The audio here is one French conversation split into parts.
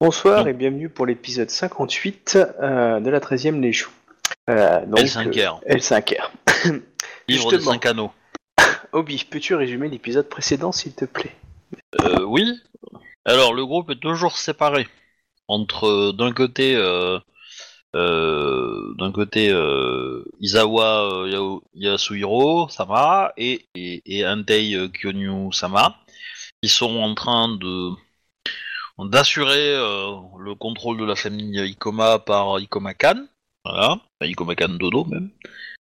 Bonsoir et bienvenue pour l'épisode 58 euh, de la 13e Légion. Euh, donc, L5R. euh, L5R. Livre de Justement. 5 anneaux. Obi, peux-tu résumer l'épisode précédent s'il te plaît? Euh, oui. Alors, le groupe est toujours séparé entre d'un côté, d'un côté Izawa Yasuhiro Sama et et, et Antei Kyonyu Sama. Ils sont en train de d'assurer euh, le contrôle de la famille Ikoma par Ikoma Kan. Voilà, Ikoma Kan Dodo même.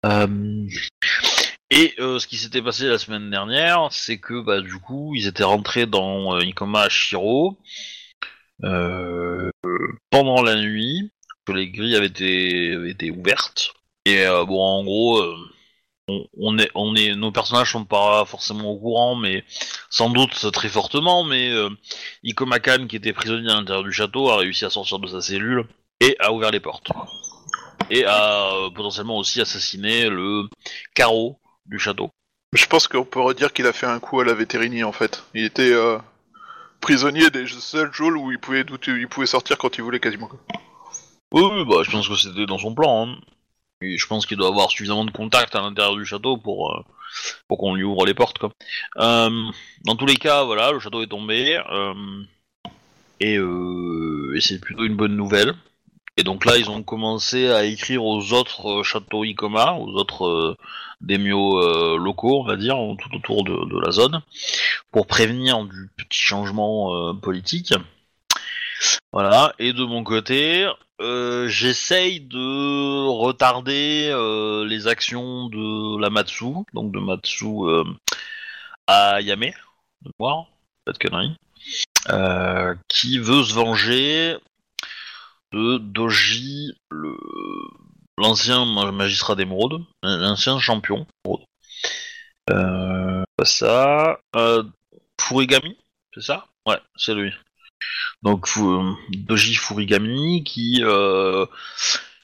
Euh, et euh, ce qui s'était passé la semaine dernière, c'est que bah, du coup, ils étaient rentrés dans Ikoma Shiro pendant la nuit, que les grilles avaient été, ouvertes. Et bon, en gros, on, on est, on est, nos personnages sont pas forcément au courant, mais sans doute très fortement. Mais euh, Ikoma Kan, qui était prisonnier à l'intérieur du château, a réussi à sortir de sa cellule et a ouvert les portes. Et a euh, potentiellement aussi assassiné le carreau du château. Je pense qu'on pourrait dire qu'il a fait un coup à la vétérinie en fait. Il était euh, prisonnier des seuls jours où il pouvait, d'où il pouvait sortir quand il voulait quasiment. oui, bah, je pense que c'était dans son plan. hein. Je pense qu'il doit avoir suffisamment de contacts à l'intérieur du château pour, euh, pour qu'on lui ouvre les portes. Quoi. Euh, dans tous les cas, voilà, le château est tombé. euh, et c'est plutôt une bonne nouvelle. Et donc là, ils ont commencé à écrire aux autres châteaux Ikoma, aux autres euh, locaux, on va dire, tout autour de, la zone, pour prévenir du petit changement politique. Voilà, et de mon côté, euh, j'essaye de retarder euh, les actions de la Matsu, donc de Matsu euh, à Yame, de voir, pas de conneries, qui veut se venger de Doji, l'ancien ma- magistrat d'émeraude, l'ancien champion. ça, Furigami, c'est ça? Ouais, c'est lui. Donc Fu- Doji Furigami qui euh,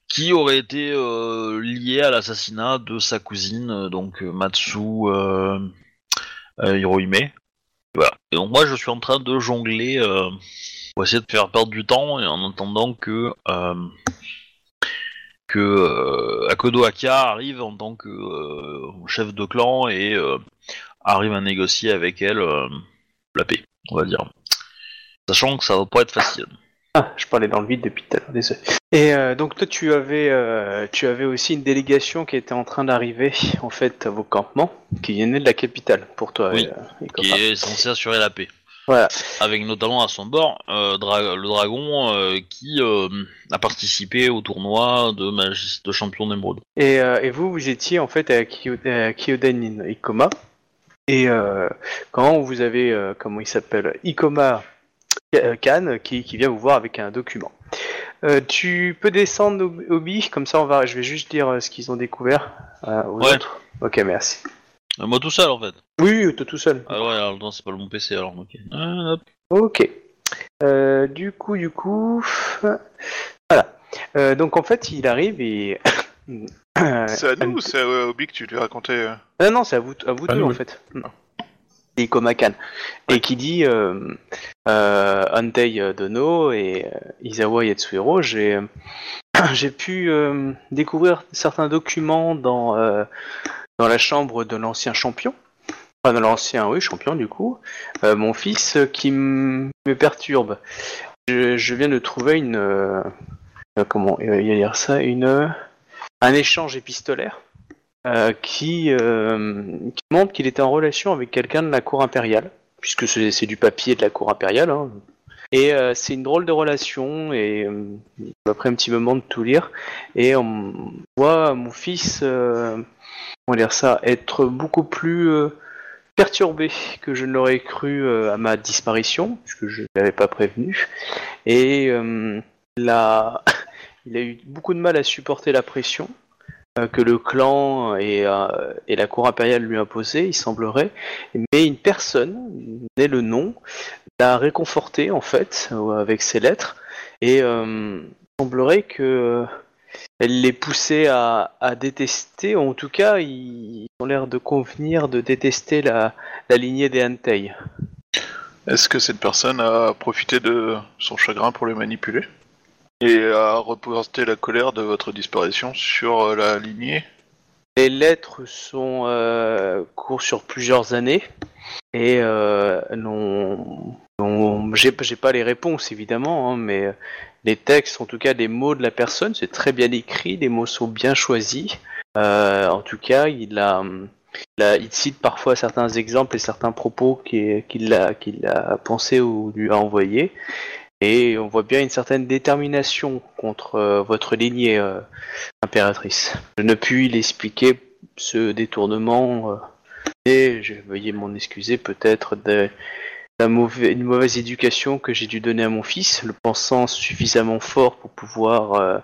qui aurait été euh, lié à l'assassinat de sa cousine euh, donc euh, Matsu euh, euh, Hirohime. Voilà. Et donc moi je suis en train de jongler euh, pour essayer de faire perdre du temps et en attendant que euh, que euh, Akodo Aka arrive en tant que euh, chef de clan et euh, arrive à négocier avec elle euh, la paix, on va dire. Sachant que ça va pas être facile. Ah, je parlais dans le vide depuis tout à l'heure, désolé. Et euh, donc toi, tu avais, euh, tu avais aussi une délégation qui était en train d'arriver en fait à vos campements, qui venait de la capitale pour toi. Oui, euh, qui est censé assurer la paix. Voilà. Avec notamment à son bord euh, Dra- le dragon euh, qui euh, a participé au tournoi de, magis- de champion d'émeraude. Et, et vous, vous étiez en fait à, Kyo- à Kyoden Ikoma. Et quand vous avez, comment il s'appelle, Ikoma euh, Kan qui, qui vient vous voir avec un document. Euh, tu peux descendre au, Obi, comme ça on va, je vais juste dire euh, ce qu'ils ont découvert euh, aux Ouais. autres. Ok, merci. Euh, moi tout seul en fait. Oui, oui, t'es tout seul. Ah ouais, alors non, c'est pas le bon PC alors. Ok. Ah, hop. Ok. Euh, du coup, du coup, voilà. Euh, donc en fait, il arrive et. C'est à nous ou c'est à euh, Obi que tu lui racontais euh Ah non, c'est à vous, à vous À deux nous, en oui. fait. Et Komakan. Et qui dit euh, euh, Antei Dono et euh, Izawa Yatsuhiro, j'ai j'ai pu euh, découvrir certains documents dans dans la chambre de l'ancien champion. Enfin, de l'ancien, oui, champion du coup. Mon fils qui me perturbe. Je, je viens de trouver une comment il va dire ça une un échange épistolaire euh, qui, euh, qui montre qu'il était en relation avec quelqu'un de la cour impériale, puisque c'est du papier de la cour impériale. hein. Et euh, c'est une drôle de relation, et euh, après un petit moment de tout lire, et on voit mon fils, dire ça, être beaucoup plus perturbé que je ne l'aurais cru à ma disparition, puisque je ne l'avais pas prévenu. Et là, il a eu beaucoup de mal à supporter la pression que le clan et, euh, et la cour impériale lui imposaient, il semblerait. Mais une personne, n'est le nom, l'a réconforté en fait euh, avec ses lettres. Et euh, il semblerait que euh, elle les poussait à, détester, en tout cas, ils ont l'air de convenir de détester la, la lignée des Hantei. Est-ce que cette personne a profité de son chagrin pour le manipuler? Et a reporté la colère de votre disparition sur euh, la lignée Les lettres sont euh, courent sur plusieurs années et euh, n'ont- j'ai pas les réponses évidemment, hein, mais euh, les textes, en tout cas les mots de la personne, c'est très bien écrit, les mots sont bien choisis. Euh, en tout cas, il a, cite parfois certains exemples et certains propos qui- qu'il a, qu'il a pensé ou lui a envoyé. Et on voit bien une certaine détermination contre euh, votre lignée euh, impératrice. Je ne puis l'expliquer ce détournement euh, et je veuillez m'en excuser peut-être de la mauvais- une mauvaise éducation que j'ai dû donner à mon fils, le pensant suffisamment fort pour pouvoir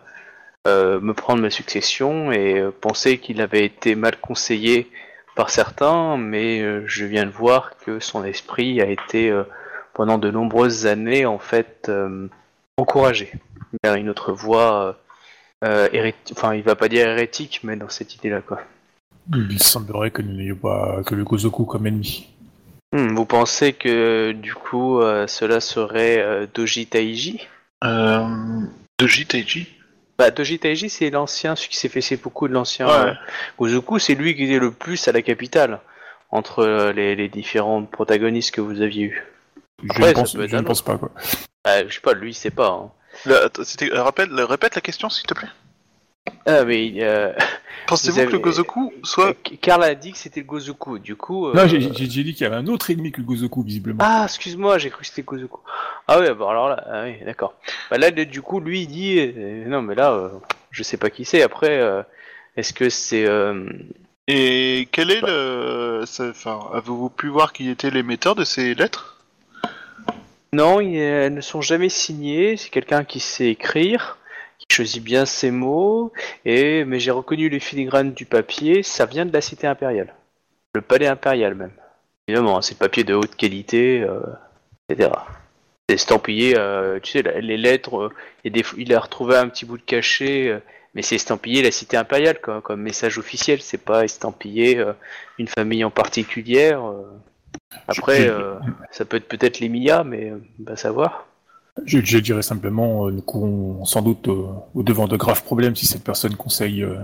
me prendre ma succession et penser qu'il avait été mal conseillé par certains, mais je viens de voir que son esprit a été pendant de nombreuses années en fait euh, encouragé vers une autre voie euh, héréti- enfin il va pas dire hérétique mais dans cette idée là quoi. Il semblerait que nous n'ayons pas que le Gozoku comme ennemi. Hmm, vous pensez que du coup euh, cela serait euh, Doji Taiji? Euh, De JTJ Bah Doji Taiji c'est l'ancien, celui qui s'est fait seppuku de l'ancien Ouais. euh, Gozoku, c'est lui qui était le plus à la capitale entre euh, les, les différents protagonistes que vous aviez eu. Je ne ça pense, peut être je un ne pense pas quoi. Ah, je sais pas, lui il sait pas. hein. Euh, rappelle, répète la question s'il te plaît. Ah mais euh, Pensez-vous avez- que le Gozoku soit... Karl a dit que c'était le Gozoku, du coup. euh, Non, j'ai dit qu'il y avait un autre ennemi que le Gozoku visiblement. Ah, excuse-moi, j'ai cru que c'était Gozoku. Ah ouais, bah alors là, ah oui, d'accord. Bah là, du coup, lui, il dit, euh, non, mais là, euh, je sais pas qui c'est. Après, euh, est-ce que c'est, euh, Et quel est le... ça- Enfin, avez-vous pu voir qui étaient l'émetteur de ces lettres? Non, elles ne sont jamais signées. C'est quelqu'un qui sait écrire, qui choisit bien ses mots. Et mais j'ai reconnu les filigranes du papier. Ça vient de la cité impériale, le palais impérial même. Évidemment, hein, c'est papier de haute qualité, euh, etc. C'est estampillé, euh, tu sais, les lettres. euh, il, a retrouvé un petit bout de cachet, euh, mais c'est estampillé la cité impériale comme message officiel. C'est pas estampillé euh, une famille en particulière. Après, euh, ça peut être peut-être l'Emilia, mais euh, va savoir. Je, je dirais simplement, euh, nous courons sans doute au devant de graves problèmes si cette personne conseille euh,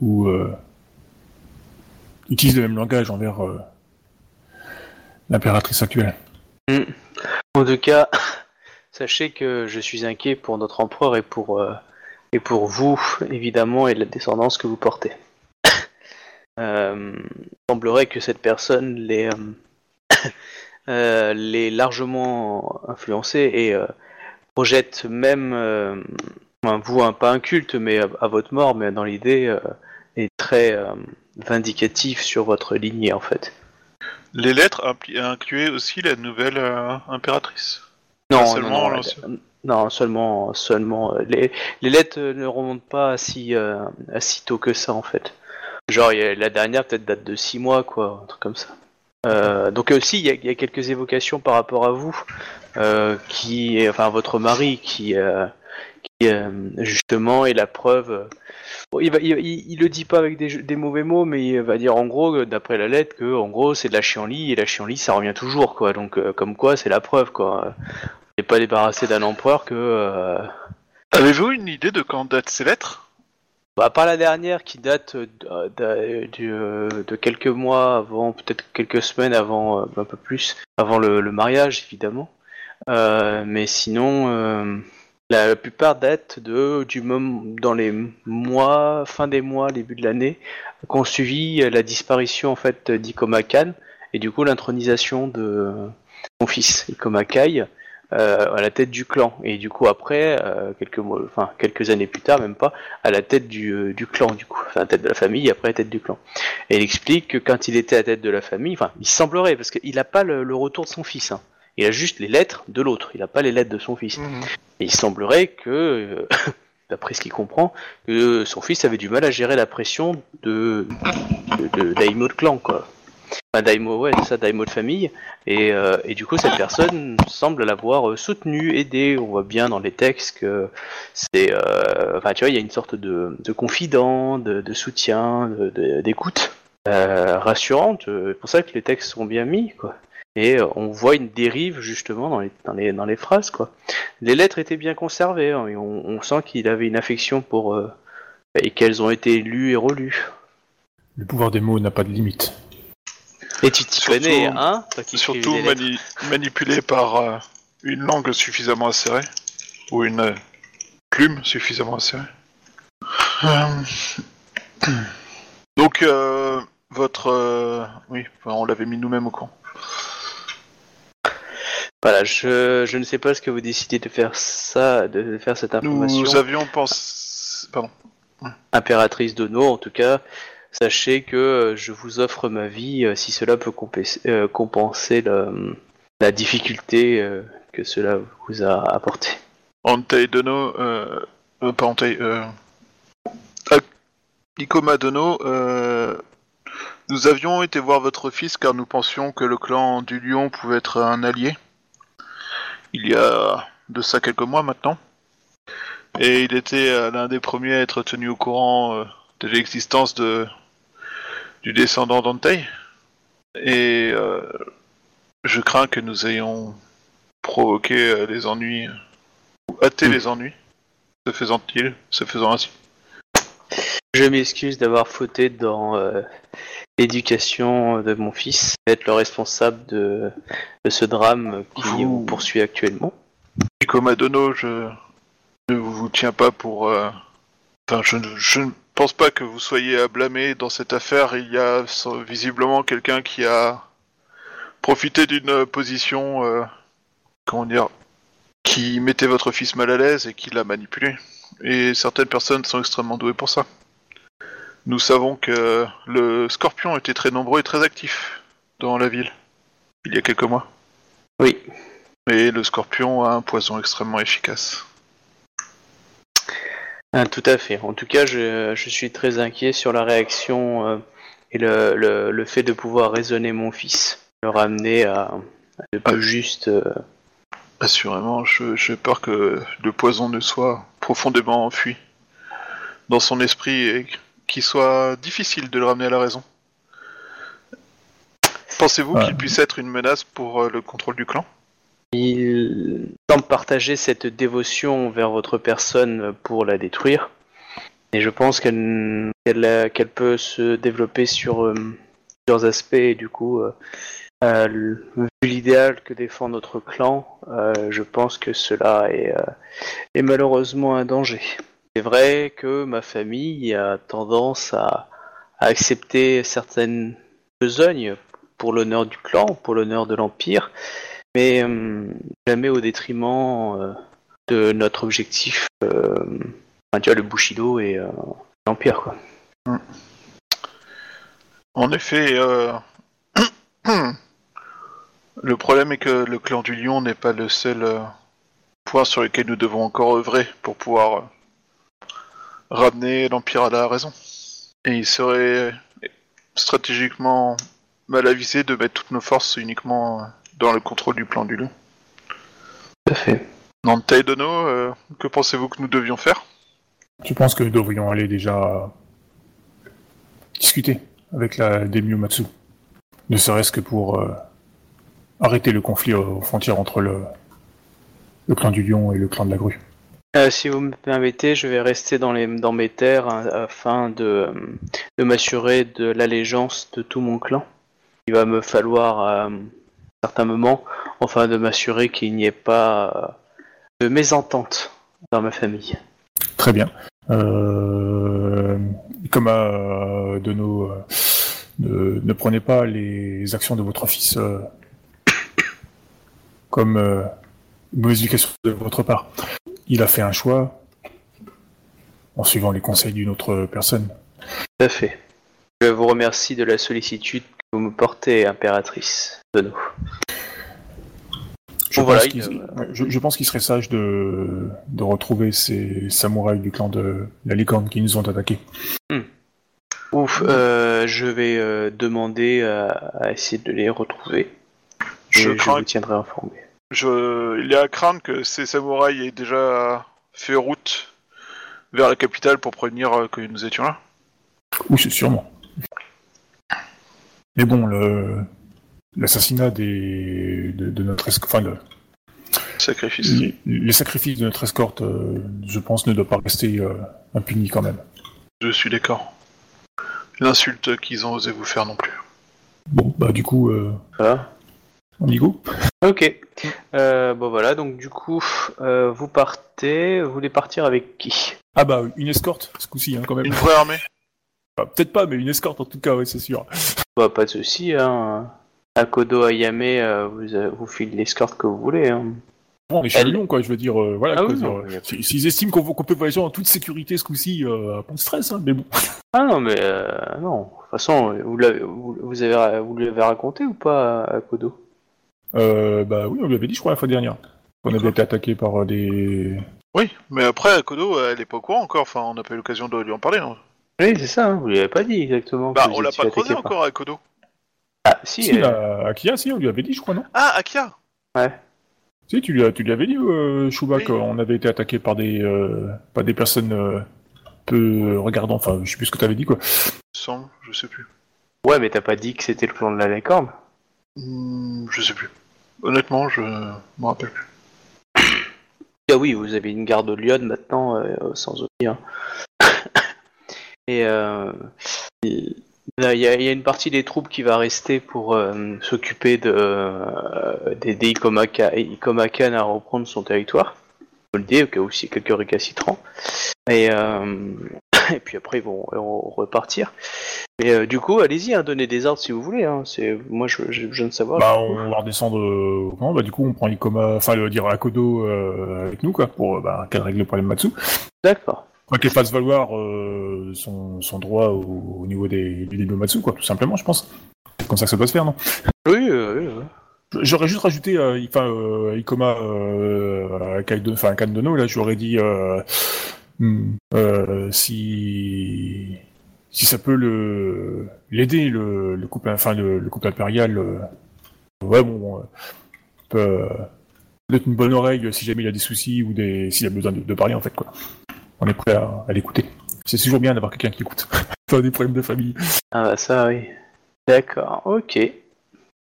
ou utilise le même langage envers l'impératrice actuelle. En tout cas, sachez que je suis inquiet pour notre empereur et pour, et pour vous, évidemment, et la descendance que vous portez. Euh, il semblerait que cette personne l'ait euh, euh, l'ait largement influencé et projette même, enfin, vous, hein, pas un culte, mais à, à votre mort, mais dans l'idée, est très vindicatif sur votre lignée, en fait. Les lettres incluaient aussi la nouvelle euh, impératrice. Non, seulement non, seulement, seulement les, les lettres ne remontent pas à si, euh, à si tôt que ça en fait. Genre y a- la dernière peut-être date de 6 mois quoi, un truc comme ça. Euh, donc aussi il y, a- il y a quelques évocations par rapport à vous, euh, qui, enfin votre mari qui, euh, euh, justement est la preuve. euh, il, va, le dit pas avec des, mauvais mots, mais il va dire en gros, euh, d'après la lettre, que en gros c'est de la chienlit et la chienlit ça revient toujours quoi. Donc euh, comme quoi c'est la preuve quoi. n'est pas débarrassé d'un empereur que. euh, Avez-vous une idée de quand datent ces lettres? Bah, part la dernière qui date euh, de, du, euh, de quelques mois avant, peut-être quelques semaines avant, euh, un peu plus, avant le, mariage évidemment. Euh, mais sinon, euh, la, plupart datent de, du moment, dans les mois, fin des mois, début de l'année, qu'ont suivi euh, la disparition en fait d'Ikoma Khan et du coup l'intronisation de son fils Ikoma Kai euh, à la tête du clan. Et du coup après, euh, quelques mois, enfin quelques années plus tard, même pas, à la tête du, euh, du clan du coup, enfin à la tête de la famille, et après à la tête du clan. Et il explique que quand il était à la tête de la famille, enfin il semblerait, parce qu'il n'a pas le, le retour de son fils, hein. il a juste les lettres de l'autre, il n'a pas les lettres de son fils. Et il semblerait que, d'après ce qu'il comprend, que son fils avait du mal à gérer la pression de, de, de de clan, quoi. Enfin, Daimo, ouais, ça, Daimo de famille. Et, euh, et du coup, cette personne semble l'avoir euh, soutenu, aidé. On voit bien dans les textes que c'est. euh, Enfin, tu vois, il y a une sorte de, de confident, de, soutien, d'écoute rassurante. C'est pour ça que les textes sont bien mis, quoi. Et on voit une dérive justement dans les, dans les, dans les phrases. Quoi. Les lettres étaient bien conservées, hein, on, on sent qu'il avait une affection pour... et qu'elles ont été lues et relues. Le pouvoir des mots n'a pas de limite. Et tu t'y connais, hein toi qui Surtout mani- manipulé par euh, une langue suffisamment acérée, ou une euh, plume suffisamment acérée. Euh, Donc, votre... Oui, on l'avait mis nous-mêmes au camp. Voilà, je, je ne sais pas ce que vous décidez de faire ça, de faire cette information. Nous avions pensé... Pardon. Impératrice Dono, en tout cas, sachez que euh, je vous offre ma vie euh, si cela peut compenser, euh, compenser la difficulté que cela vous a apporté. Antei Dono... Euh, euh, pas Antei... Euh, ah, Ikoma Dono... Euh, nous avions été voir votre fils car nous pensions que le clan du lion pouvait être un allié. Il y a de ça quelques mois maintenant. Et il était l'un des premiers à être tenu au courant de l'existence de du descendant d'Antei. Et euh, je crains que nous ayons provoqué euh, les ennuis, ou hâté Hmm. les ennuis, se faisant-il, se faisant ainsi. Je m'excuse d'avoir fauté dans euh, l'éducation de mon fils, être le responsable de, de ce drame qui Vous- vous poursuit actuellement. Ikoma Dono, je ne vous tiens pas pour. euh, Enfin, je, je ne pense pas que vous soyez à blâmer dans cette affaire. Il y a visiblement quelqu'un qui a profité d'une position, euh, comment dire, qui mettait votre fils mal à l'aise et qui l'a manipulé. Et certaines personnes sont extrêmement douées pour ça. Nous savons que le scorpion était très nombreux et très actif dans la ville il y a quelques mois. Oui, Et le scorpion a un poison extrêmement efficace. Ah, tout à fait. En tout cas, je, je suis très inquiet sur la réaction euh, et le, le, le fait de pouvoir raisonner mon fils, le ramener à, à de plus Ah. juste. euh, Assurément, je- j'ai peur que le poison ne soit profondément enfui dans son esprit et qu'il soit difficile de le ramener à la raison. Pensez-vous Ouais. qu'il puisse être une menace pour euh, le contrôle du clan? Il semble partager cette dévotion vers votre personne pour la détruire. Et je pense qu'elle peut se développer sur euh, plusieurs aspects. Et du coup, euh, euh, vu l'idéal que défend notre clan, je pense que cela est, est malheureusement un danger. C'est vrai que ma famille a tendance à, à accepter certaines besognes pour l'honneur du clan, pour l'honneur de l'Empire, mais euh, jamais au détriment euh, de notre objectif, euh, enfin, tu le Bushido et l'Empire, quoi. En effet, le problème est que le clan du lion n'est pas le seul point sur lequel nous devons encore œuvrer pour pouvoir ramener l'Empire à la raison. Et il serait stratégiquement mal avisé de mettre toutes nos forces uniquement dans le contrôle du plan du lion. Tout à fait. Dono, euh, que pensez-vous que nous devions faire? Je pense que nous devrions aller déjà discuter avec la Demio-Matsu. Ne serait-ce que pour euh, arrêter le conflit aux frontières entre le, le clan du lion et le clan de la grue. Euh, si vous me permettez, je vais rester dans, les, dans mes terres hein, afin de, de m'assurer de l'allégeance de tout mon clan. Il va me falloir certain moment, enfin de m'assurer qu'il n'y ait pas euh, de mésentente dans ma famille. Très bien. Euh, comme à de nos, euh, ne, ne prenez pas les actions de votre fils euh, comme euh, une mauvaise éducation de votre part. Il a fait un choix en suivant les conseils d'une autre personne. Tout à fait. Je vous remercie de la sollicitude vous me portez, impératrice de nous. Je, Bon, voilà, pense il- qu'il ouais, je- je pense qu'il serait sage de, de retrouver ces samouraïs du clan de la licorne qui nous ont attaqués. Ouf, euh, je vais euh, demander à, à essayer de les retrouver. Je Et je crains vous tiendrai informé. Je... Il est à craindre que ces samouraïs aient déjà fait route vers la capitale pour prévenir euh, que nous étions là. Oui, c'est sûrement. Mais bon, le... l'assassinat des de, de notre escorte, enfin le- Sacrifice. les, les sacrifices de notre escorte, euh, je pense, ne doivent pas rester euh, impunis quand même. Je suis d'accord. L'insulte qu'ils ont osé vous faire non plus. Bon, bah du coup, euh, Voilà. on y go. Ok. Euh, bon voilà, donc du coup, euh, vous partez. Vous voulez partir avec qui? Ah bah une escorte, ce coup-ci, hein, quand même. Une vraie armée Enfin, Peut-être pas, mais une escorte en tout cas, oui, c'est sûr. Bah pas de souci. Hein. Akodo Ayame, euh, vous, euh, vous filez l'escorte que vous voulez. Hein. Bon, on est chez Elle- Lyon, quoi, je veux dire, euh, voilà. Ah oui, non, si- S'ils estiment qu'on qu'on peut voyager en toute sécurité ce coup-ci, euh, pas de stress, hein, mais bon. Ah non, mais euh, non. De toute façon, vous l'avez, vous, vous avez, vous l'avez raconté ou pas à Akodo Euh, bah oui, on lui avait dit, je crois, la fois dernière. On avait été attaqué par des... Oui, mais après, Kodo, elle est pas au courant encore. Enfin, on n'a pas eu l'occasion de lui en parler. hein. Oui, c'est ça. Hein, vous lui avez pas dit exactement. Bah, que vous on l'a étiez pas creusé attaqué par- encore avec Kodo. Ah si. Si, euh, la- Akia, si, on lui avait dit, je crois, non? Ah, Akia Ouais. Si, tu lui, as- tu lui avais dit, euh, Chouba, Oui. qu'on avait été attaqué par des, euh, par des personnes euh, peu regardant, enfin, je sais plus ce que t'avais dit, quoi. Semble, je sais plus. Ouais, mais t'as pas dit que c'était le clan de la Licorne? Hmm, je sais plus. Honnêtement, je me rappelle plus. Ah oui, vous avez une garde de Lyon maintenant, euh, sans oublier. hein. Et euh, il y, a il y a une partie des troupes qui va rester pour euh, s'occuper de, euh, des, des Ikomaka, Ikomakan à reprendre son territoire. Je le dis, au cas où il y a quelques récalcitrants. Et, euh, et puis après, ils vont, ils vont repartir. Mais euh, du coup, allez-y, hein, donnez des ordres si vous voulez. Hein. C'est, moi, je, je, je ne pas. Bah, on va redescendre. euh, comment bah, du coup, on prend Ikoma, enfin, le dire Akodo euh, avec nous, quoi, pour euh, bah, qu'elle règle le problème Matsu. D'accord. Enfin, qu'elle fasse valoir euh, son, son droit au, au niveau des, du début Matsu, quoi, tout simplement, je pense. C'est comme ça que ça doit se faire, non? Oui, euh, oui, oui. J'aurais juste rajouté, euh, enfin, euh, Ikoma, euh, enfin, Kandono, là, j'aurais dit, hmm, si, si ça peut le, l'aider, le, le couple, enfin, le, le couple impérial, ouais, bon, peut, peut-être une bonne oreille si jamais il a des soucis ou des, s'il a besoin de, de parler, en fait, quoi. On est prêt à, à l'écouter. C'est toujours bien d'avoir quelqu'un qui écoute. Pas des problèmes de famille. Ah bah ça oui. D'accord, ok.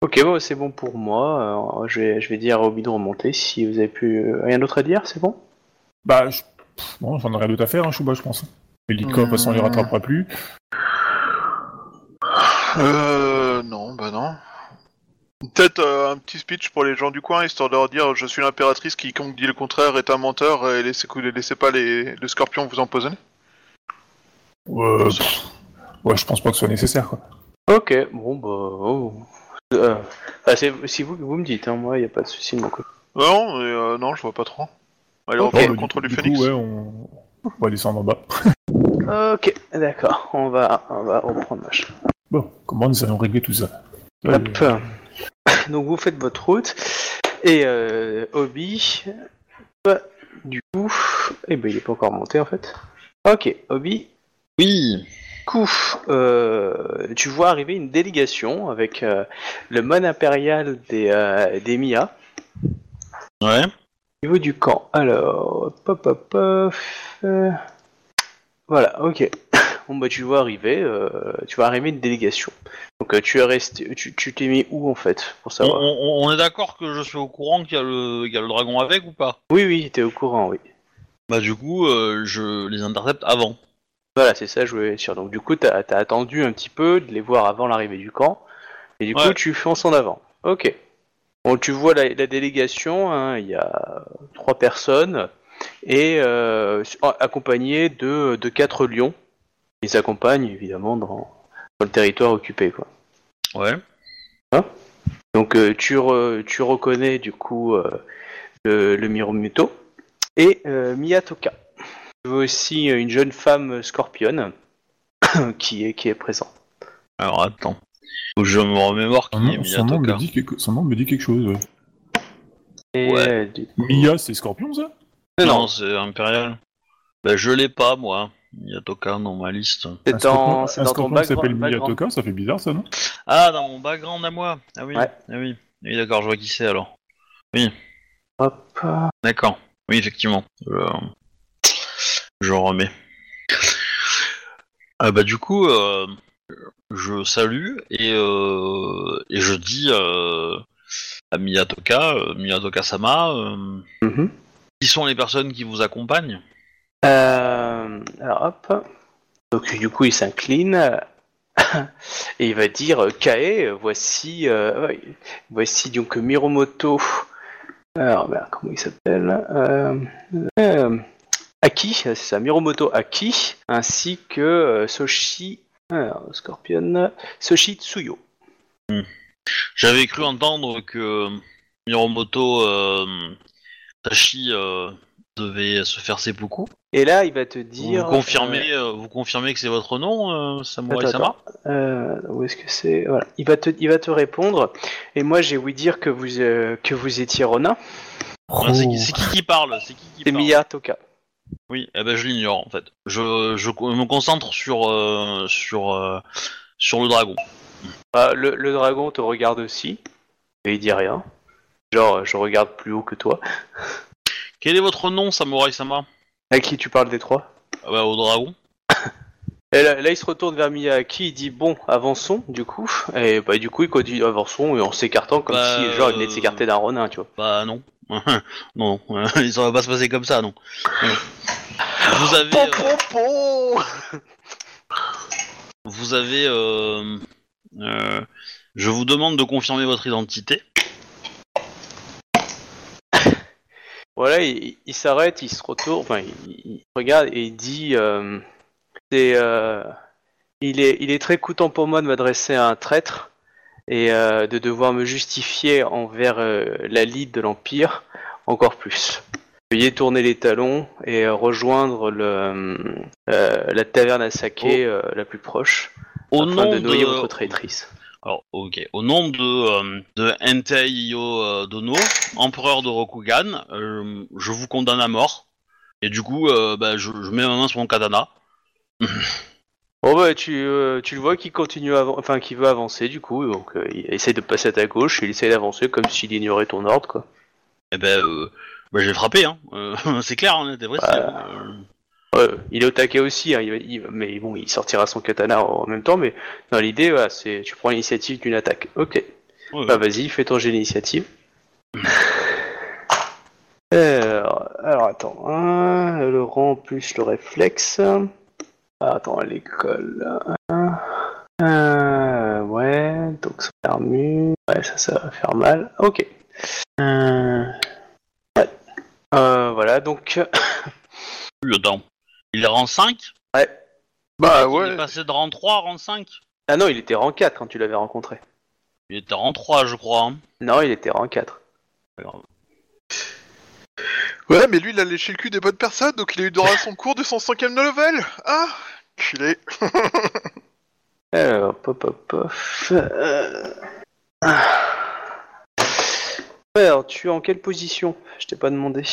Ok, bon, c'est bon pour moi. Alors, je, vais, je vais dire à Obi de remonter si vous avez plus euh, rien d'autre à dire, c'est bon? Bah, je... bon, j'en ai rien d'autre à faire, hein, Chouba, je pense. Et le de toute façon, on les rattrapera plus. Euh, non, bah non. Peut-être euh, un petit speech pour les gens du coin, histoire de leur dire je suis l'impératrice, quiconque dit le contraire est un menteur et laissez, laissez pas les, le scorpion vous empoisonner. Euh, pff, ouais, je pense pas que ce soit nécessaire, quoi. Ok, bon bah... oh. Euh, bah, c'est si vous, vous me dites, hein, moi, il a pas de souci de mon côté. Non, mais, euh, non, je vois pas trop. Allez, on va Bon, bah, contre du, du phénix. coup, ouais, on... on va descendre en bas. Ok, d'accord, on va, on va reprendre machin. Bon, comment nous allons régler tout ça? Euh, Hop. Donc vous faites votre route, et euh, Obi... bah, du coup... Eh ben il est pas encore monté en fait. Ok, Obi, Oui. coup, euh, tu vois arriver une délégation avec euh, le mode impérial des, euh, des Mia Ouais. au niveau du camp. Alors, pop, pop, pop. euh, voilà, ok. Bon bah tu vois arriver, euh, tu vois arriver une délégation. Donc euh, tu es resté, tu tu t'es mis où en fait pour On, savoir on- on est d'accord que je suis au courant qu'il y, a le- qu'il y a le dragon avec ou pas? Oui oui, t'es au courant, oui. Bah du coup, euh, je les intercepte avant. Voilà, c'est ça, je voulais être sûr. Donc du coup, t'as as attendu un petit peu de les voir avant l'arrivée du camp, et du coup, tu fonces en avant. Ok. Bon, tu vois la, la délégation, hein, il y a trois personnes, et euh, accompagnées de, de quatre lions. Ils accompagnent évidemment dans, dans le territoire occupé, quoi. Ouais. Donc euh, tu, re- tu reconnais du coup euh, le, le Miromuto et euh, Miyatoka. Tu vois aussi une jeune femme scorpionne qui est, qui est présente. Alors attends. Faut que je me remémore qui Son est nom, son, nom me dit quelque... son nom me dit quelque chose. ouais. Et, Ouais. du coup- Mia, c'est Scorpion, ça? Non, c'est impérial. Bah je l'ai pas moi. Miyatoka dans ma liste. c'est dans, c'est dans ton s'appelle ça fait bizarre, ça, non? Ah, dans mon background à moi. Ah oui. Ouais. Ah oui. Oui, d'accord, je vois qui c'est alors. Hop. D'accord. Oui, effectivement. Je, je remets. Ah bah du coup, euh, je salue et, euh, et je dis euh, à Miyatoka, euh, Miyatoka-sama, euh, Mhm. qui sont les personnes qui vous accompagnent? Euh, alors hop. Donc du coup il s'incline et il va dire Kae, voici, euh, voici donc Miromoto. Alors merde, comment il s'appelle euh, euh, Aki, c'est ça, Miromoto Aki, ainsi que Soshi, Scorpion, Soshi Tsuyo. J'avais cru entendre que Miromoto Tashi devait se faire seppuku. Et là il va te Vous dire. confirmez, euh, vous confirmez que c'est votre nom, euh, Samurai Attends, Sama Euh, où est-ce que c'est? Voilà, il va te, il va te répondre. Et moi, j'ai ouï dire que vous, euh, que vous étiez Ronin. Ah, C'est qui, c'est qui qui parle C'est qui qui parle? Miya Toka. Oui, eh ben je l'ignore en fait. Je, je me concentre sur euh, sur euh, sur le dragon. Ah, le, le dragon te regarde aussi. Et il dit rien. Genre, je regarde plus haut que toi. Quel est votre nom, Samurai Sama À qui tu parles des trois ah bah, Au dragon. Et là, là, il se retourne vers Miyaki, il dit bon, avançons, du coup. Et bah, du coup, il continue avançons et en s'écartant comme Bah, si, genre, il venait de euh, s'écarter d'un Ronin, tu vois. Bah non. non, non. ça va pas se passer comme ça, non. Non. Vous avez, Pom, euh, pom, pom vous avez, euh, euh, je vous demande de confirmer votre identité. Voilà, il, il s'arrête, il se retourne, enfin, il, il regarde et il dit euh, c'est, euh, il, est, il est très coûtant pour moi de m'adresser à un traître et euh, de devoir me justifier envers la lead de l'Empire encore plus. Veuillez tourner les talons et rejoindre le, la taverne à saké la plus proche Au afin nom de noyer de, votre traîtrice. Alors ok, au nom de euh, de Entei Iyo euh, Dono, empereur de Rokugan, euh, je vous condamne à mort. Et du coup, euh, bah, je, je mets ma main sur mon katana. Bon bah tu, euh, tu le vois qu'il continue à avan- enfin qu'il veut avancer du coup donc euh, il essaie de passer à ta gauche il essaie d'avancer comme s'il ignorait ton ordre quoi. Eh ben, euh, bah, j'ai frappé, hein. Euh, c'est clair, on était précis. Bah, hein. Ouais, il est au taquet aussi hein, il, il mais bon il sortira son katana en même temps mais dans l'idée voilà, c'est tu prends l'initiative d'une attaque. OK. Ouais, Bah vas-y fais ton jet d'initiative. Alors, alors attends hein, le rang plus le réflexe. Ah, attends l'école. hein. Euh, ouais donc son armure ouais ça ça va faire mal. OK. Euh, ouais. Euh, voilà donc attends. Il est rang 5 ouais. Bah Il est ouais. passé de rang 3 à rang 5 Ah non, il était rang 4 quand tu l'avais rencontré. Il était rang 3, je crois. Hein. Non, il était rang 4. Pas grave. Ouais, mais lui, il a léché le cul des bonnes personnes, donc il a eu droit à son cours de son cinquième level. Ah, culé. Alors, pop, pop, pop. Euh... Ouais, alors, tu es en quelle position? Je t'ai pas demandé.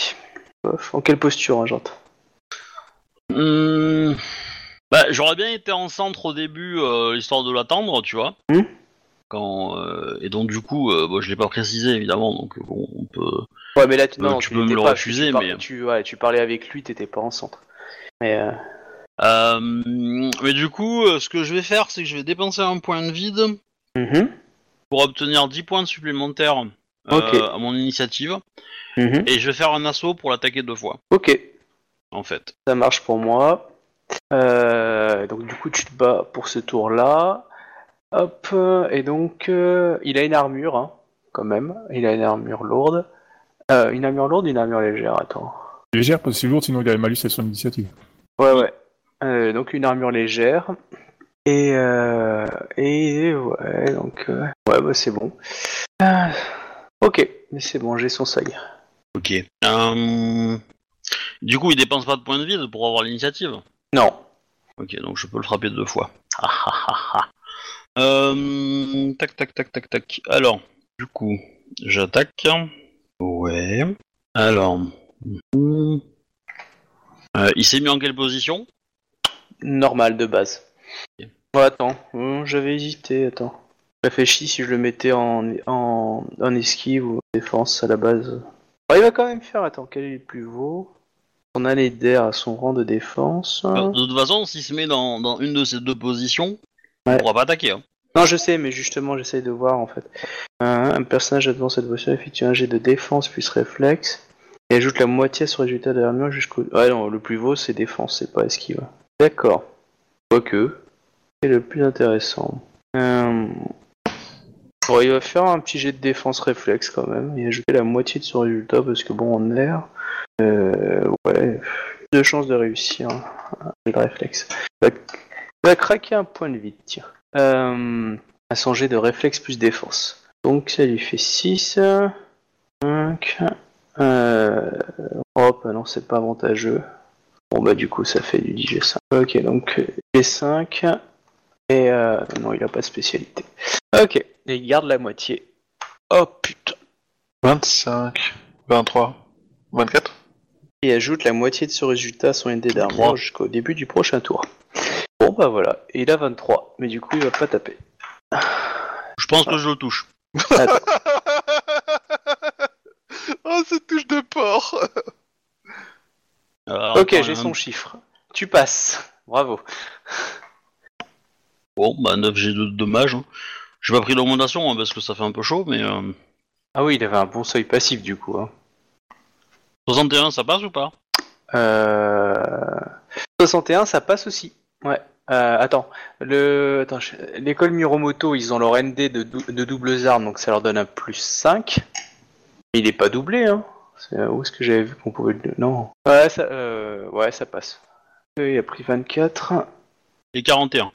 Pof, En quelle posture, hein, j'entends Hum, Bah, j'aurais bien été en centre au début, euh, histoire de l'attendre, tu vois. Hmm. Quand, euh, et donc, du coup, euh, bon, je l'ai pas précisé, évidemment, donc bon, on peut... Ouais, mais là, tu, Euh, non, tu tu peux me le pas, refuser, tu, par- mais- Tu, ouais, tu parlais avec lui, t'étais pas en centre. Mais, euh, Euh, mais du coup, euh, ce que je vais faire, c'est que je vais dépenser un point de vide mhm, pour obtenir 10 points supplémentaires euh, à mon initiative, mhm. et je vais faire un assaut pour l'attaquer deux fois, Ok, en fait. ça marche pour moi. Euh, donc, du coup, tu te bats pour ce tour-là. Hop, et donc, euh, il a une armure, hein, quand même. Il a une armure lourde. Euh, une armure lourde, une armure légère, attends. Légère, parce que c'est lourd, sinon il a malus à son initiative. Ouais, ouais. Euh, donc une armure légère. Et, euh, et ouais, donc euh, ouais, bah c'est bon. Ok, mais c'est bon, j'ai son seuil. Ok. Euh, Du coup, il dépense pas de points de vide pour avoir l'initiative Non. Ok, donc je peux le frapper deux fois. Ah, ah, ah, ah. Euh, tac, tac, tac, tac, tac. Alors, du coup, j'attaque. Ouais. Alors. Euh, il s'est mis en quelle position? Normal de base. Ok. Ouais, attends, hum, j'avais hésité, attends. Réfléchis si je le mettais en, en, en esquive ou en défense à la base. Ouais, il va quand même faire, attends, quel est le plus beau Son année d'air à son rang de défense. Euh, De toute façon, s'il se met dans, dans une de ces deux positions, On Ouais. pourra pas attaquer. Hein. Non, je sais, mais justement, j'essaye de voir en fait. Un, un personnage devant cette voiture effectue un jet de défense plus réflexe et ajoute la moitié à son résultat de l'armure jusqu'au. Ouais, non, le plus haut c'est défense, c'est pas esquive. D'accord. Quoique, c'est le plus intéressant. Euh... Va faire un petit jet de défense réflexe quand même et ajouter la moitié de son résultat parce que bon, en air, euh, ouais, deux chances de réussir. hein, de réflexe. Il va, craquer un point de vie, tiens. Euh, à son jet de réflexe plus défense. Donc ça lui fait 6, 5, euh, hop, non c'est pas avantageux. Bon bah du coup ça fait du 10 G5. Ok donc G5 et non il a pas de spécialité. Ok, et il garde la moitié. Oh putain. 25, 23, 24 Et ajoute la moitié de ce résultat à son ND d'armure 23. jusqu'au début du prochain tour. Bon bah voilà, et il a 23, mais du coup il va pas taper. Je pense que je le touche. Attends. oh, cette touche de porc Alors, ok, j'ai son chiffre. Tu passes. Bravo. Bon, bah 9 G de dommage. Hein. J'ai pas pris l'augmentation hein, parce que ça fait un peu chaud, mais euh, Ah oui, il avait un bon seuil passif du coup. Hein. 61 ça passe ou pas? Euh... 61, ça passe aussi. Ouais. Euh, attends, le... attends, je- l'école Muromoto, ils ont leur ND de, dou- de doubles armes, donc ça leur donne un plus 5. Mais il est pas doublé, hein. C'est- Où est-ce que j'avais vu qu'on pouvait le... Non. Ouais, ça, euh... ouais, ça passe. Euh, Il a pris 24. Et 41.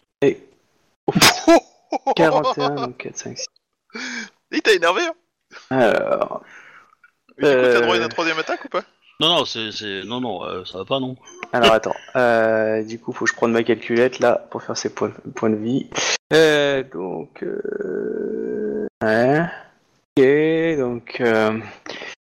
41, donc 4, 5, 6. Il t'a énervé hein Alors... Mais Du coup, t'as Euh. droit à une troisième attaque ou pas? Non, non, c'est. c'est- Non, non, euh, ça va pas, non. Alors attends, euh, du coup faut que je prenne ma calculette là pour faire ses points, points de vie. Euh, donc, euh... ouais. ok, donc euh...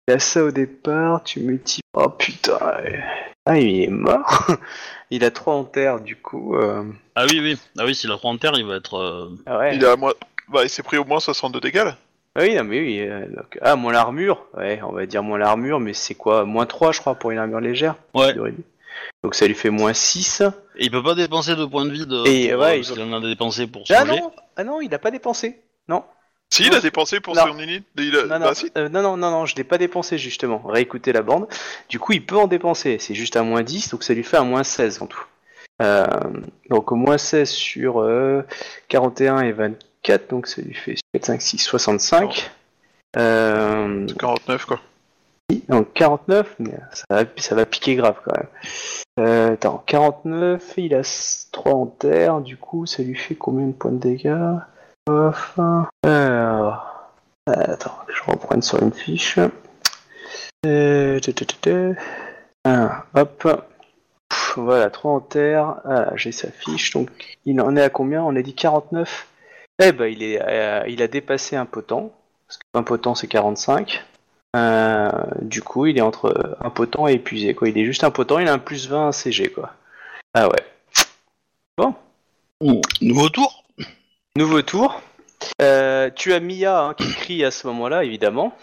il y a ça au départ, tu multiplies. Oh putain, ouais. Ah il est mort. il a 3 en terre du coup. Euh... Ah oui, oui. Ah oui, s'il a 3 en terre, il va être. euh, Ah ouais. Il a moins... Bah, il s'est pris au moins 62 dégâts là. Ah oui, non, mais oui. euh, donc- Ah moins l'armure, ouais, on va dire moins l'armure, mais c'est quoi Moins 3 je crois pour une armure légère. Ouais. Donc ça lui fait moins 6. Et il peut pas dépenser de points de vie de. Et, pour, ouais, euh, il parce qu'il en a dépensé pour son Ah non, ah non, il a pas dépensé. Non. Si, il a dépensé pour Non. son unité. Il a... Non, non, Bah, si. euh, non, non, non, non, je l'ai pas dépensé justement. Réécoutez la bande. Du coup, il peut en dépenser. C'est juste un moins 10, donc ça lui fait un moins 16 en tout. Euh, donc au moins 16 sur euh, 41 et 24, donc ça lui fait 4, 5, 6, 65. Euh, 49 quoi. donc 49, mais ça va, ça va piquer grave quand même. Euh, attends, 49, il a 3 en terre, du coup ça lui fait combien de points de dégâts? Enfin, euh, attends, je reprenne sur une fiche. Euh. Ah, hop, voilà, 3 en terre, ah, j'ai sa fiche, donc il en est à combien? On a dit 49 Eh ben il, est, euh, il a dépassé un potent, parce qu'un potent c'est 45. Euh, du coup, il est entre impotent et épuisé. Quoi. Il est juste impotent, il a un plus 20 à CG. Quoi. Ah ouais. Ouh, Nouveau tour Nouveau tour. Euh, tu as Mia hein, qui crie à ce moment-là, évidemment.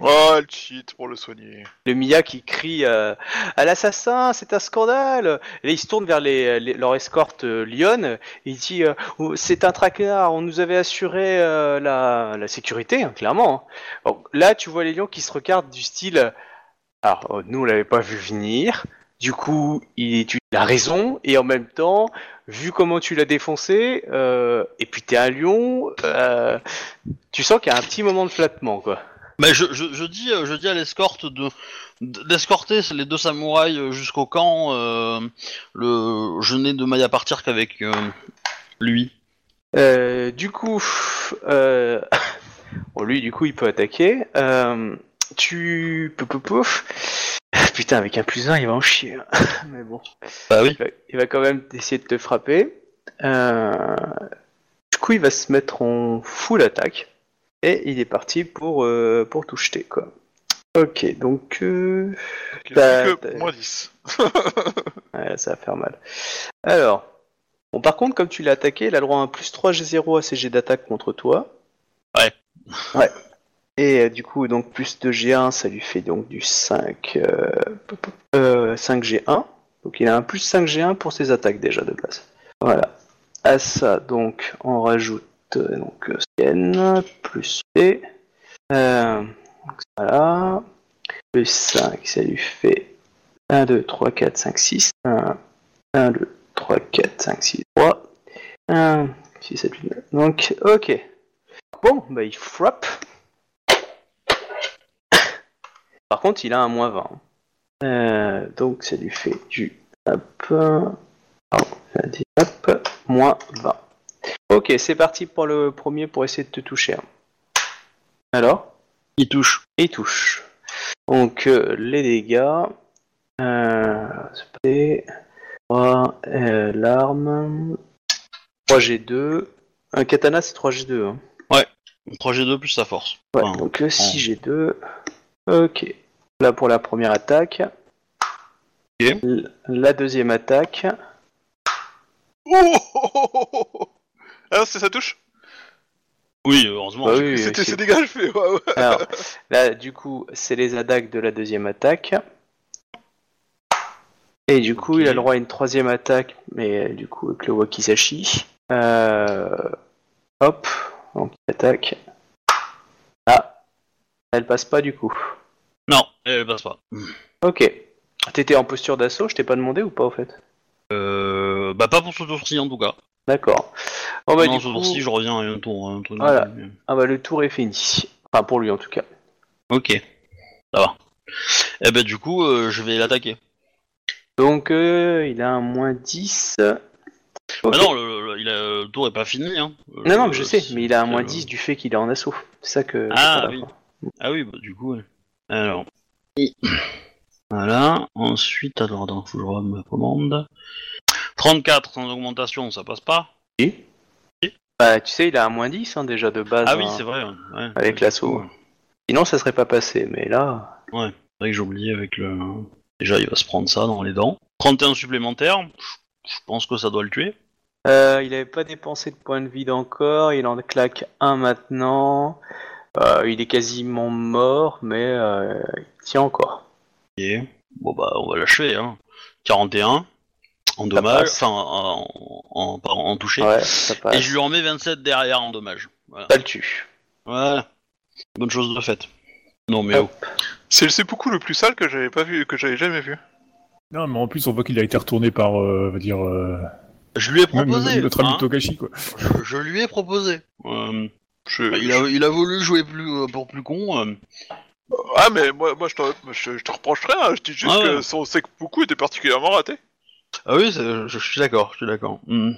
Oh, elle cheat pour le soigner. Le Mia qui crie euh, à l'assassin, c'est un scandale. Et là, il se tourne vers les, les- leur escorte euh, Lyon. Il dit euh, Oh, c'est un traquenard. On nous avait assuré la, la sécurité, hein, clairement. hein. Là, tu vois les lions qui se regardent du style. Alors, euh, nous, on l'avait pas vu venir. Du coup, il, tu as raison. Et en même temps, vu comment tu l'as défoncé, euh, et puis t'es un lion, euh, tu sens qu'il y a un petit moment de flattement, quoi. Mais je, je, je dis, euh, je dis à l'escorte de d'escorter les deux samouraïs jusqu'au camp. euh, le, je n'ai de maille à partir qu'avec lui. Du coup, bon, lui, du coup, il peut attaquer. Tu... Pouf, pouf, pouf. Putain, avec un plus 1, il va en chier. hein. Mais bon. Bah oui. Il va, il va quand même essayer de te frapper. Euh, Du coup, il va se mettre en full attaque. Et il est parti pour, euh, pour tout jeter, quoi. Ok, donc... Euh... Il a Bah, que moins 10. Ouais, ça va faire mal. Alors, bon, par contre, comme tu l'as attaqué, il a le droit à un plus 3 G0 à ses jets d'attaque contre toi. Ouais. Ouais. Et euh, du coup, donc plus 2 G1, ça lui fait donc du 5, euh, euh, 5 G1. Donc il a un plus 5 G1 pour ses attaques déjà de base. Voilà. à ça, donc, on rajoute euh, donc euh, Scan plus P. Euh, voilà. Plus 5, ça lui fait 1, 2, 3, 4, 5, 6. 1, 1, 2, 3, 4, 5, 6, 3. 1, 6, 7, 8, 9. Donc, ok. Bon, bah il frappe. Par contre, il a un moins 20. Euh, donc, ça lui fait du. Hop. Pardon, ça dit hop. Moins 20. Ok, c'est parti pour le premier pour essayer de te toucher. Alors? Il touche. Il touche. Donc, euh, les dégâts. Euh, c'est 3, euh, l'arme. 3G2. Un katana, c'est 3G2. Hein. 3G2 plus sa force. Ouais, Enfin, donc euh, 6G2. Ok. Là pour la première attaque. La deuxième attaque. Oh, oh, oh, oh, oh. Alors, c'est ça touche Oui, heureusement. Bah oui, C'était c'est- ces dégâts, je fais. Ouais, ouais. Alors, là, du coup, c'est les attaques de la deuxième attaque. Et du coup, il a le droit à une troisième attaque, mais euh, du coup, avec le Wakizashi. Euh... Hop, donc il attaque. Ah, elle passe pas du coup. Non, elle passe pas. Ok. T'étais en posture d'assaut, je t'ai pas demandé ou pas au fait Euh, bah pas pour ce tour-ci en tout cas. D'accord. Bon bah non, du ce coup, tour-ci, je reviens à un tour. Un tour Voilà. ah bah le tour est fini. Enfin pour lui en tout cas. Ok, ça va. Eh ben du coup, euh, je vais l'attaquer. Donc euh, il a un moins 10. Ok. Ah non, le, le- il a- le tour est pas fini. Hein. Non, non, Euh, mais je sais, mais il a un moins le- 10 du fait qu'il est en assaut. C'est ça que. Ah, oui. Ah oui, bah du coup, ouais. Alors. Voilà, ensuite, alors, que je ma commande. 34 sans augmentation, ça passe pas Oui. Bah, tu sais, il a un moins 10 hein, déjà de base. Ah oui, hein. c'est vrai. ouais. Ouais, Avec ouais, l'assaut. ouais. Sinon, ça serait pas passé, mais là. C'est vrai que j'ai oublié avec le. Déjà, il va se prendre ça dans les dents. 31 supplémentaires, je- je pense que ça doit le tuer. Euh, il avait pas dépensé de points de vide encore, il en claque un maintenant. Euh, il est quasiment mort, mais euh, il tient encore. Ok. Bon bah, on va l'achever, hein. 41 en dommage, passe. enfin en, en, en, en touché. Ouais. Et je lui en mets 27 derrière en dommage. Voilà. Ça le tue. Voilà. Bonne chose de faite. Non mais Hop. oh. C'est le seppuku le plus sale que j'avais pas vu, que j'avais jamais vu. Non, mais en plus, on voit qu'il a été retourné par, euh, on va dire, euh, Je lui ai même proposé. notre ami hein. Togashi, quoi. je, je lui ai proposé. Euh, Je- il, a, il a voulu jouer plus euh, pour plus con. euh. Ah, mais moi, moi je, te, je, je te reproche rien, je dis juste Ah ouais. que son seppuku était particulièrement raté. Ah oui, c'est- je, je suis d'accord, je suis d'accord. Hmm.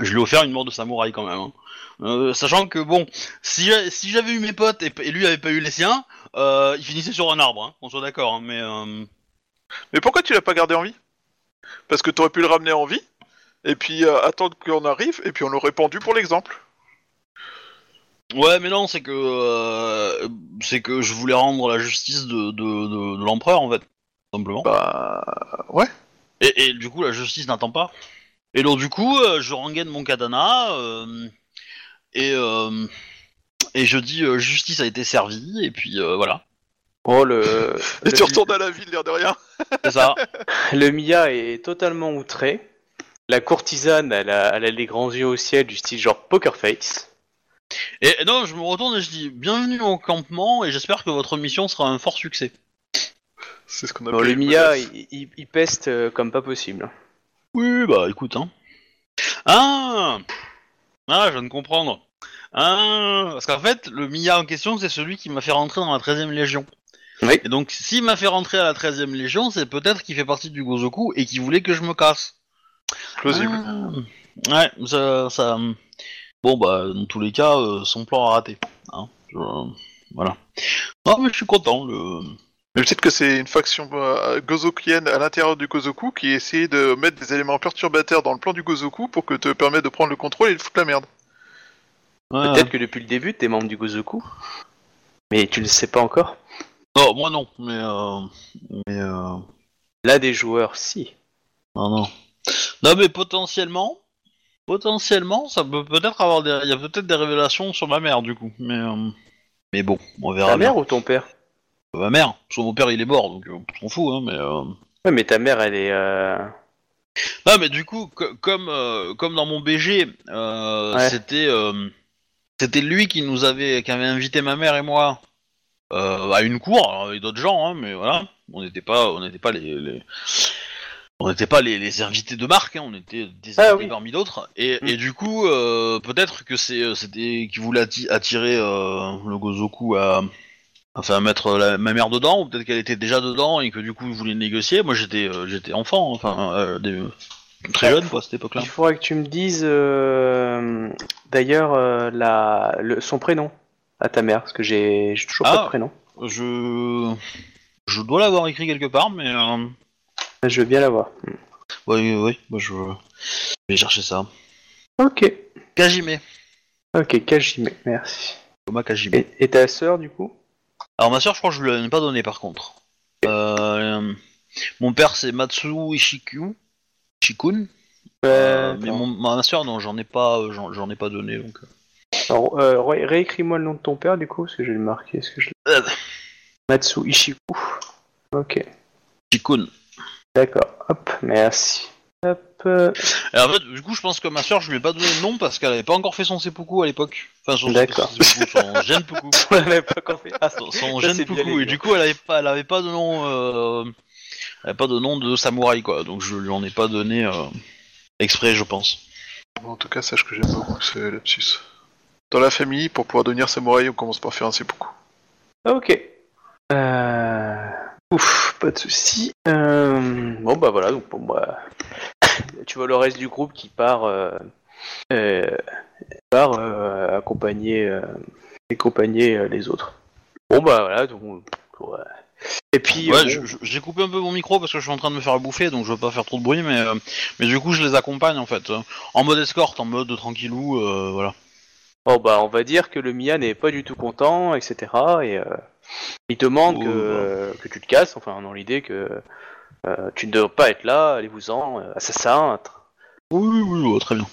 Je lui ai offert une mort de samouraï quand même. hein. Euh, sachant que bon, si, j'a- si j'avais eu mes potes et, et lui avait pas eu les siens, euh, il finissait sur un arbre, hein, on soit d'accord. hein, mais euh, Mais pourquoi tu l'as pas gardé en vie? Parce que t'aurais pu le ramener en vie, et puis euh, attendre qu'on arrive, et puis on l'aurait pendu pour l'exemple. Ouais, mais non, c'est que euh, c'est que je voulais rendre la justice de, de, de, de l'empereur en fait, tout simplement. Bah. Ouais. Et, et du coup, la justice n'attend pas. Et donc, du coup, euh, je rengaine mon katana euh, et, euh, et je dis euh, justice a été servie, et puis euh, voilà. Oh, le, Et le, tu retournes à la ville, l'air de rien. C'est ça. le Mia est totalement outré. La courtisane, elle a, elle a les grands yeux au ciel du style genre poker face. Et, non, je me retourne et je dis bienvenue au campement, et j'espère que votre mission sera un fort succès. C'est ce qu'on Bon, appelle. le une Mia, menace. il, il- il peste euh, comme pas possible. Oui, bah écoute, hein. Ah Ah, je viens de comprendre. Ah Parce qu'en fait, le Mia en question, c'est celui qui m'a fait rentrer dans la 13ème Légion. Oui. Et donc, s'il m'a fait rentrer à la 13ème Légion, c'est peut-être qu'il fait partie du Gozoku et qu'il voulait que je me casse. Plausible. Ah. Ouais, ça, ça. Bon, bah, dans tous les cas, euh, son plan a raté. Hein. Je- Voilà. Non, mais je suis content. Le... Mais peut-être que c'est une faction euh, gozokienne à l'intérieur du Gozoku qui essaie de mettre des éléments perturbateurs dans le plan du Gozoku pour que te permettre de prendre le contrôle et de foutre la merde. Ouais. Peut-être que depuis le début, t'es membre du Gozoku. Mais tu le sais pas encore. Non, moi non, mais. Euh... Mais. Euh... Là, des joueurs, si. Non, non. Non, mais potentiellement, potentiellement, ça peut peut-être avoir des, il y a peut-être des révélations sur ma mère du coup. Mais, euh, mais bon, on verra. Ta bien. mère ou ton père? Ma mère, parce que mon père il est mort, donc euh, on s'en fout, hein. Mais euh, Ouais, mais ta mère, elle est. Non, mais du coup, co- comme comme dans mon BG, Ouais. c'était c'était lui qui nous avait qui avait invité ma mère et moi à une cour avec d'autres gens, hein, mais voilà, on n'était pas on n'était pas les, les- on n'était pas les, les invités de marque, hein, on était des Ah invités oui. parmi d'autres. Et, Mm. et du coup, euh, peut-être que c'est euh, c'était qui voulait atti- attirer euh, le Gozoku à enfin à mettre la- ma mère dedans, ou peut-être qu'elle était déjà dedans et que du coup il voulait négocier. Moi j'étais euh, j'étais enfant, enfin euh, des- très jeune quoi à cette époque-là. Il faudrait que tu me dises d'ailleurs la, le, son prénom à ta mère, parce que j'ai j'ai toujours pas Ah. de prénom. Je je dois l'avoir écrit quelque part, mais. Je veux bien l'avoir. oui oui, moi je je vais chercher ça. Ok. Kajime, Ok, Kajime, merci. Thomas Kajime. Et, et ta sœur, du coup? Alors ma soeur, je crois que je lui ai pas donné par contre. Euh, mon père c'est Matsu Ishiku, Ishikun, euh, mais mon, ma soeur non, j'en ai pas, euh, j'en, j'en ai pas donné donc. euh. Alors, euh, ré- réécris-moi le nom de ton père, du coup, parce que je vais le marquer. Est-ce que je... l'ai- Euh, Matsu Ishiku. Ok, Ishikun. D'accord. Hop, merci. Hop. euh, Et en fait, du coup, je pense que ma soeur, je lui ai pas donné le nom parce qu'elle avait pas encore fait son seppuku à l'époque. Enfin, son, D'accord. son, seppuku, son genpuku. On l'avait pas encore fait. Ah, Son, son Ça, c'est genpuku. bien les Et du coup, elle avait pas, elle avait pas de nom, euh, elle avait pas de nom de samouraï quoi. Donc je lui en ai pas donné euh, exprès, je pense. En tout cas, sache que j'aime beaucoup ce lapsus. Dans la famille, pour pouvoir devenir samouraï, on commence par faire un seppuku. Ok. Euh... Ouf, pas de soucis. Euh... Bon, bah voilà, donc bon, bah... tu vois le reste du groupe qui part, euh... euh, part euh, accompagner, accompagner les autres. Bon, bah voilà, donc. ouais. Et puis. Ouais, bon, j'ai coupé un peu mon micro parce que je suis en train de me faire bouffer, donc je veux pas faire trop de bruit, mais mais du coup, je les accompagne en fait, en mode escorte, en mode tranquillou, voilà. bon, bah, on va dire que le Mia n'est pas du tout content, etc. Et il demande Oh, que, bah. que tu te casses, enfin, dans l'idée que euh, tu ne dois pas être là, allez-vous-en, euh, assassin. Oui, oui, oui, ouais, très bien.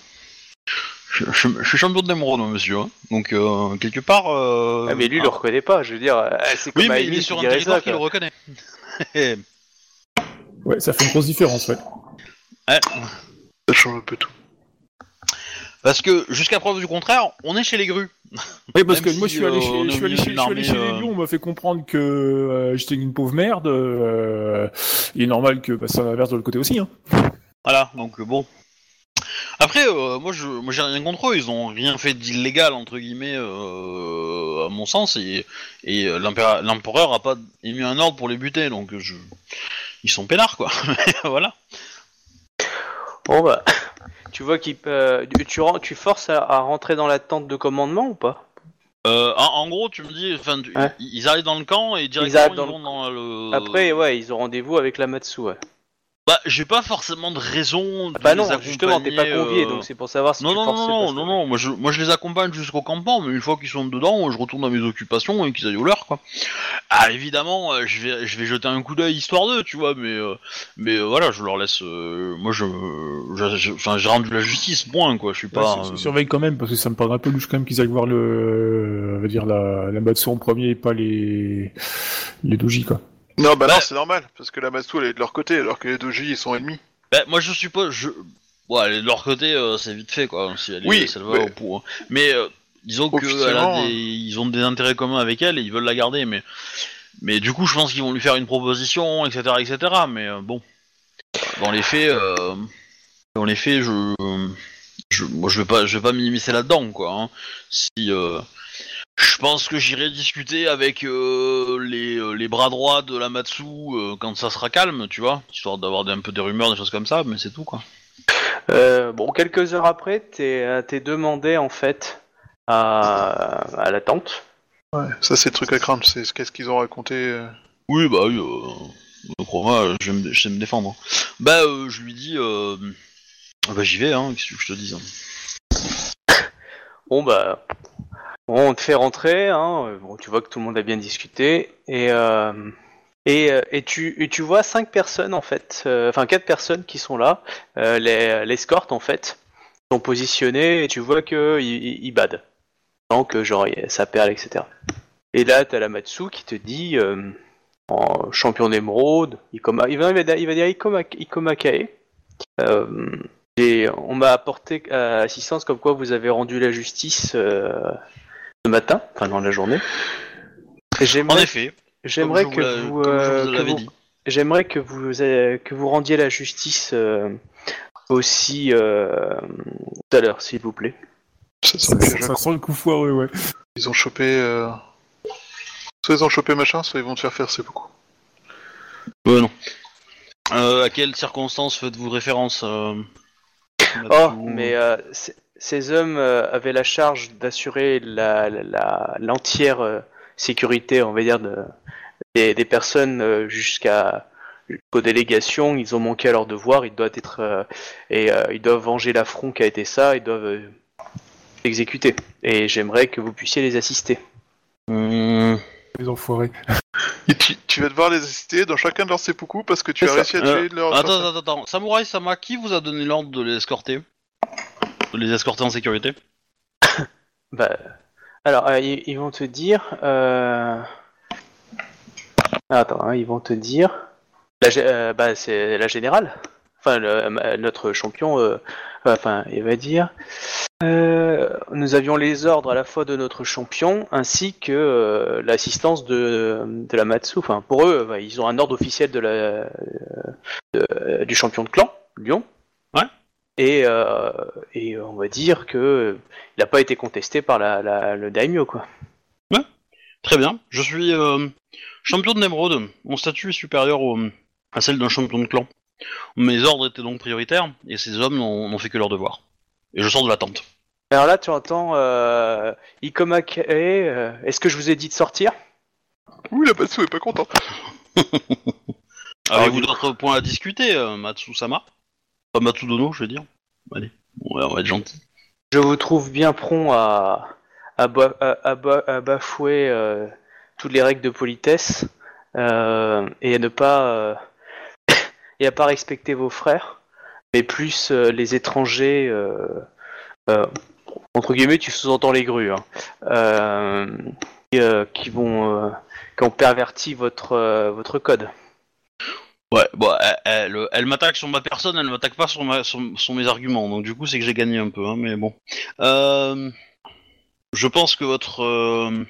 Je, je- je suis champion d'émeraude, moi, monsieur. hein. Donc, euh, quelque part. euh, Ah, mais lui, il le ah. reconnaît pas, je veux dire, euh, c'est comme Oui, mais Amy il est sur un dirait territoire ça, qui le quoi. reconnaît. ouais. Ouais, ça fait une grosse différence, ouais. Ça change un peu tout. Parce que, jusqu'à preuve du contraire, on est chez les grues. Oui, parce Même que moi, si, je suis allé euh, chez, je suis allé chez, d'une je suis allé chez armée, les euh, lions, on m'a fait comprendre que euh, j'étais une pauvre merde. euh, il est normal que bah, ça m'inverse de l'autre côté aussi. Hein. Voilà, donc euh, bon. Après, euh, moi, je, moi, j'ai rien contre eux. Ils ont rien fait d'illégal entre guillemets, euh, à mon sens, et, et euh, l'empereur, l'empereur a pas émis un ordre pour les buter, donc je, ils sont peinards, quoi. voilà. Bon, bah, tu vois qu'il peut- tu, forces à, à rentrer dans la tente de commandement ou pas? Euh, en, en gros, tu me dis, enfin, tu- Ouais. ils arrivent dans le camp et directement ils, dans vont dans le. Après, ouais, ils ont rendez-vous avec la Matsu, ouais. Bah, j'ai pas forcément de raison. De Bah non, les justement, t'es pas accompagner, convié, euh, donc c'est pour savoir si Non, tu non, non, non, non, non, moi je, moi je les accompagne jusqu'au campement, mais une fois qu'ils sont dedans, je retourne à mes occupations et qu'ils aillent au leur, quoi. Ah, évidemment, euh, je vais, je vais jeter un coup d'œil histoire d'eux, tu vois, mais, euh, mais euh, voilà, je leur laisse. euh, moi, je, enfin, j'ai rendu la justice, point, quoi. Je suis pas. Ouais, euh, Surveille quand même, parce que ça me paraît un peu louche quand même qu'ils aillent voir le, on va dire la, la en premier et pas les, les doji, quoi. Non, bah Bah- non, c'est normal, parce que la Matsu elle est de leur côté, alors que les doji ils sont ennemis. bah, moi, je suppose, je. Ouais, de leur côté, euh, c'est vite fait, quoi. Si elle est- Oui, elle va mais- au pour. hein. Mais euh, disons que elle a Officiellement, des, ils ont des intérêts communs avec elle et ils veulent la garder, mais. Mais du coup, je pense qu'ils vont lui faire une proposition, etc., etc. Mais euh, bon, dans les faits, euh, dans les faits, je, je, moi, je vais pas, je vais pas m'immiscer là-dedans, quoi. hein. Si, euh, je pense que j'irai discuter avec euh, les, euh, les bras droits de la Matsu euh, quand ça sera calme, tu vois, histoire d'avoir un peu des rumeurs, des choses comme ça, mais c'est tout, quoi. Euh, bon, quelques heures après, t'es t'es demandé en fait à, à la tente. Ouais, ça c'est le truc à craindre, c'est qu'est-ce qu'ils ont raconté. euh. Oui, bah oui, euh, crois-moi, je, vais me- je sais me défendre. Bah, euh, je lui dis, euh, bah j'y vais, hein, qu'est-ce que je te dis. hein. Bon bah, on te fait rentrer. Hein. Bon, tu vois que tout le monde a bien discuté et euh, euh, tu tu vois cinq personnes en fait, euh, enfin quatre personnes qui sont là, les l'escorte en fait, sont positionnées et tu vois que ils, ils- badent, donc genre ça perle etc. Et là t'as la Matsu qui te dit en champion d'émeraude, il va, il va dire Ikoma, et on m'a apporté assistance comme quoi vous avez rendu la justice ce matin, enfin dans la journée. En J'aimerais, effet, j'aimerais que vous l'a- vous, comme je euh, vous que l'avais vous- dit. j'aimerais que vous euh, que vous rendiez la justice euh, aussi euh, tout à l'heure, s'il vous plaît. Ça, sent le coup foireux, ouais. Ils ont chopé. Euh... Soit ils ont chopé machin, soit ils vont te faire faire, c'est beaucoup. Ouais, non. Euh, à quelles circonstances faites-vous référence euh, Oh, mais euh, ces hommes euh, avaient la charge d'assurer la, la- la- l'entière euh, sécurité, on va dire, de, des, des personnes euh, jusqu'à jusqu'aux délégations. Ils ont manqué à leur devoir. Ils doivent être euh, et euh, ils doivent venger l'affront qui a été ça. Ils doivent euh, exécuter. Et j'aimerais que vous puissiez les assister. Hmm, Les enfoirés. Et tu, tu vas devoir les assister dans chacun de leurs seppuku parce que tu C'est as ça. réussi à Euh, tuer leur. Attends, attends, attends. Samouraï Sama, qui vous a donné l'ordre de les escorter? Les escorter en sécurité? Bah, alors, euh, ils, vont te dire. Euh... Attends, hein, ils vont te dire. Euh, bah, c'est la générale. Enfin, notre champion. enfin, il va dire. nous avions les ordres à la fois de notre champion ainsi que l'assistance de, la Matsu. Enfin, pour eux, bah, ils ont un ordre officiel de la, du champion de clan, Lyon. Ouais. Et, euh, et on va dire que il n'a pas été contesté par la, la- le daimyo quoi. Très bien. Je suis euh, champion de Nemrod. Mon statut est supérieur au- à celle d'un champion de clan. Mes ordres étaient donc prioritaires, et ces hommes n'ont fait que leur devoir. Et je sors de la tente. Alors là tu entends euh, Ikoma Kae, euh, est-ce que je vous ai dit de sortir? Ouh, la Batsu est pas content. Avez-vous du d'autres points à discuter, euh, Matsu-sama? Pas Matsudono, je veux dire. Allez, on va être gentil. Je vous trouve bien prompt à, à, à- à ba- à bafouer euh, toutes les règles de politesse euh, et à ne pas euh, et à pas respecter vos frères, mais plus les étrangers. entre guillemets, tu sous-entends les grues, hein, qui, euh, qui vont qui ont perverti votre votre code. Ouais, bon, elle, elle, elle m'attaque sur ma personne, elle m'attaque pas sur, ma, sur, sur mes arguments, donc du coup c'est que j'ai gagné un peu, hein, mais bon. Euh, je pense que votre euh,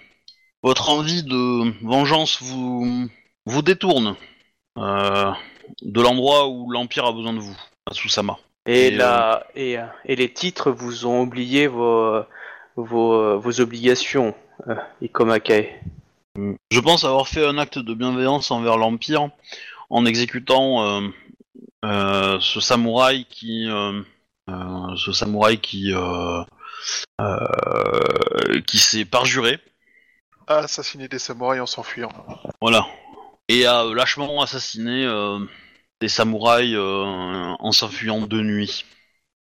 votre envie de vengeance vous vous détourne euh, de l'endroit où l'Empire a besoin de vous, Matsusama. Et, Et, la, et, et les titres vous ont oublié vos, vos, vos obligations, euh, Ikoma Kae. Je pense avoir fait un acte de bienveillance envers l'Empire en exécutant euh, euh, ce samouraï qui, euh, euh, ce samouraï qui, euh, euh, qui s'est parjuré, À assassiner des samouraïs en s'enfuyant. voilà, et a euh, lâchement assassiné euh, des samouraïs euh, en s'enfuyant de nuit.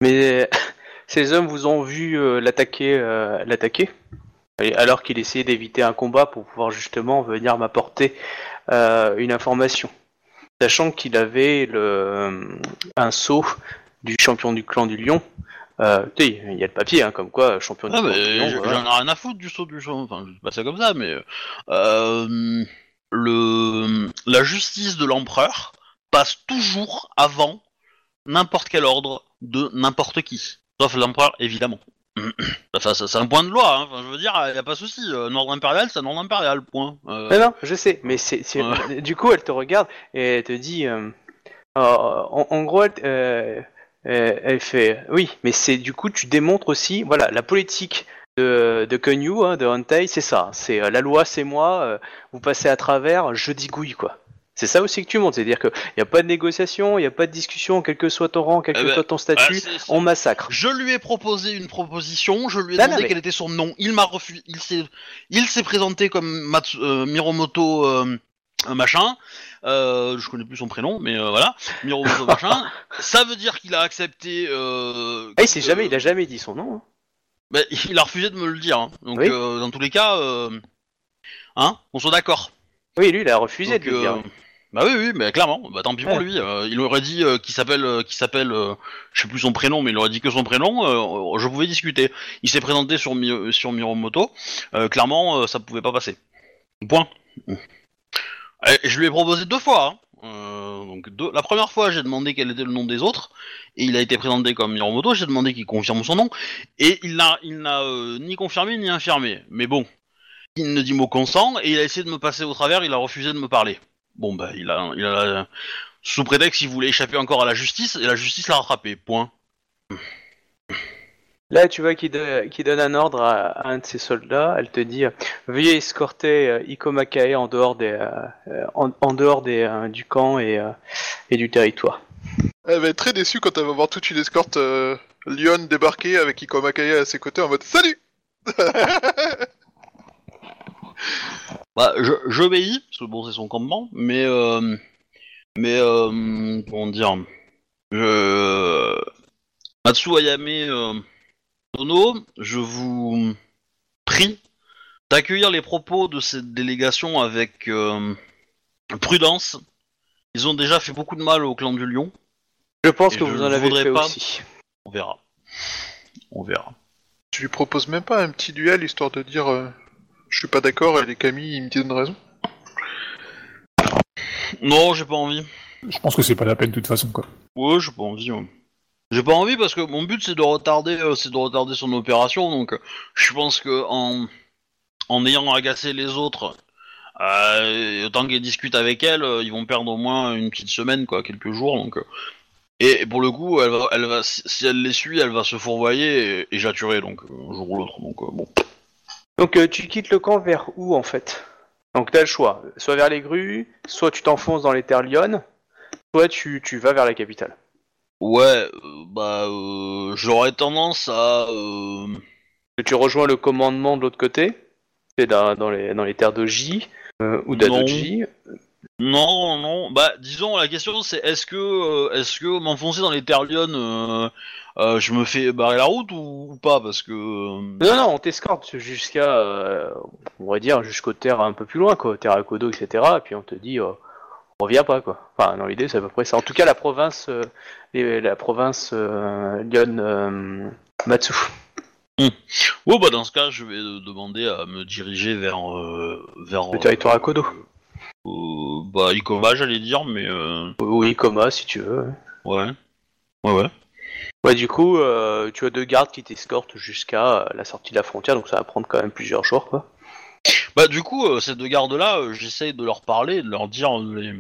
Mais ces hommes vous ont vu euh, l'attaquer, euh, l'attaquer, alors qu'il essayait d'éviter un combat pour pouvoir justement venir m'apporter euh, une information, sachant qu'il avait le, un sceau du champion du clan du Lion. Euh, il y a le papier, hein, comme quoi champion du Ah, clan du Lion. voilà. j'en ai rien à foutre du saut du champ, enfin, je dis pas ça comme ça, mais euh, le la justice de l'empereur passe toujours avant n'importe quel ordre de n'importe qui, sauf l'empereur évidemment. Enfin, ça- c'est un point de loi, hein. enfin, je veux dire, il y a pas de souci. euh, Un ordre impérial, c'est un ordre impérial, point. Euh, Non, non, je sais, mais c'est, c'est- Ouais. du coup, elle te regarde et elle te dit, euh, euh, en, en gros, elle, euh, euh, elle fait, oui, mais c'est du coup, tu démontres aussi, voilà, la politique de, de Kenyu, hein, de Hantei, c'est ça, c'est euh, la loi, c'est moi, euh, vous passez à travers, je digouille, quoi. C'est ça aussi que tu montres, c'est-à-dire qu'il n'y a pas de négociation, il n'y a pas de discussion, quel que soit ton rang, quel que Eh ben, soit ton ah, statut, on massacre. Je lui ai proposé une proposition, je lui ai Non, demandé non, mais- quel était son nom, il m'a refusé, il s'est, il s'est présenté comme Matsu- euh, Miromoto euh, machin, euh, je connais plus son prénom, mais euh, voilà, Miromoto machin, ça veut dire qu'il a accepté... Euh, Ah, il que- jamais, il a jamais dit son nom. hein. bah, il a refusé de me le dire, hein. donc Oui. dans tous les cas, hein, on soit d'accord. Oui, lui, il a refusé Donc, de le dire. Bah oui, oui, mais clairement, bah tant pis pour Ouais. lui. euh, il aurait dit euh, qu'il s'appelle, euh, qu'il s'appelle, euh, je sais plus son prénom, mais il aurait dit que son prénom. euh, je pouvais discuter. Il s'est présenté sur Mi- sur Miromoto. euh, clairement, euh, ça pouvait pas passer. Point. Et je lui ai proposé deux fois. hein. euh, donc deux- la première fois j'ai demandé quel était le nom des autres et il a été présenté comme Miromoto. J'ai demandé qu'il confirme son nom et il n'a il n'a euh, ni confirmé ni infirmé. Mais bon, il ne dit mot consent et il a essayé de me passer au travers. Il a refusé de me parler. Bon bah il a il a sous prétexte qu'il voulait échapper encore à la justice et la justice l'a rattrapé. Point. Là, tu vois qu'il do- qu'il donne un ordre à, à un de ses soldats. Elle te dit euh, Veuillez escorter euh, Iko Makae en dehors, des, euh, euh, en, en dehors des, euh, du camp et, euh, et du territoire. Elle va être très déçue quand elle va voir toute une escorte euh, Lyon débarquer avec Iko Makae à ses côtés en mode Salut Bah, je, j'obéis, parce que bon, c'est son campement, mais, euh, mais, euh, comment dire, je, Matsu Ayame euh, Tono, je vous prie d'accueillir les propos de cette délégation avec euh, prudence. Ils ont déjà fait beaucoup de mal au clan du lion. Je pense Et que je vous en ne avez fait pas. aussi. On verra. On verra. Tu lui proposes même pas un petit duel histoire de dire euh, Je suis pas d'accord et les Camille ils me donnent raison Non, j'ai pas envie. Je pense que c'est pas la peine de toute façon, quoi. Ouais, j'ai pas envie. ouais. J'ai pas envie parce que mon but c'est de retarder, euh, c'est de retarder son opération. Donc, euh, je pense que en en ayant agacé les autres, euh, autant qu'ils discutent avec elle, euh, ils vont perdre au moins une petite semaine, quoi, quelques jours. Donc, euh, et, et pour le coup, elle va, elle va, si si elle les suit, elle va se fourvoyer et, et j'atturer donc euh, un jour ou l'autre. Donc, euh, bon. Donc, euh, tu quittes le camp vers où en fait? Donc, tu as le choix soit vers les grues, soit tu t'enfonces dans les terres Lyon, soit tu, tu vas vers la capitale. Ouais, euh, bah, euh, j'aurais tendance à. euh, Tu rejoins le commandement de l'autre côté, c'est dans, dans, les, dans les terres de J euh, ou d'Adoji. Non, non. Bah, disons, la question c'est est-ce que, euh, est-ce que m'enfoncer dans les terres lionnes, euh, euh, je me fais barrer la route ou, ou pas Parce que. euh, Non, non, on t'escorte jusqu'à, euh, on va dire, jusqu'aux terres un peu plus loin, quoi, terre à Kodo, etc. Et puis on te dit, euh, reviens pas, quoi. Enfin, dans l'idée, c'est à peu près ça. En tout cas, la province, euh, les- la province euh, Lyon euh, Matsu. Ouais, bah dans ce cas, je vais euh, demander à me diriger vers. euh, vers Le territoire à Kodo. euh, bah, Ikoma, j'allais dire, mais. Euh, Oui, Coma, si tu veux. ouais. Ouais, ouais. Ouais, du coup, euh, tu as deux gardes qui t'escortent jusqu'à euh, la sortie de la frontière, donc ça va prendre quand même plusieurs jours, quoi. Bah, du coup, euh, ces deux gardes-là, j'essaye de leur parler, de leur dire, de les,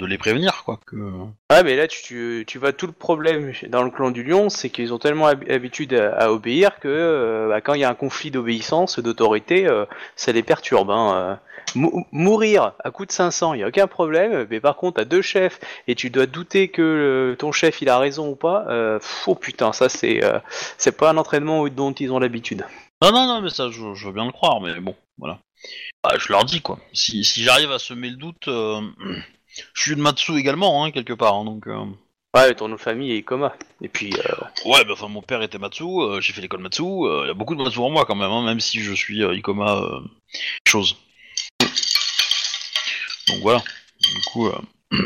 de les prévenir, quoi. Que... Ouais, mais là, tu, tu, tu vois tout le problème dans le clan du lion, c'est qu'ils ont tellement hab- l'habitude à, à obéir que bah, quand il y a un conflit d'obéissance, d'autorité, ça les perturbe. Hein. Mou- mourir à coup de 500, il n'y a aucun problème, mais par contre, à deux chefs, et tu dois douter que euh, ton chef il a raison ou pas, euh, pff, oh putain, ça c'est euh, c'est pas un entraînement dont ils ont l'habitude. Non, non, non, mais ça, je, je veux bien le croire, mais bon, voilà. Bah, je leur dis, quoi. Si, si j'arrive à semer le doute, euh, je suis de Matsu également, hein, quelque part, hein, donc... Ouais, ton nom de famille est coma. Et puis, euh, Ouais, bah, enfin, mon père était Matsu, euh, j'ai fait l'école Matsu, euh, il y a beaucoup de Matsu en moi, quand même, hein, même si je suis Ikoma chose. Voilà. Du coup... euh,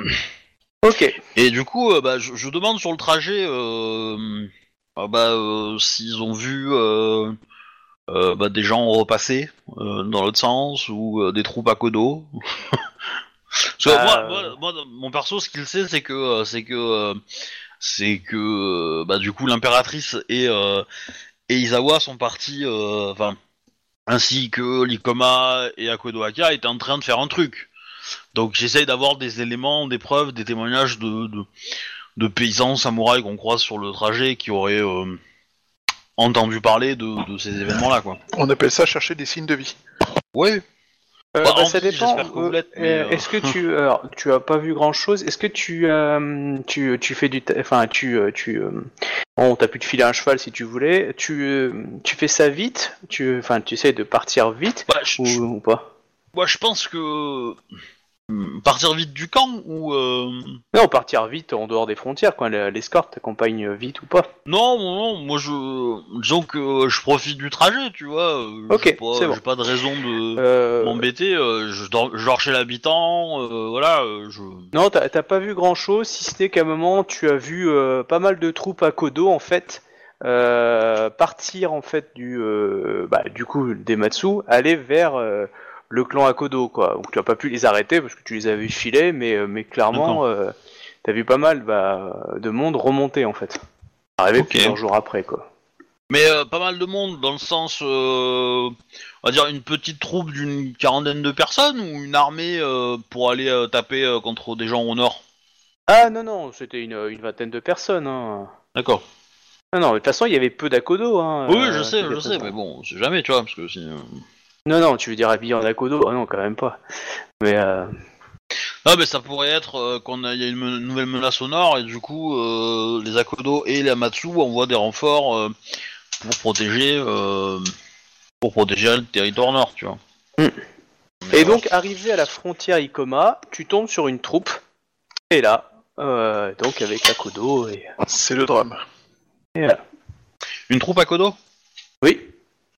ok. Et du coup, euh, bah, je, je demande sur le trajet euh, ah bah, s'ils ont vu bah, des gens repasser dans l'autre sens ou des troupes à Kodo. Parce que Ah, moi, moi, moi, mon perso, ce qu'il sait, c'est que c'est que c'est que bah, du coup l'impératrice et et Izawa sont partis, enfin ainsi que Likoma et Akodoaka étaient en train de faire un truc. Donc j'essaye d'avoir des éléments, des preuves, des témoignages de, de, de paysans samouraïs qu'on croise sur le trajet qui auraient euh, entendu parler de, de ces événements-là, quoi. On appelle ça chercher des signes de vie. Ouais. Euh, Bah, bah, ça dépend. Euh, Est-ce que tu, alors, tu as pas vu grand chose Est-ce que tu, euh, tu, tu fais du, ta- enfin, tu, tu, euh, bon, t'as pu te filer un cheval si tu voulais. Tu, euh, tu fais ça vite. Tu, enfin, tu essaies de partir vite Bah, je, ou, je- ou pas? Moi, je pense que partir vite du camp ou euh, Non, partir vite en dehors des frontières, quoi. L'escorte t'accompagne vite ou pas non, non, non, moi je disons que je profite du trajet, tu vois. euh, Ok, j'ai pas, bon. de raison de euh, m'embêter. je, dors, je dors chez l'habitant, euh, voilà. je Non, t'as pas vu grand chose, si ce n'est qu'à un moment tu as vu pas mal de troupes à Kodo en fait partir en fait du, bah, du coup des Matsu, aller vers le clan Akodo, quoi. Donc tu as pas pu les arrêter parce que tu les avais filés, mais, euh, mais clairement, euh, t'as vu pas mal bah, de monde remonter en fait. Arrivé plusieurs jours après, quoi. Mais euh, pas mal de monde dans le sens, euh, on va dire une petite troupe d'une quarantaine de personnes ou une armée pour aller taper contre des gens au nord? Ah non, non, c'était une, une vingtaine de personnes. Hein. D'accord. Non, non, de toute façon, il y avait peu d'Akodo. Hein, oui, je sais, je sais, mais bon, c'est jamais, tu vois, parce que si. Non, non, tu veux dire habillé en Akodo Ah non, quand même pas. Mais euh, Ah, mais ça pourrait être euh, qu'on a, y a une me- nouvelle menace au nord et du coup, euh, les Akodo et les Amatsu envoient des renforts euh, pour protéger, euh, pour protéger le territoire nord, tu vois. Hmm. Et donc, arrivé à la frontière Ikoma, tu tombes sur une troupe. Et là, euh, donc avec Akodo et... C'est le drame. et voilà. Une troupe Akodo?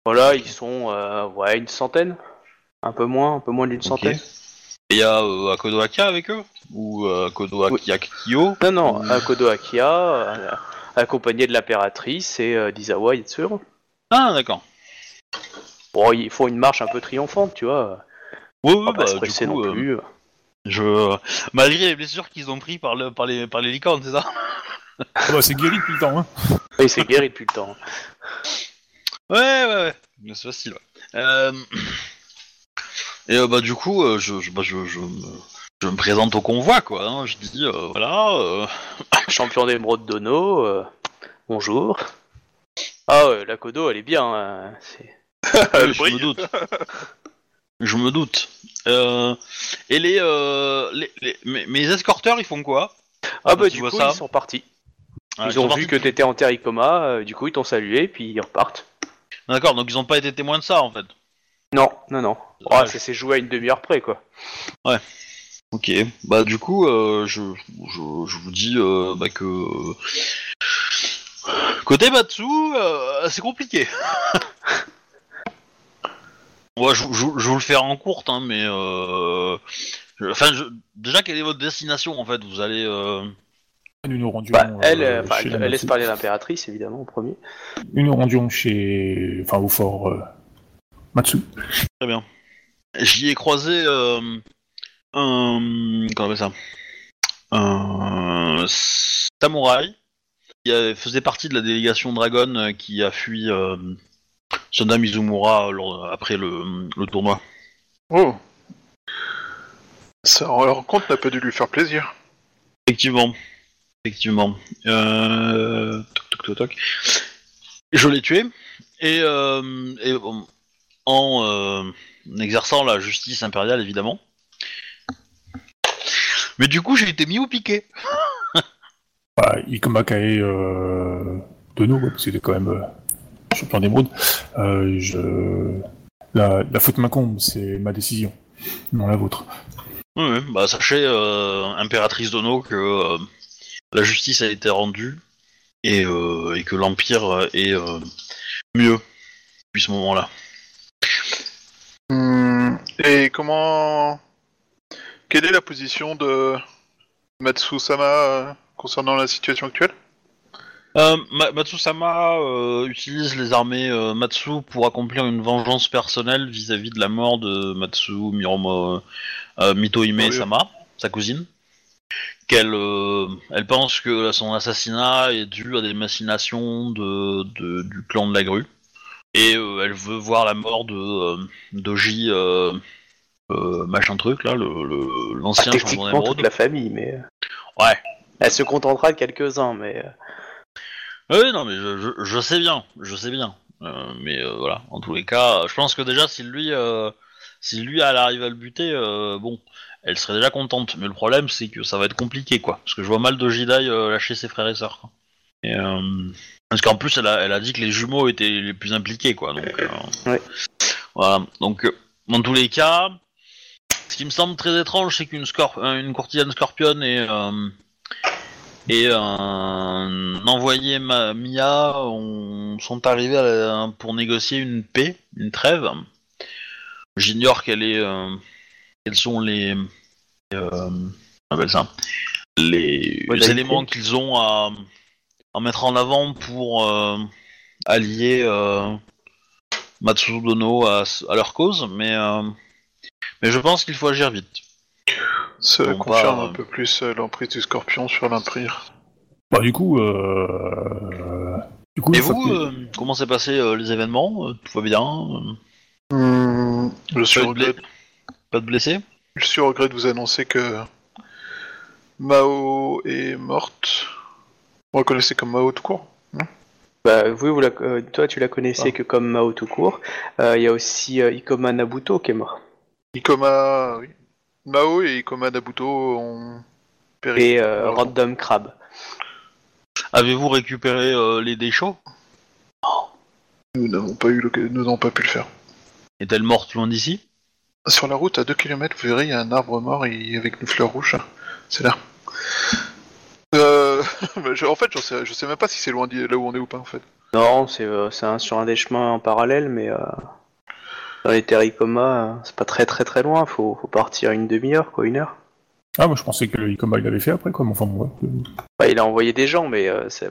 Voilà, ils sont euh, ouais, une centaine. Un peu moins, un peu moins d'une centaine. Et il y a euh, Akodo Akia avec eux Ou euh, Akodo Akia Kyo Non, non. Akodo Akia, euh, accompagné de l'impératrice et euh, d'Izawa Yetsuro. Ah, d'accord. Bon, ils font une marche un peu triomphante, tu vois. Oui, On oui, va pas bah, du coup, non euh, plus. je... malgré les blessures qu'ils ont pris par, le, par, les, par les licornes, c'est ça? Ah bah, c'est guéri depuis le temps. Hein. Oui, c'est guéri depuis le temps. Ouais, ouais, ouais. C'est facile, ouais. Euh... Et euh, bah du coup, euh, je, je, bah, je, je, me... je me présente au convoi, quoi. hein. Je dis, euh, voilà... Champion d'émeraude d'Ono, euh, bonjour. Ah ouais, la Kodo, elle est bien. hein, c'est- Oui, je brille. me doute. je me doute. Euh, et les, euh, les, les- mes, mes escorteurs, ils font quoi? Ah bah du coup, ça? ils sont partis. Ah, ils sont ont partis vu que t'étais en terre euh, du coup ils t'ont salué, puis ils repartent. D'accord, donc ils ont pas été témoins de ça, en fait. Non, non, non. Dommage. ça s'est joué à une demi-heure près, quoi. Ok, bah du coup, euh, je, je, je vous dis euh, bah, que côté Matsu, euh, c'est compliqué. Ouais, je, je, vous le faire en courte, hein, mais euh, enfin, je- déjà quelle est votre destination en fait? Vous allez, euh, Nous nous rendions. Bah, elle, euh, euh, elle, la elle laisse Matsu. parler l'impératrice, évidemment, en premier. Nous nous rendions chez. Enfin, au fort euh, Matsu. très bien. J'y ai croisé euh, un comment on appelle ça? Un samouraï qui faisait partie de la délégation Dragon qui a fui euh, Sonda Mizumura lors- après le, le tournoi. Oh. Ça, la rencontre n'a pas dû lui faire plaisir. Effectivement. Effectivement. Euh... Toc, toc, toc, toc. Je l'ai tué. Et, euh, et, bon, en euh, exerçant la justice impériale, évidemment. Mais du coup, j'ai été mis au piquet. Bah, Ikoma Kae euh, Dono, ouais, parce que c'était quand même euh, champion d'émeraude. Je... la, la faute m'incombe, c'est ma décision, non la vôtre. Oui. Bah, sachez, euh, impératrice Dono, que la justice a été rendue et, euh, et que l'Empire est euh, mieux depuis ce moment-là. Hmm, Et comment... Quelle est la position de Matsu-sama euh, concernant la situation actuelle? Euh, Ma- Matsusama euh, utilise les armées euh, Matsu pour accomplir une vengeance personnelle vis-à-vis de la mort de Matsu Miromo, Mitohime Sama, sa cousine. Qu'elle euh, elle pense que son assassinat est dû à des machinations de, de- du clan de la grue. Et euh, elle veut voir la mort de euh, Doji machin truc là, le- le- l'ancien champion d'émeraude. toute la famille, mais... Ouais. Elle se contentera de quelques-uns, mais... Oui, non, mais je, je, je sais bien, je sais bien. Mais voilà, en tous les cas, je pense que déjà, si lui, si lui elle arrive à le buter, euh, bon, elle serait déjà contente. Mais le problème, c'est que ça va être compliqué, quoi. Parce que je vois mal de Jidai euh, lâcher ses frères et sœurs. Quoi. Et, euh, parce qu'en plus, elle a, elle a dit que les jumeaux étaient les plus impliqués, quoi. Donc, euh, Ouais. voilà. Donc, dans tous les cas, ce qui me semble très étrange, c'est qu'une scorp une courtisane scorpionne et et un envoyé Ma- Mia ont- sont arrivés à la- pour négocier une paix, une trêve. J'ignore quelle est, quels sont les, euh, comment on appelle ça, les Modalités. éléments qu'ils ont à, à mettre en avant pour euh, allier euh, Matsudono à, à leur cause, mais euh, Mais je pense qu'il faut agir vite. Ça confirme bah, un peu plus l'emprise du scorpion sur l'empire. Bah, du coup, euh... du coup, Et vous, que- euh, comment s'est passé euh, les événements? Tout va bien Hmm, je, suis pas, de blessés je suis au regret de vous annoncer que Mao est morte. Vous reconnaissez comme Mao tout court Bah, vous, vous la- euh, toi, tu la connaissais Ah. que comme Mao tout court. Euh, Il y a aussi euh, Ikoma Nabuto qui est mort. Ikoma, oui. Mao et Ikoma Nabuto ont péri. Et euh. Random Crab. Avez-vous récupéré euh, les déchets? Nous n'avons pas eu nous n'avons pas pu le faire. Est-elle morte loin d'ici? Sur la route à 2 km, vous verrez, il y a un arbre mort et avec une fleur rouge. C'est là. Euh, je- en fait, je sais, je sais même pas si c'est loin d'i- là où on est ou pas en fait. Non, c'est euh, sur un des chemins en parallèle, mais euh, dans les terres Ikoma, euh, c'est pas très très très loin. Faut, faut partir une demi-heure, quoi, une heure. Ah, moi je pensais que Ikoma il l'avait fait après, quoi. mais Enfin, bon, ouais. Bah, il a envoyé des gens, mais euh, c'est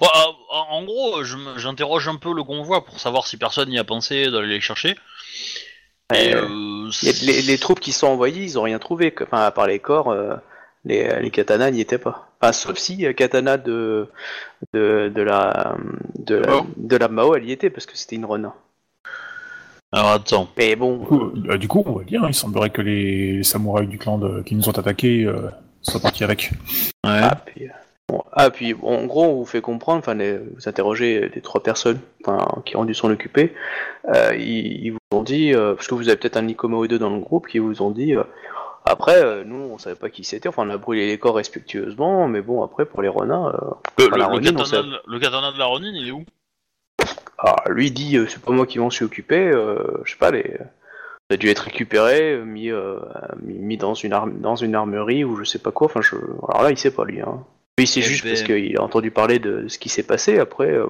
Ouais, en gros, je me- j'interroge un peu le convoi pour savoir si personne n'y a pensé d'aller les chercher. Et, Euh, euh, les, les troupes qui sont envoyées, ils ont rien trouvé. Enfin, à part les corps, euh, les, les katanas n'y étaient pas. Enfin, sauf si euh, katana de de, de la de la, Mao. de la Mao, elle y était parce que c'était une Ronin. Alors attends. Mais bon, Du coup, euh, du coup, on va dire, il semblerait que les samouraïs du clan de- qui nous ont attaqués euh, soient partis avec. Ouais. Ah, puis, euh, ah, puis bon, en gros, on vous fait comprendre, enfin, les- vous interrogez les trois personnes qui ont dû s'en occuper, euh, ils, ils vous ont dit, euh, parce que vous avez peut-être un ou deux dans le groupe, qui vous ont dit, euh, après, nous, on savait pas qui c'était, enfin, on a brûlé les corps respectueusement, mais bon, après, pour les renards, Le, Enfin, Ronin, katana, le katana de la Ronin, il est où? Ah, lui dit, c'est pas moi qui m'en suis occupé, euh, je sais pas, les... Ça a dû être récupéré, mis, euh, mis, mis dans, une arme, dans une armerie ou je sais pas quoi. Enfin, je... alors là, il sait pas lui. Hein. Lui, c'est Eh juste ben- parce qu'il a entendu parler de ce qui s'est passé. Après, euh,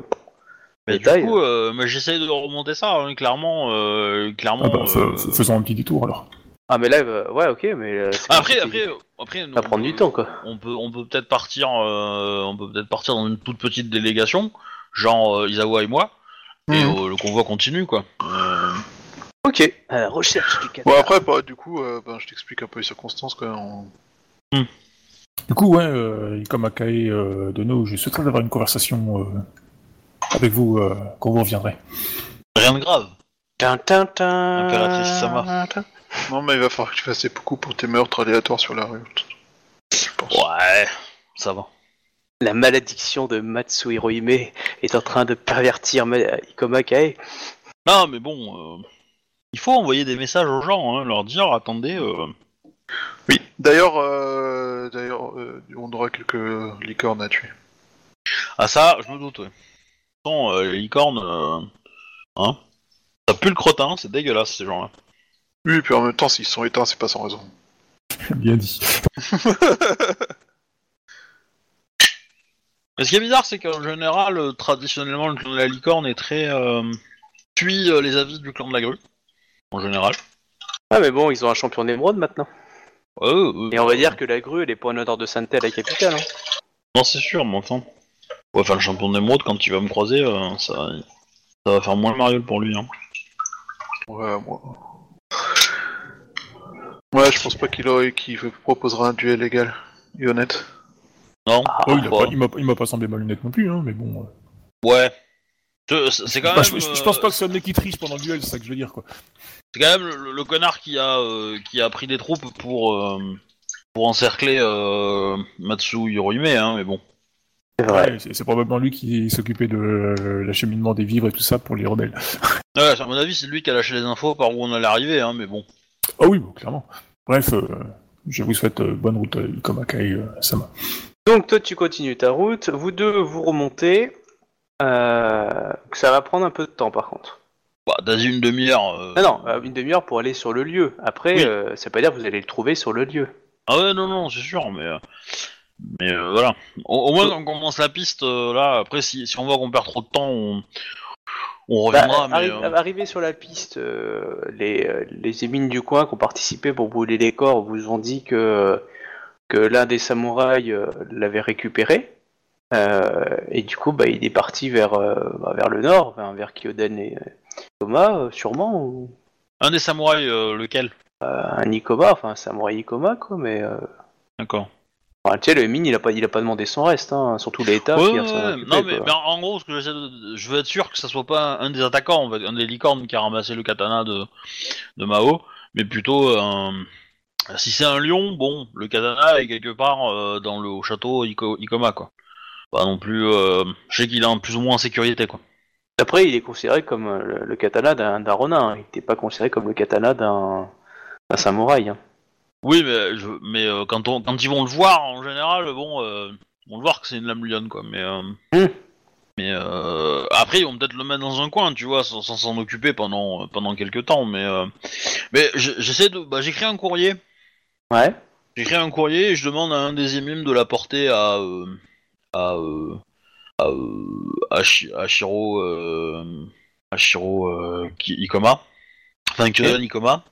Mais Détail. du coup, euh, mais j'essaye de remonter ça, hein, clairement. euh, clairement Ah bah, euh, fa- faisons un petit détour alors. ah mais là, euh, ouais, ok, mais euh, Après, après, après, ça va prendre du temps, quoi. On peut, on peut peut-être partir, euh, on peut peut-être partir dans une toute petite délégation, genre euh, Isawa et moi, et Mhm. euh, le convoi continue, quoi. Euh, Ok. Euh, recherche du Bon après, bah, du coup, euh, ben, je t'explique un peu les circonstances quoi. on- Du coup, ouais, euh, Ikoma Kae euh, Dono, je souhaiterais avoir une conversation euh, avec vous euh, quand vous reviendrez. Rien de grave. Tin, tin, tin. Impératrice Sama. Non, mais il va falloir que tu fasses beaucoup pour tes meurtres aléatoires sur la. Je pense. Ouais, ça va. La malédiction de Matsu Hirohime est en train de pervertir Ma- Ikoma Kae. Non, mais bon, euh, il faut envoyer des messages aux gens, hein, leur dire, attendez, euh, Oui. D'ailleurs, euh, d'ailleurs, euh, on aura quelques licornes à tuer. ah ça, je me doute, ouais. Bon, euh, les licornes, euh, hein, ça pue le crottin, c'est dégueulasse ces gens-là. Oui, puis en même temps, s'ils sont éteints, c'est pas sans raison. Bien dit. Mais ce qui est bizarre, c'est qu'en général, traditionnellement, le clan de la licorne est très euh, suit euh, les avis du clan de la grue, en général. Ah mais bon, ils ont un champion d'émeraude maintenant. Ouais, euh, Et on va dire que la grue, elle est pas en odeur de sainteté à la capitale. Hein. Non, c'est sûr, mais enfin. Ouais, enfin, le champion d'émeraude, quand il va me croiser, euh, ça, ça va faire moins le mariole pour lui. Hein. Ouais, moi. Ouais, je pense pas qu'il aurait, qu'il proposera un duel égal et honnête. Non Ah, Oh, il a bah, pas- il m'a il m'a pas semblé malhonnête non plus, hein, mais bon. euh. Ouais. Je- C'est quand Bah, même. je, je- euh, je pense pas que ce soit le mec qui triche pendant le duel, c'est ça que je veux dire, quoi. C'est quand même le, le connard qui a, euh, qui a pris des troupes pour, euh, pour encercler euh, Matsu Hirohime, hein, mais bon. C'est vrai. Ouais, c'est c'est probablement lui qui s'occupait de euh, l'acheminement des vivres et tout ça pour les rebelles. Ouais, à mon avis, c'est lui qui a lâché les infos par où on allait arriver, hein, mais bon. Ah oui, bon, clairement. Bref, euh, je vous souhaite euh, bonne route, euh, Ikoma Kae euh, Sama. Donc toi tu continues ta route, vous deux vous remontez. Euh, ça va prendre un peu de temps par contre. Bah, dans une demi-heure. euh, Ah non, euh, une demi-heure pour aller sur le lieu. Après, Oui. euh, ça veut pas dire que vous allez le trouver sur le lieu. Ah ouais, non, non, c'est sûr, mais. euh, Mais euh, voilà. Au, au moins, on commence la piste euh, là. Après, si, si on voit qu'on perd trop de temps, on, on Bah, reviendra. mais, arri- euh, Arrivé sur la piste, euh, les, euh, les émines du coin qui ont participé pour brûler les corps vous ont dit que, que l'un des samouraïs euh, l'avait récupéré. Euh, et du coup, bah, il est parti vers, euh, bah, vers le nord, vers, vers Kyoden et euh, Thomas, euh, sûrement. Ou... Un des samouraïs, euh, lequel un Ikoma, enfin un samouraï Ikoma, quoi, mais. euh, D'accord. enfin, tu sais, le mine, il a pas, il a pas demandé son reste, hein, surtout l'État Ouais, ouais, Non, mais, en gros, ce que de- je veux être sûr que ça soit pas un des attaquants, un des licornes qui a ramassé le katana de, de Mao, mais plutôt un. Si c'est un lion, bon, le katana est quelque part euh, dans le château Iko- Ikoma, quoi. Pas non plus. euh, je sais qu'il est en plus ou moins en sécurité, quoi. Après, il est considéré comme euh, le, le katana d'un ronin, hein. il n'était pas considéré comme le katana d'un samouraï. hein. Oui, mais, je, mais euh, quand, on, quand ils vont le voir, en général, bon, euh, ils vont le voir que c'est une lame lionne, quoi. Mais, euh, Hmm. mais euh, après, ils vont peut-être le mettre dans un coin, tu vois, sans s'en occuper pendant pendant quelques temps. Mais, euh, mais je- j'essaie de, bah, j'écris un courrier. Ouais. J'écris un courrier et je demande à un des émimes de l'apporter à euh, à euh, à, euh, à, Shi- à Shiro euh, Ikoma, enfin Kyodan Ikoma.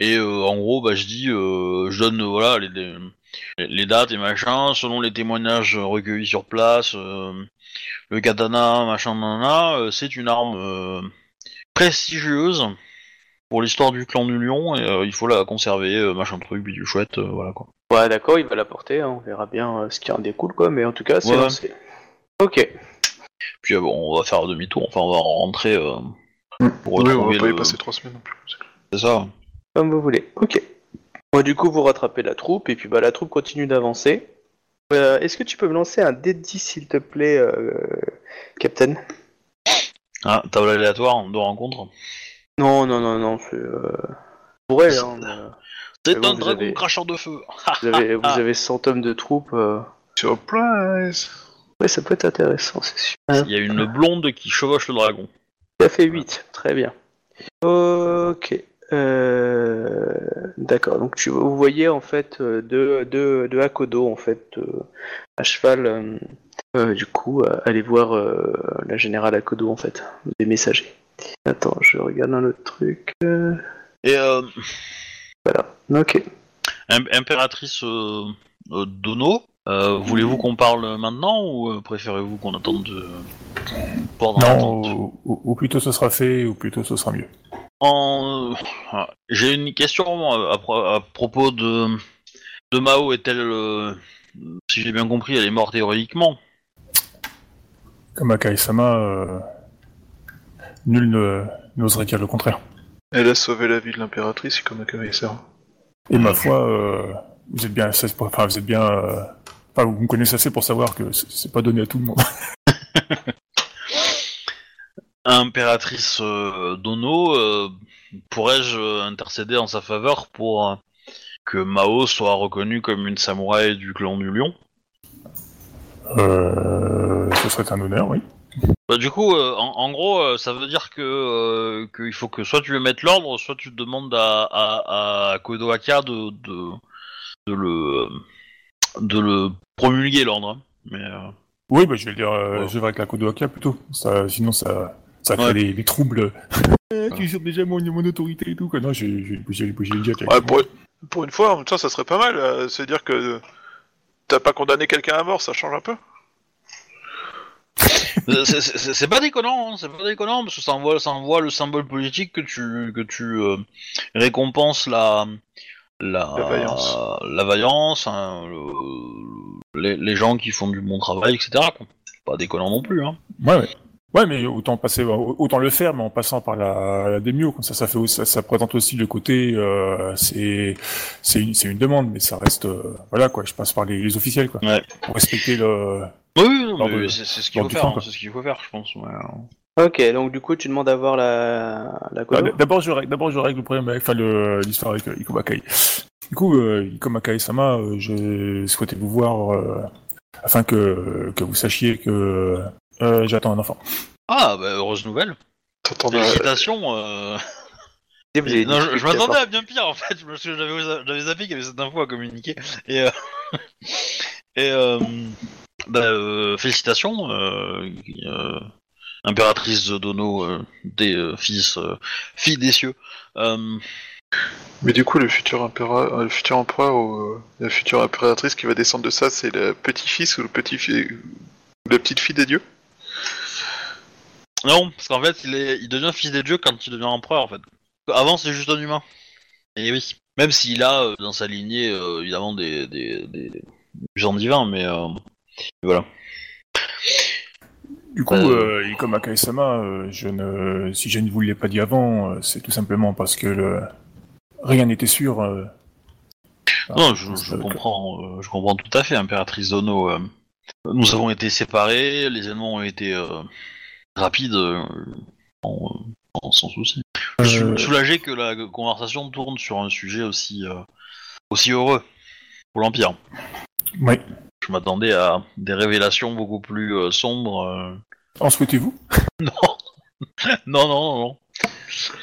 Et en gros, bah, je dis, je donne voilà les, les, les dates et machin, selon les témoignages recueillis sur place. euh, le katana, machin, nanana, euh, c'est une arme euh, prestigieuse pour l'histoire du clan du lion et il faut la conserver, machin truc, du chouette, voilà quoi. Ouais, d'accord, il va l'apporter, hein, on verra bien ce qui en découle, quoi, mais en tout cas, c'est Ouais. lancé. Ok. Puis euh, bon, on va faire demi-tour, enfin on va rentrer euh, pour Oui, on retrouver va pas y le- passer trois semaines non plus. C'est ça. Comme vous voulez. Ok. Bon, du coup, vous rattrapez la troupe, et puis bah, la troupe continue d'avancer. Euh, Est-ce que tu peux me lancer un D10, s'il te plaît, euh, Captain? Ah, table aléatoire de rencontre? Non, non, non, non, c'est... Euh... Pour elle, hein, mais, C'est bon, un vous dragon avez- cracheur de feu. vous, avez, vous avez 100 hommes de troupes. euh, Surprise Ouais, ça peut être intéressant, c'est sûr. Il y a une blonde qui chevauche le dragon. Ça fait 8, très bien. Ok. Euh, D'accord, donc tu, vous voyez en fait euh, deux, deux, deux Akodo en fait euh, à cheval, euh, du coup, aller voir la générale Akodo en fait, des messagers. Attends, je regarde un autre truc. Et Voilà, ok. Im- impératrice Dono, euh, voulez-vous qu'on parle maintenant ou euh, préférez-vous qu'on attende de... pour dans Non, l'attente au, au- au plus tôt ce sera fait, au plus tôt ce sera mieux. En... euh, J'ai une question euh, à, pro- à propos de, de Mao. Est-elle, euh, si j'ai bien compris, elle est morte héroïquement Comme Akai-sama, euh, nul ne- n'oserait dire le contraire. Elle a sauvé la vie de l'impératrice comme Akari-sama. Et ma foi, euh, vous êtes bien enfin vous êtes bien, euh, enfin vous me connaissez assez pour savoir que c'est pas donné à tout le monde. Impératrice euh, Dono, euh, pourrais-je euh, intercéder en sa faveur pour euh, que Mao soit reconnu comme une samouraï du clan du lion? Ce serait un honneur, oui. Bah, du coup, en, en gros, ça veut dire que qu'il faut que soit tu veux mettre l'ordre, soit tu demandes à, à, à Kodoaka de, de, de le de le promulguer l'ordre. hein. Mais euh, Oui, bah, je vais le dire, euh, Ouais. je vais avec la Kodoaka plutôt. Ça, sinon, ça, ça crée Ouais. des, des troubles. Eh, tu usurpes déjà mon, mon autorité et tout, quoi. Non, j'ai bougé, j'ai bougé le jet. pour, pour une fois, en même temps, ça serait pas mal. euh, C'est-à-dire que t'as pas condamné quelqu'un à mort, ça change un peu. c'est- c'est c'est- c'est pas déconnant, hein, c'est pas déconnant parce que ça envoie ça envoie le symbole politique que tu que tu euh, récompenses la la La vaillance. la vaillance, hein, le- les, les gens qui font du bon travail, etc. Pas déconnant non plus. Hein. Ouais, ouais. Ouais, mais autant passer, autant le faire, mais en passant par la, la Demio, comme ça, ça fait, aussi- ça, ça présente aussi le côté, euh, c'est, c'est une, c'est une demande, mais ça reste, euh, voilà, quoi. Je passe par les, les officiels, quoi. Ouais. Pour respecter le. Oui, c'est ce qu'il faut faire, hein, c'est ce qu'il faut faire, je pense. ouais. Ok, donc du coup, tu demandes à voir la, la Bah, Kodo D'abord, je règle, d'abord, je règle le problème avec, enfin, le- l'histoire avec euh, Ikoma Kai. Du coup, euh, Ikoma Kai-sama, euh, je souhaitais vous voir, euh, afin que, que vous sachiez que, euh, j'attends un enfant. Ah, bah, heureuse nouvelle. T'attends Félicitations. euh, Non, je, m'attendais à bien pire en fait, parce que j'avais j'avais zappé qu'il y avait cette info à communiquer. Et, euh, et euh, bah, euh, félicitations, euh, euh, impératrice Dono euh, des euh, fils, euh, fille des cieux. Mais du coup, le futur empereur, euh, le futur empereur ou la future impératrice qui va descendre de ça, c'est le petit-fils ou le ou la petite-fille des dieux? Non, parce qu'en fait, il, est, il devient fils des dieux quand il devient empereur en fait. Avant, c'est juste un humain. Et oui. Même s'il a euh, dans sa lignée euh, évidemment des, des, des, des gens divins, mais euh, voilà. Du coup, Euh. euh, et comme Akaesama, euh, je ne, si je ne vous l'ai pas dit avant, euh, c'est tout simplement parce que le, rien n'était sûr. Non, je, comprends, je comprends tout à fait, impératrice Dono. nous avons été séparés, les événements ont été rapides, en- en- sans souci. Je suis soulagé que la conversation tourne sur un sujet aussi, aussi heureux pour l'Empire. ouais. Je m'attendais à des révélations beaucoup plus euh, sombres. euh. En souhaitez-vous? Non. non, non, non, non.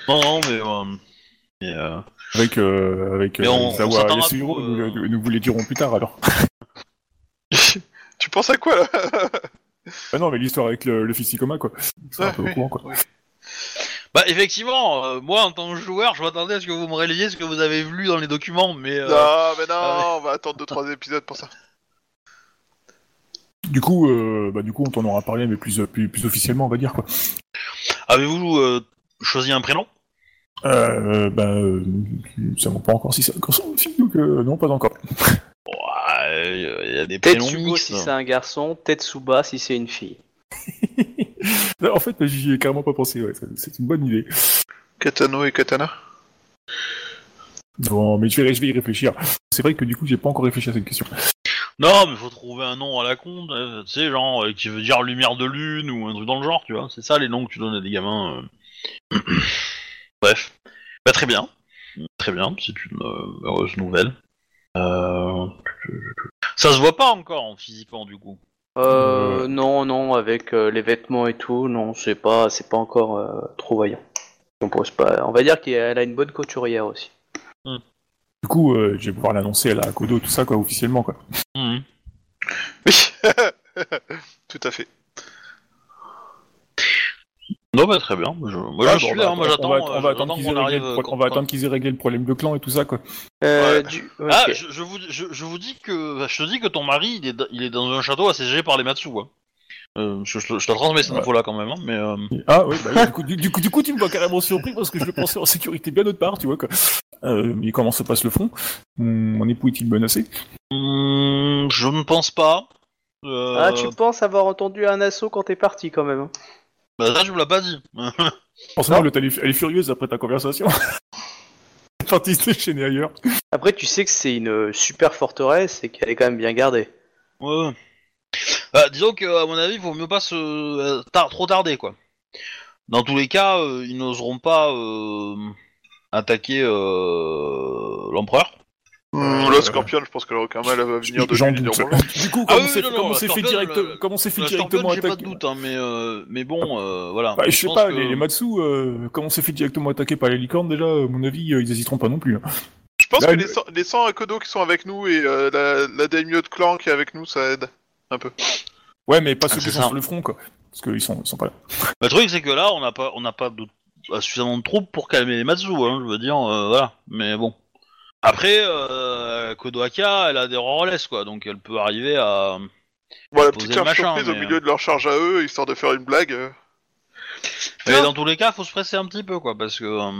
Non, non, mais... euh, mais, euh, Avec, euh, avec Mais euh, on- on Izawa s'attendra Yasuhiro, pour, nous, euh, le- nous vous les dirons plus tard alors. Tu penses à quoi là? Ah non, mais l'histoire avec le, le fils Ikoma, quoi. C'est un peu oui. au courant, quoi. Bah effectivement, euh, moi en tant que joueur, je m'attendais à ce que vous me révéliez ce que vous avez vu dans les documents, mais... euh, Non, mais non, ah on va attendre 2-3 épisodes pour ça. Du coup, euh, bah, du coup, on t'en aura parlé, mais plus, plus, plus officiellement, on va dire, quoi. Avez-vous euh, choisi un prénom? Euh, bah, euh, ça ne pas encore si c'est un garçon ou une fille, donc euh, non, pas encore. Ouais, il y a des prénoms mixtes. si c'est un garçon, Tetsuba si c'est une fille. Non, en fait, j'y ai carrément pas pensé, ouais, c'est- c'est une bonne idée. Katano et Katana? Bon, mais je vais, je vais y réfléchir. C'est vrai que du coup, j'ai pas encore réfléchi à cette question. Non, mais faut trouver un nom à la con, euh, tu sais, genre, euh, qui veut dire lumière de lune ou un truc dans le genre, tu vois. C'est ça les noms que tu donnes à des gamins. euh. Bref. Bah très bien. Très bien, c'est une euh, heureuse nouvelle. Euh... Ça se voit pas encore en physiquement du coup. Euh, non, non, avec euh, les vêtements et tout, non, c'est pas, c'est pas encore euh, trop voyant. On pose pas. On va dire qu'elle a une bonne couturière aussi. Du coup, euh, je vais pouvoir l'annoncer à la Kodo, tout ça, quoi, officiellement, quoi. Mhm. Oui Tout à fait. Non, bah très bien. Je... Moi Ah, je bon, suis bah, là, hein, moi on j'attends. va- On va attendre qu'ils qu'on aient réglé le euh, on va quand- attendre qu'ils aient réglé le problème de clan et tout ça, quoi. Euh, Ouais. du... Ah, je, je vous, je, je vous dis que je te dis que ton mari il est, dans- il est dans un château assiégé par les Matsu. Hein. Euh, je, je, te- je te transmets cette Ouais. info là quand même, hein, mais euh, Ah oui, bah, du, coup, du, du coup, du coup, tu me vois carrément surpris parce que je le pensais en sécurité bien autre part, tu vois, quoi. Euh, mais comment se passe le front Mon mon époux est-il menacé hmm, je ne pense pas. Euh, Ah, tu penses avoir entendu un assaut quand t'es parti quand même. hein. Bah ça tu me l'as pas dit. Elle, est- elle est furieuse après ta conversation. Elle est partie se déchaîner ailleurs. Après, tu sais que c'est une euh, super forteresse et qu'elle est quand même bien gardée. ouais. ouais. Bah, disons que à mon avis, il vaut mieux pas se euh, tar- trop tarder quoi. Dans tous les cas, euh, ils n'oseront pas euh, attaquer euh, l'empereur. La Scorpion, je pense que aucun mal va venir de lui. Du coup, Ah comme oui, on s'est fait, direct, le- comme on s'est fait directement j'ai pas de attaquer. doute, hein, mais euh, mais bon, euh, voilà. Bah, je sais pense pas, que- les, les Matsu, euh, comme on s'est fait directement attaquer par les licornes, déjà, à mon avis, euh, ils hésiteront pas non plus. hein. Je pense Là, que le- les 100, les 100 Akodo qui sont avec nous et euh, la, la daimyo de clan qui est avec nous, ça aide un peu. Ouais, mais pas Ah, ceux qui sont sur le front, quoi. Parce qu'ils sont, ils sont pas là. Le truc, c'est que là, on n'a pas, on n'a pas de, euh, suffisamment de troupes pour calmer les Matsu, hein, je veux dire, euh, voilà. Mais bon. Après, euh, Kodoaka, elle a des relais, quoi, donc elle peut arriver à. Voilà, Poser petite charge machin, surprise au milieu de leur charge à eux, histoire de faire une blague. Mais dans tous les cas, faut se presser un petit peu, quoi, parce que euh,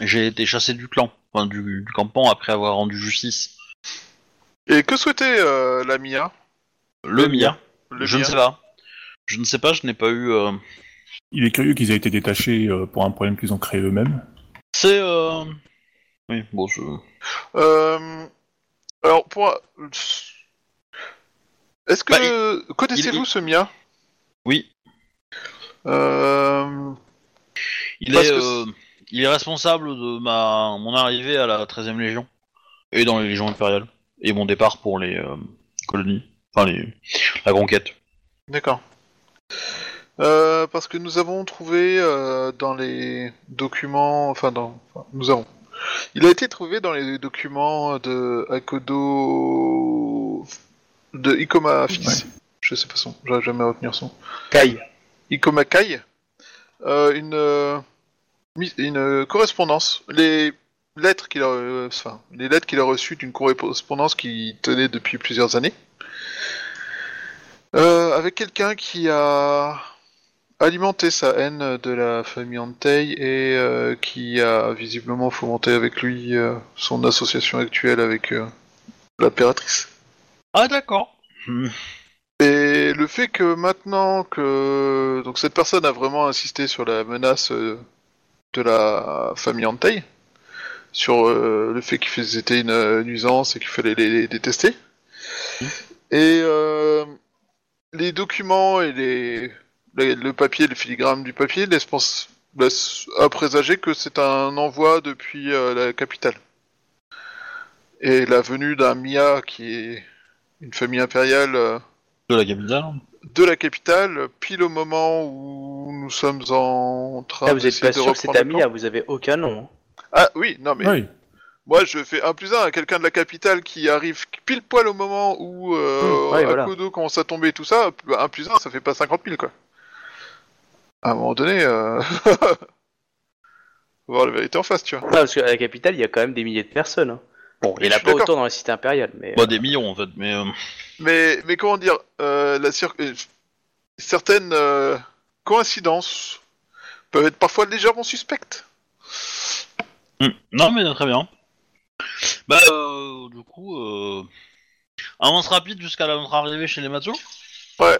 j'ai été chassé du clan, enfin du, du campement après avoir rendu justice. Et que souhaitait euh, la Mia? Le Le je Mia ne sais pas. Je ne sais pas, je n'ai pas eu. Il est curieux qu'ils aient été détachés euh, pour un problème qu'ils ont créé eux-mêmes. C'est. Euh... Oui, bon, je. Euh, alors, pour... Est-ce que... Bah, Connaissez-vous il- ce Mia? Oui, euh... il est, euh, il est responsable de ma mon arrivée à la 13 e Légion et dans les Légions impériales et mon départ pour les euh, colonies, enfin les la conquête. D'accord. Euh, parce que nous avons trouvé euh, dans les documents, enfin dans, enfin, nous avons. Il a été trouvé dans les documents de Akodo, de Ikoma fils. Je sais pas son, j'arrive jamais à retenir son. Kai. Ikoma Kai, euh, une, une correspondance, les lettres qu'il a, enfin, les lettres qu'il a reçues d'une correspondance qui tenait depuis plusieurs années, euh, avec quelqu'un qui a alimenté sa haine de la famille Antei et euh, qui a visiblement fomenté avec lui euh, son association actuelle avec euh, l'impératrice. Ah d'accord. Et le fait que maintenant que donc cette personne a vraiment insisté sur la menace de la famille Antei, sur le fait qu'ils étaient une nuisance et qu'il fallait les, les détester, et euh, les documents et les, le papier, le filigrane du papier laissent, pense- laissent à présager que c'est un envoi depuis euh, la capitale. Et la venue d'un Mia qui est une famille impériale. euh, De la capitale. de la capitale, pile au moment où nous sommes en train Ah, vous êtes d'essayer pas de sûr que c'est reprendre le Amia, camp. vous avez aucun nom. hein. Ah oui, non mais Oui. moi je fais un plus un à quelqu'un de la capitale qui arrive pile poil au moment où euh, Mmh, ouais, voilà. Akodo commence à tomber et tout ça, un plus un ça fait pas 50 000 quoi. À un moment donné, euh... faut voir la vérité en face, tu vois. Ah, parce qu'à la capitale, il y a quand même des milliers de personnes. hein. Bon, il n'y en a suis pas d'accord. autant dans la cité impériale, mais... Bah, des millions en fait, mais. euh, Mais, mais comment dire, euh, la cir- euh, certaines euh, coïncidences peuvent être parfois légèrement suspectes. hmm. Non mais très bien. Bah euh, du coup, euh... avance rapide jusqu'à notre arrivée chez les Matsu. Ouais.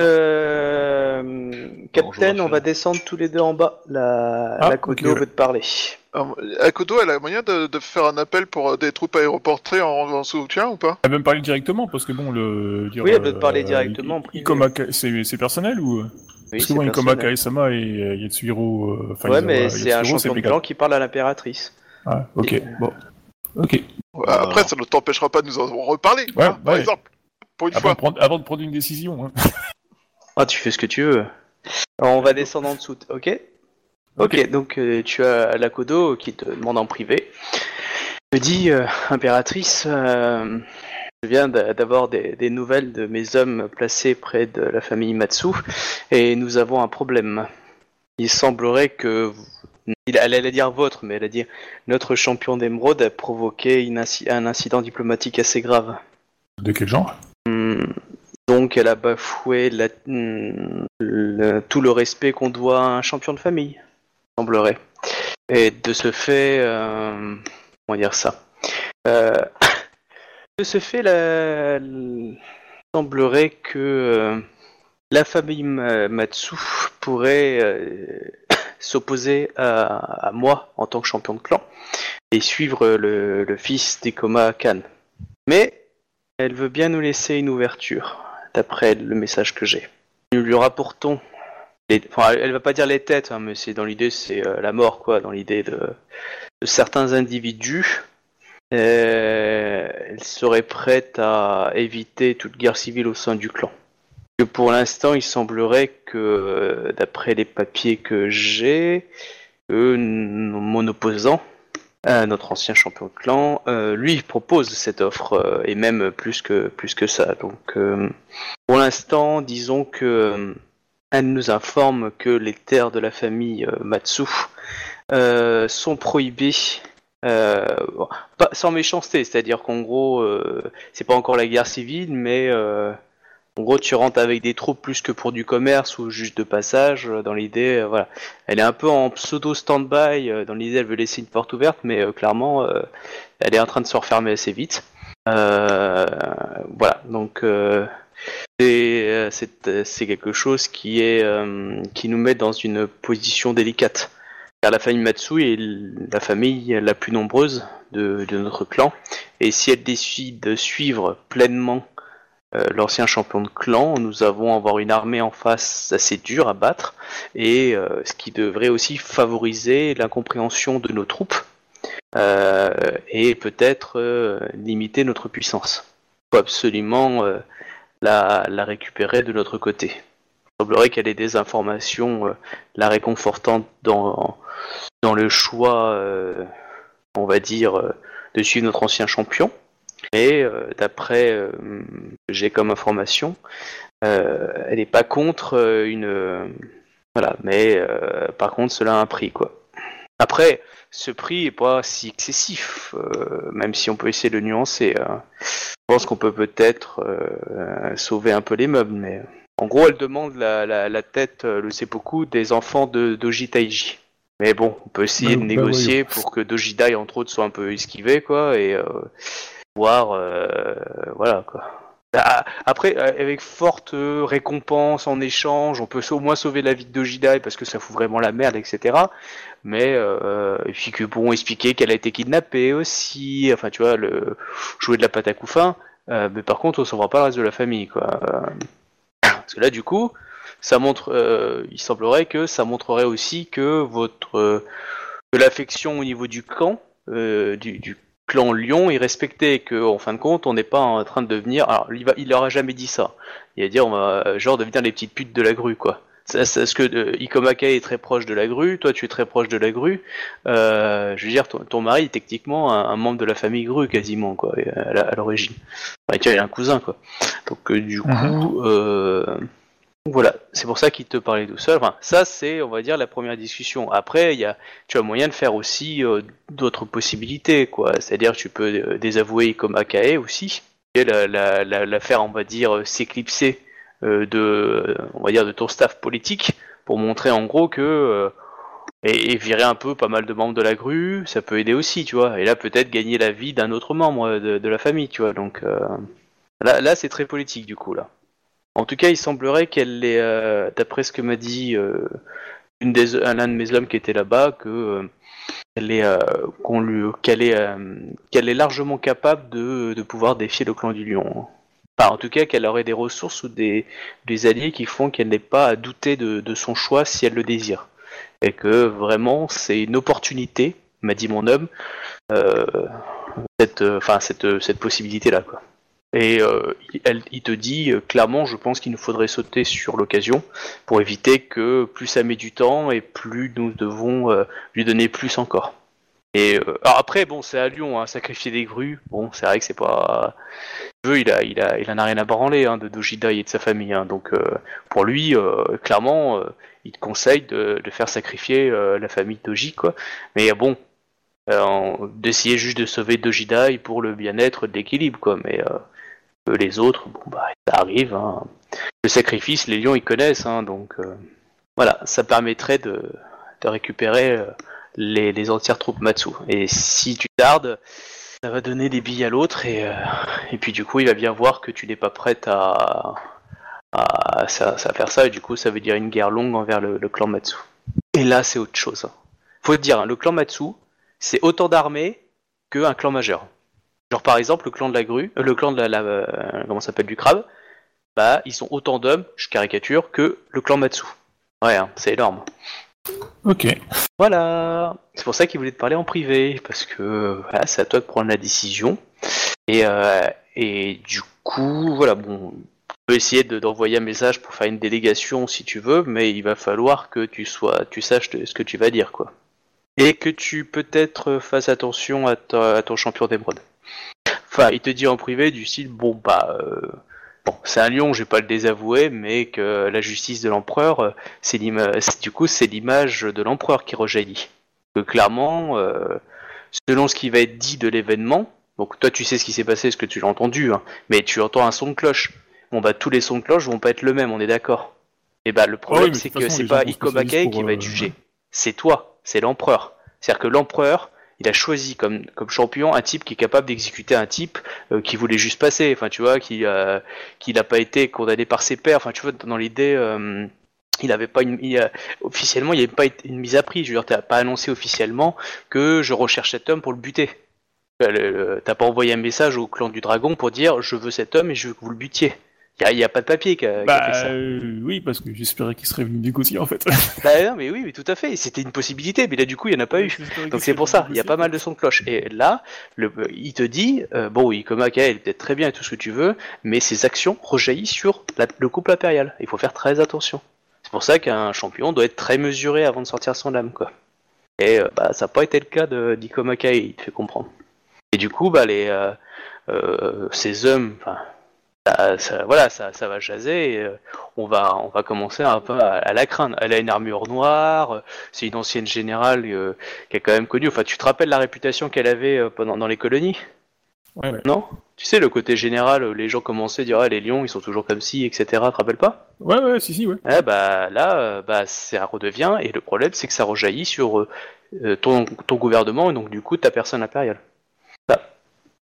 Euh... Captain, on va descendre tous les deux en bas. La, Ah, la Kodo veut te parler. Alors, Akodo, elle a moyen de, de faire un appel pour euh, des troupes aéroportées en, en soutien ou pas? Elle va me parler directement parce que bon, le. dire, Oui, elle veut te euh, parler directement. Ikoma Ka- c'est personnel ou Oui, Parce que bon, Ikoma. Kaesama et euh, Yatsuhiro. euh, Ouais, mais c'est un champion de clan qui parle à l'impératrice. Ah, ok, bon. Ok. Après, ça ne t'empêchera pas de nous en reparler, Ouais, hein, par exemple. Pour une Avant fois. de, prendre, avant de prendre une décision. Hein. Ah, tu fais ce que tu veux. Alors, on va descendre en dessous, ok? Ok, donc euh, tu as la Kodo qui te demande en privé. te dit, euh, impératrice, euh, je viens d'a- d'avoir des, des nouvelles de mes hommes placés près de la famille Matsu et nous avons un problème. Il semblerait que, vous- il- elle allait dire votre, mais elle a dit notre champion d'émeraude a provoqué une inci- un incident diplomatique assez grave. De quel genre? Donc elle a bafoué hmm, tout le respect qu'on doit à un champion de famille, semblerait. Et de ce fait, euh, comment dire ça Euh, De ce fait, la- semblerait que euh, la famille Ma- Matsu pourrait s'opposer à, moi en tant que champion de clan et suivre le, le fils d'Ikoma Khan. Mais elle veut bien nous laisser une ouverture, d'après le message que j'ai. Nous lui rapportons. Les... Elle va pas dire les têtes, hein, mais c'est dans l'idée, c'est euh, la mort, quoi, dans l'idée de... certains individus. Euh, elle serait prête à éviter toute guerre civile au sein du clan. Que pour l'instant, il semblerait que, euh, d'après les papiers que j'ai, mon opposant, notre ancien champion de clan, euh, lui propose cette offre euh, et même plus que ça. Donc, euh, pour l'instant, disons que elle nous informe que les terres de la famille Matsu sont prohibées. sans méchanceté, c'est-à-dire qu'en gros, c'est pas encore la guerre civile, mais en gros, tu rentres avec des troupes plus que pour du commerce ou juste de passage. euh, Dans l'idée, euh, voilà, elle est un peu en pseudo stand-by. euh, Dans l'idée, elle veut laisser une porte ouverte, mais clairement, elle est en train de se refermer assez vite. Voilà, donc c'est quelque chose qui est euh, qui nous met dans une position délicate. Car la famille Matsu est la famille la plus nombreuse de, de notre clan, et si elle décide de suivre pleinement euh, l'ancien champion de clan, nous avons avoir une armée en face assez dure à battre, et euh, ce qui devrait aussi favoriser l'incompréhension de nos troupes euh, et peut-être euh, limiter notre puissance. Il faut absolument euh, la, la récupérer de notre côté. Il semblerait qu'elle ait des informations euh, la réconfortant dans, dans le choix, on va dire, de suivre notre ancien champion. Et euh, d'après euh, j'ai comme information, euh, elle n'est pas contre une. voilà, mais par contre, cela a un prix, quoi. Après, ce prix est pas si excessif, euh, même si on peut essayer de le nuancer. hein. Je pense qu'on peut peut-être euh, sauver un peu les meubles, mais En gros, elle demande la, la, la tête, le seppuku, des enfants de Doji Taiji. Mais bon, on peut essayer Bah, de bah, négocier pour que Doji Dai, entre autres, soit un peu esquivé, quoi, et euh, voir, euh, voilà, quoi. Ah, Après, euh, avec forte euh, récompense en échange, on peut au moins sauver la vie de Doji Dai parce que ça fout vraiment la merde, etc. Mais euh, et puis que expliquer qu'elle a été kidnappée aussi, enfin tu vois, le jouer de la pâte à couffin. Euh, mais par contre, on sauvera pas le reste de la famille, quoi. Parce que là, du coup, ça montre, euh, il semblerait que ça montrerait aussi que votre, que l'affection au niveau du euh, du, du clan Lyon est respectée, et que en fin de compte, on n'est pas en train de devenir. Alors, il va, il aura jamais dit ça. Il va dire, on va euh, genre devenir les petites putes de la grue, quoi. C'est Parce que euh, Ikomaka est très proche de la grue, toi tu es très proche de la grue. Euh, je veux dire, ton, ton mari est techniquement un, un membre de la famille grue quasiment, quoi, et à l'origine. Enfin, il a un cousin, quoi. Donc euh, du coup, voilà, c'est pour ça qu'il te parlait tout seul. Enfin, ça c'est, on va dire, la première discussion. Après, il y a, tu as moyen de faire aussi euh, d'autres possibilités, quoi. C'est-à-dire, tu peux euh, désavouer comme Akae aussi, et la, la, la, la faire, on va dire, euh, s'éclipser euh, de, on va dire, de ton staff politique pour montrer en gros que et, virer un peu pas mal de membres de la grue, ça peut aider aussi, tu vois. Et là, peut-être gagner la vie d'un autre membre de, la famille, tu vois. Donc là, là c'est très politique du coup là. En tout cas, il semblerait qu'elle est, euh, d'après ce que m'a dit euh, une des, l'un de mes hommes qui était là-bas, que euh, elle est, euh, qu'on lui, qu'elle est, euh, qu'elle est largement capable de, de pouvoir défier le clan du lion. Enfin, en tout cas, qu'elle aurait des ressources ou des, des alliés qui font qu'elle n'ait pas à douter de, de son choix si elle le désire. Et que vraiment, c'est une opportunité, m'a dit mon homme, euh, cette, enfin, cette, cette possibilité-là, quoi. Et euh, il- te dit euh, clairement, je pense qu'il nous faudrait sauter sur l'occasion pour éviter que plus ça met du temps et plus nous devons euh, lui donner plus encore. Et euh, après, bon, c'est à Lyon, hein, sacrifier des grues. Bon, c'est vrai que c'est pas. Veux, il a, il a, il en a rien à branler hein, de Dojidai et de sa famille. hein. donc euh, pour lui, euh, clairement, il te conseille de, de faire sacrifier la famille Doji, quoi. Mais bon, d'essayer juste de sauver Dojidai pour le bien-être de l'équilibre, quoi. Mais les autres, bon bah, ça arrive. Hein. Le sacrifice, les lions, ils connaissent, hein, donc euh, voilà, ça permettrait de, récupérer euh, les, entières troupes Matsu. Et si tu tardes, ça va donner des billes à l'autre, et, euh, puis du coup, il va bien voir que tu n'es pas prête à, faire ça, et du coup, ça veut dire une guerre longue envers le, clan Matsu. Et là, c'est autre chose. hein. Faut te dire, le clan Matsu, c'est autant d'armées qu'un clan majeur. Genre par exemple le clan de la grue, euh, le clan de la, la euh, comment ça s'appelle du crabe, bah ils sont autant d'hommes, je caricature, que le clan Matsu. Ouais, hein, c'est énorme. Ok. Voilà. C'est pour ça qu'il voulait te parler en privé, parce que voilà, c'est à toi de prendre la décision. Et, euh, et du coup, voilà, bon, on peut essayer de- d'envoyer un message pour faire une délégation si tu veux, mais il va falloir que tu sois, tu saches ce que tu vas dire, quoi. Et que tu peut-être fasses attention à, ta- à ton champion d'émeraude. Enfin, il te dit en privé du style, bon bah, euh, bon, c'est un lion, je vais pas le désavouer, mais que la justice de l'empereur, euh, c'est du coup c'est l'image de l'empereur qui rejaillit. Que clairement, euh, selon ce qui va être dit de l'événement, donc toi tu sais ce qui s'est passé, ce que tu l'as entendu, hein, mais tu entends un son de cloche. Bon bah tous les sons de cloche vont pas être le même, on est d'accord. Et bah le problème oui, de c'est que c'est pas spécialistes qui va être jugé, c'est toi, c'est l'empereur. C'est-à-dire que l'empereur, il a choisi comme, champion un type qui est capable d'exécuter un type euh, qui voulait juste passer, enfin tu vois, qui euh, qui n'a pas été condamné par ses pairs, enfin tu vois, dans l'idée, euh, il avait pas officiellement, il n'y avait pas une mise à prix. Je veux dire, pas annoncé officiellement que je recherche cet homme pour le buter. T'as pas envoyé un message au clan du dragon pour dire je veux cet homme et je veux que vous le butiez. Il y a, pas de papier qui a, Bah fait ça. euh, oui, parce que j'espérais qu'il serait venu négocier en fait. Bah non, mais oui, mais tout à fait. C'était une possibilité, mais là du coup, il y en a pas eu. Donc c'est pour ça, il y a pas mal de sons de cloche. Et là, le, il te dit, euh, bon, Ikomaka, il est peut-être très bien et tout ce que tu veux, mais ses actions rejaillissent sur la- le couple impérial. Il faut faire très attention. C'est pour ça qu'un champion doit être très mesuré avant de sortir son âme, quoi. Et euh, bah, ça n'a pas été le cas d'Ikomaka, il te fait comprendre. Et du coup, bah, les, euh, euh, ces hommes, enfin, ça, ça- voilà, ça, ça va jaser. Et, euh, on va, on va commencer un peu à, à la craindre. Elle a une armure noire. euh, C'est une ancienne générale euh, qui est quand même connue. Enfin, tu te rappelles la réputation qu'elle avait euh, pendant dans les colonies? Ouais, ouais. Non? Tu sais, le côté général, les gens commençaient à dire ah, les lions, ils sont toujours comme ci, etc. Tu te rappelles pas? Ouais, ouais, si, si, ouais. Eh bah là, bah ça redevient, et le problème c'est que ça rejaillit sur ton, ton gouvernement et donc du coup ta personne impériale.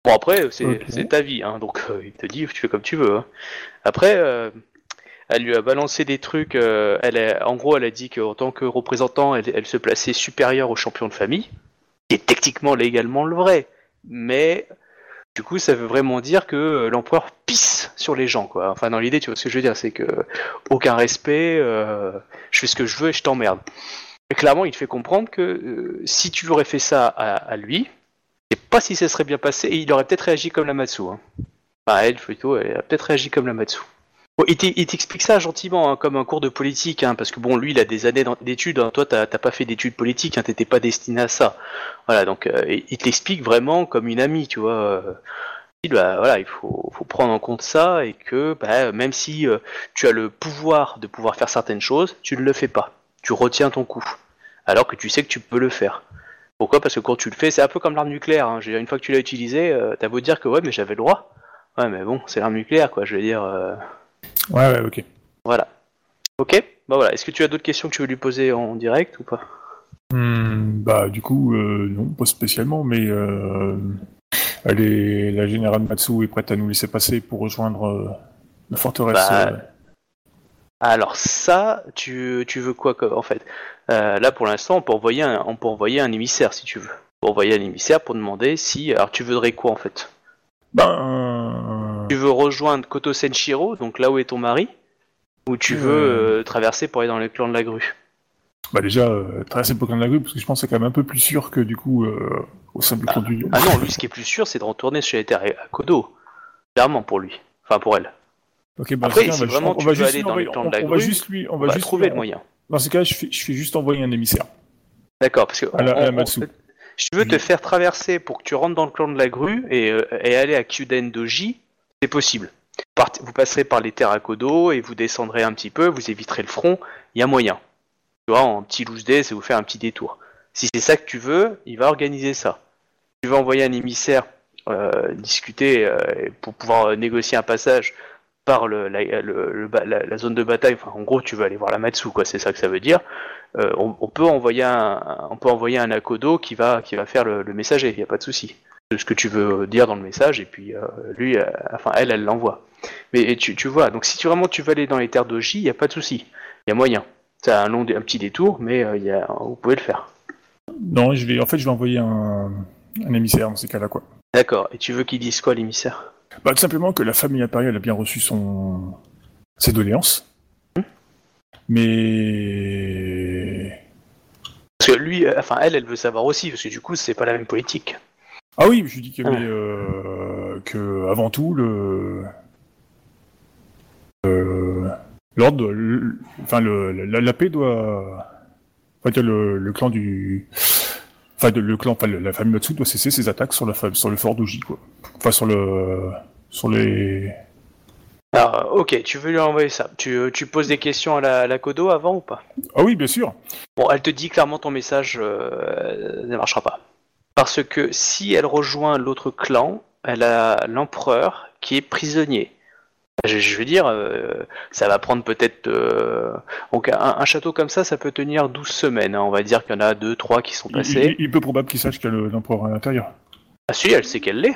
Bon après, c'est ta vie, hein, donc euh, il te dit tu fais comme tu veux. hein. Après, euh, elle lui a balancé des trucs, euh, elle a, en gros elle a dit qu'en tant que représentant, elle, elle se plaçait supérieure au champion de famille, qui est techniquement légalement le vrai, mais du coup ça veut vraiment dire que l'empereur pisse sur les gens, quoi. Enfin dans l'idée, tu vois ce que je veux dire, c'est que aucun respect, je fais ce que je veux et je t'emmerde. Clairement, il te fait comprendre que si tu aurais fait ça à, à lui, sais pas si ça serait bien passé et il aurait peut-être réagi comme la Matsu. Hein. Enfin, elle, plutôt, elle a peut-être réagi comme la Matsu. Bon, il t'e- il t'explique ça gentiment, hein, comme un cours de politique, hein, parce que bon, lui, il a des années d'études. hein. Toi, t'as pas fait d'études politiques, hein, t'étais pas destiné à ça. Voilà, donc euh, il il te l'explique vraiment comme une amie, tu vois. euh, il bah, voilà, il faut, faut prendre en compte ça et que bah, même si euh, tu as le pouvoir de pouvoir faire certaines choses, tu ne le fais pas. Tu retiens ton coup. Alors que tu sais que tu peux le faire. Pourquoi? Parce que quand tu le fais, c'est un peu comme l'arme nucléaire. Hein. Je veux dire, Une fois que tu l'as utilisé, euh, t'as beau dire que ouais, mais j'avais le droit. Ouais, mais bon, c'est l'arme nucléaire, quoi. Je veux dire, euh, Ouais, ouais, ok. voilà. Ok? Bah voilà. Est-ce que tu as d'autres questions que tu veux lui poser en direct ou pas? Hmm, bah, du coup, euh, non, pas spécialement, mais euh, elle est, la générale Matsu est prête à nous laisser passer pour rejoindre la forteresse. Bah. Alors ça, tu, tu veux quoi en fait? Euh, Là, pour l'instant, on peut envoyer un, on peut envoyer un émissaire si tu veux. On peut envoyer un émissaire pour demander si. Alors, tu voudrais quoi en fait? Ben, Tu veux rejoindre Koto Senshiro, donc là où est ton mari, ou tu veux Euh. euh, traverser pour aller dans les clans de la grue? Bah déjà, euh, traverser le Pokémon de la grue, parce que je pense que c'est quand même un peu plus sûr que du coup, euh, au sein du clan du lion. Ah non, lui, ce qui est plus sûr, c'est de retourner chez les terres à Kodo. Clairement pour lui. Enfin, pour elle. Ok, bah, Après, si on va vraiment juste- tu on va veux juste aller dans les clans de la on- on va grue, juste lui, on On va va juste trouver lui- le moyen. Dans ce cas, je fais, je fais juste envoyer un émissaire. D'accord, parce que À la- on- à la on- Matsu. je veux te Oui. faire traverser pour que tu rentres dans le clan de la grue et, euh, et aller à Kyuden Doji, c'est possible. Vous passerez par les terres à Kodo et vous descendrez un petit peu, vous éviterez le front, il y a moyen. Tu vois, en petit loose day, c'est vous faire un petit détour. Si c'est ça que tu veux, il va organiser ça. Tu veux envoyer un émissaire euh, discuter euh, pour pouvoir négocier un passage par le, la, le- le ba- la- la zone de bataille. Enfin, en gros, tu veux aller voir la Matsu, quoi. C'est ça que ça veut dire. Euh, on, on peut envoyer un, on peut envoyer un Akodo qui va, qui va faire le, le messager. Il n'y a pas de souci. De ce que tu veux dire dans le message et puis euh, lui, euh, enfin elle, elle l'envoie. Mais et tu, tu vois, donc si tu vraiment tu veux aller dans les terres d'Oji, il n'y a pas de souci. Il y a moyen. C'est un long, un petit détour, mais y a, vous pouvez le faire. Non, je vais, en fait, je vais envoyer un, un émissaire dans ces cas-là, quoi. D'accord. Et tu veux qu'il dise quoi l'émissaire? Bah, tout simplement que la famille impériale a bien reçu son ses doléances. Mais Parce que lui, euh, enfin elle, elle veut savoir aussi, parce que du coup, c'est pas la même politique. ah oui, je dis que, Ah. mais, euh, que avant tout le euh, l'ordre, enfin le, la, la paix doit, enfin le, le clan du, enfin de- le clan, enfin la famille Matsu doit cesser ses attaques sur la sur le fort d'Oji, quoi. Enfin sur le sur les Alors, ok, tu veux lui envoyer ça. Tu, tu poses des questions à la, à la Kodo avant ou pas? Ah oui, bien sûr. Bon, elle te dit clairement ton message euh, ne marchera pas. Parce que si elle rejoint l'autre clan, elle a l'empereur qui est prisonnier. Je, je veux dire, euh, ça va prendre peut-être... euh, donc un, un château comme ça, ça peut tenir 12 semaines. hein. On va dire qu'il y en a 2, 3 qui sont Il, passés. il- il peut probable qu'il sache qu'il y a le- l'empereur à l'intérieur. Ah si, elle sait qu'elle l'est.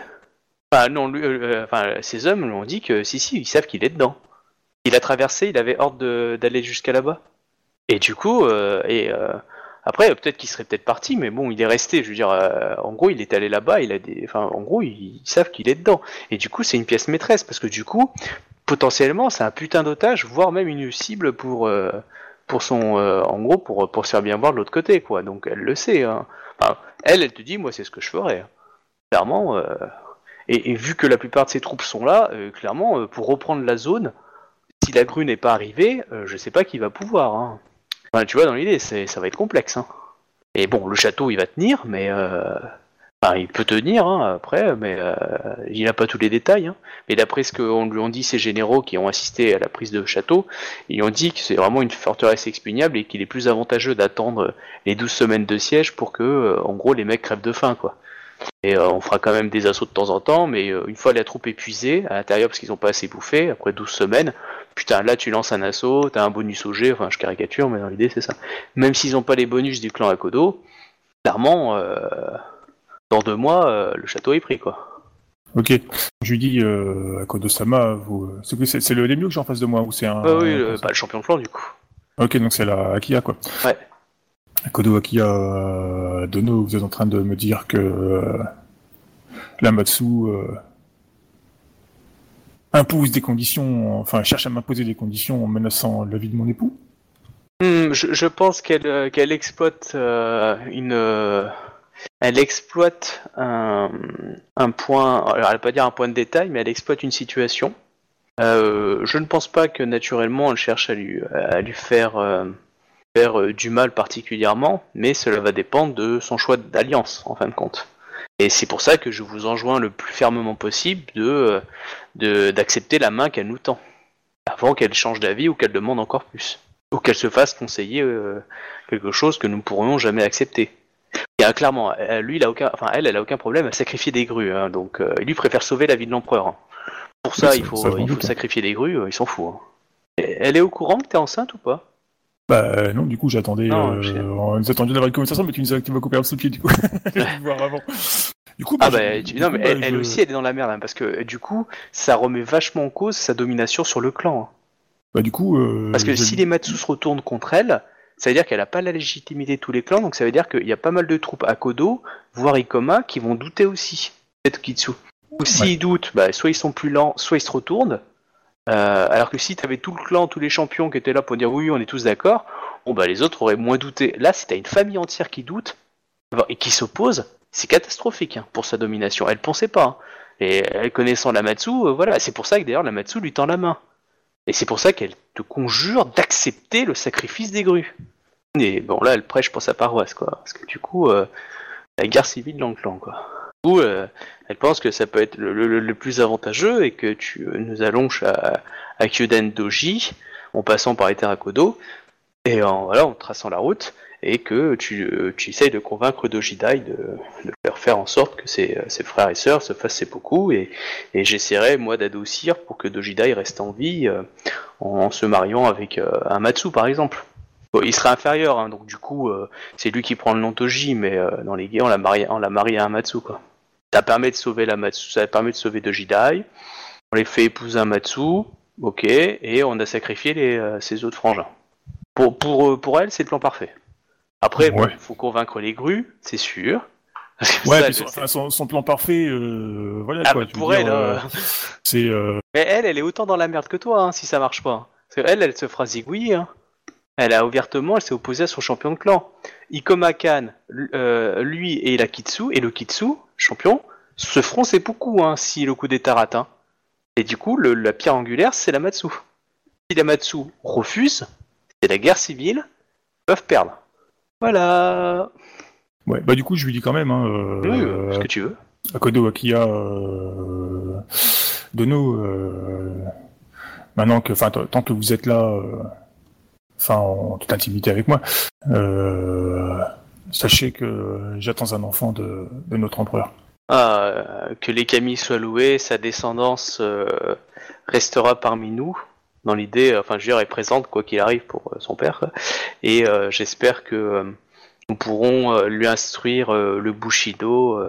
Enfin, non, lui, euh, enfin, ces hommes lui ont dit que si, si, ils savent qu'il est dedans. Il a traversé, il avait ordre de- d'aller jusqu'à là-bas. Et du coup, euh, et euh, après, peut-être qu'il serait peut-être parti, mais bon, il est resté. Je veux dire, euh, en gros, il est allé là-bas, il a des, enfin, en gros, ils, savent qu'il est dedans. Et du coup, c'est une pièce maîtresse parce que du coup, potentiellement, c'est un putain d'otage, voire même une cible pour, euh, pour son, euh, en gros, pour pour se faire bien voir de l'autre côté, quoi. Donc, elle le sait. Hein. Elle, elle te dit, moi, c'est ce que je ferais. Clairement. euh, et, vu que la plupart de ses troupes sont là, clairement, pour reprendre la zone, si la grue n'est pas arrivée, je sais pas qui va pouvoir. Hein. Tu vois, dans l'idée, ça va être complexe. Hein. Et bon, le château, il va tenir, mais... euh, il peut tenir, hein, après, mais euh, il n'a pas tous les détails. Hein. Mais d'après ce qu'on lui ont dit ces généraux qui ont assisté à la prise de château, ils ont dit que c'est vraiment une forteresse expugnable et qu'il est plus avantageux d'attendre les 12 semaines de siège pour que, euh, en gros, les mecs crèvent de faim, quoi. Et euh, on fera quand même des assauts de temps en temps, mais euh, une fois la troupe épuisée à l'intérieur parce qu'ils ont pas assez bouffé, après 12 semaines, putain, là tu lances un assaut, t'as un bonus au G, enfin je caricature, mais dans l'idée c'est ça. Même s'ils ont pas les bonus du clan Akodo, clairement, euh, dans deux mois, le château est pris quoi. Ok. Je lui dis à Kodo-sama, vous... c'est le Lemio que j'ai en face de moi ou c'est un. Ah oui, le, bah, le champion de clan du coup. Ok, donc c'est la Akia quoi. Ouais. Kodo euh, Dono, vous êtes en train de me dire que euh, la Matsu euh, impose des conditions, enfin cherche à m'imposer des conditions en menaçant la vie de mon époux. Hmm, je, pense qu'elle exploite une. elle exploite un, point. Alors, elle va pas dire un point de détail, mais elle exploite une situation. Je ne pense pas que naturellement elle cherche à lui faire, faire euh, du mal particulièrement, mais cela va dépendre de son choix d'alliance en fin de compte. Et c'est pour ça que je vous enjoins le plus fermement possible de euh, de- d'accepter la main qu'elle nous tend, avant qu'elle change d'avis ou qu'elle demande encore plus ou qu'elle se fasse conseiller euh, quelque chose que nous ne pourrions jamais accepter. Et euh, clairement, elle- lui, il a aucun, enfin elle, elle a aucun problème à sacrifier des grues, hein, donc euh, lui préfère sauver la vie de l'empereur. hein. Pour ça, il faut, ça, il hein. sacrifier des grues, il s'en fout. hein. Elle est au courant que t'es enceinte ou pas? Bah euh, non, du coup j'attendais, euh, on nous attendait d'avoir une conversation, mais tu nous as, tu m'as coupé un sous le pied du coup. Voir avant. Du coup, Ah bah, bah, tu- du non coup, mais bah, elle, aussi, elle est dans la merde, hein, parce que euh, du coup, ça remet vachement en cause sa domination sur le clan. hein. Bah du coup, euh, Parce que si les Matsu se retournent contre elle, ça veut dire qu'elle n'a pas la légitimité de tous les clans, donc ça veut dire qu'il y a pas mal de troupes à Kodo, voire Ikoma, qui vont douter aussi, peut-être Kitsu. Ou s'ils doutent, bah, soit ils sont plus lents, soit ils se retournent. Euh, alors que si tu avais tout le clan, tous les champions qui étaient là pour dire oui, on est tous d'accord, bon bah les autres auraient moins douté. Là, si t'as une famille entière qui doute et qui s'oppose, c'est catastrophique hein, pour sa domination. Elle pensait pas. hein. Et connaissant la Matsu, euh, voilà, c'est pour ça que d'ailleurs la Matsu lui tend la main. Et c'est pour ça qu'elle te conjure d'accepter le sacrifice des grues. Et bon, là, elle prêche pour sa paroisse, quoi. Parce que du coup, euh, la guerre civile dans le clan, quoi. Coup, euh, elle pense que ça peut être le, plus avantageux et que tu euh, nous allonges à, à Doji, en passant par Eterakodo, et en, voilà, en traçant la route, et que tu, euh, tu essayes de convaincre Doji Dai de, de faire en sorte que ses, ses frères et sœurs se fassent seppuku, et, et j'essaierai, moi, d'adoucir pour que Doji Dai reste en vie en se mariant avec un Matsu, par exemple. Il serait inférieur, hein, donc du coup, c'est lui qui prend le nom Toji, mais dans les guerres, on l'a marié, marié à quoi. Ça permet de sauver la Matsu, ça permet de sauver Doji Dai. On les fait épouser un Matsu, ok, et on a sacrifié les, euh, ses autres frangins. Pour, pour, euh, pour elle, c'est le plan parfait. Après, Ouais. faut convaincre les grues, c'est sûr. Parce que Ouais, ça, puis son, sais- enfin, son, son plan parfait, euh, voilà Ah, quoi. bah, pour dire, elle, euh, euh, c'est euh, Mais elle, elle est autant dans la merde que toi, hein, si ça marche pas. Parce qu'elle, elle se fera zigouiller. Hein. Elle a ouvertement, elle s'est opposée à son champion de clan. Ikoma Kan, euh, lui et la Kitsu, et le Kitsu, champion, se feront seppuku hein, si le coup d'état rate. hein. Et du coup, le- la pierre angulaire, c'est la Matsu. Si la Matsu refuse, c'est la guerre civile, ils peuvent perdre. Voilà. ouais. Bah du coup, je lui dis quand même, hein, euh, Oui, euh, ce que tu veux. Akodo Akia euh, Dono, maintenant que, enfin, tant que vous êtes là, enfin, en toute intimité avec moi, euh, sachez que j'attends un enfant de, de notre empereur. Ah, euh, que les Kami soient loués, sa descendance euh, restera parmi nous. Dans l'idée, enfin, je veux dire, est présente quoi qu'il arrive pour son père. quoi. Et euh, j'espère que nous pourrons lui instruire le Bushido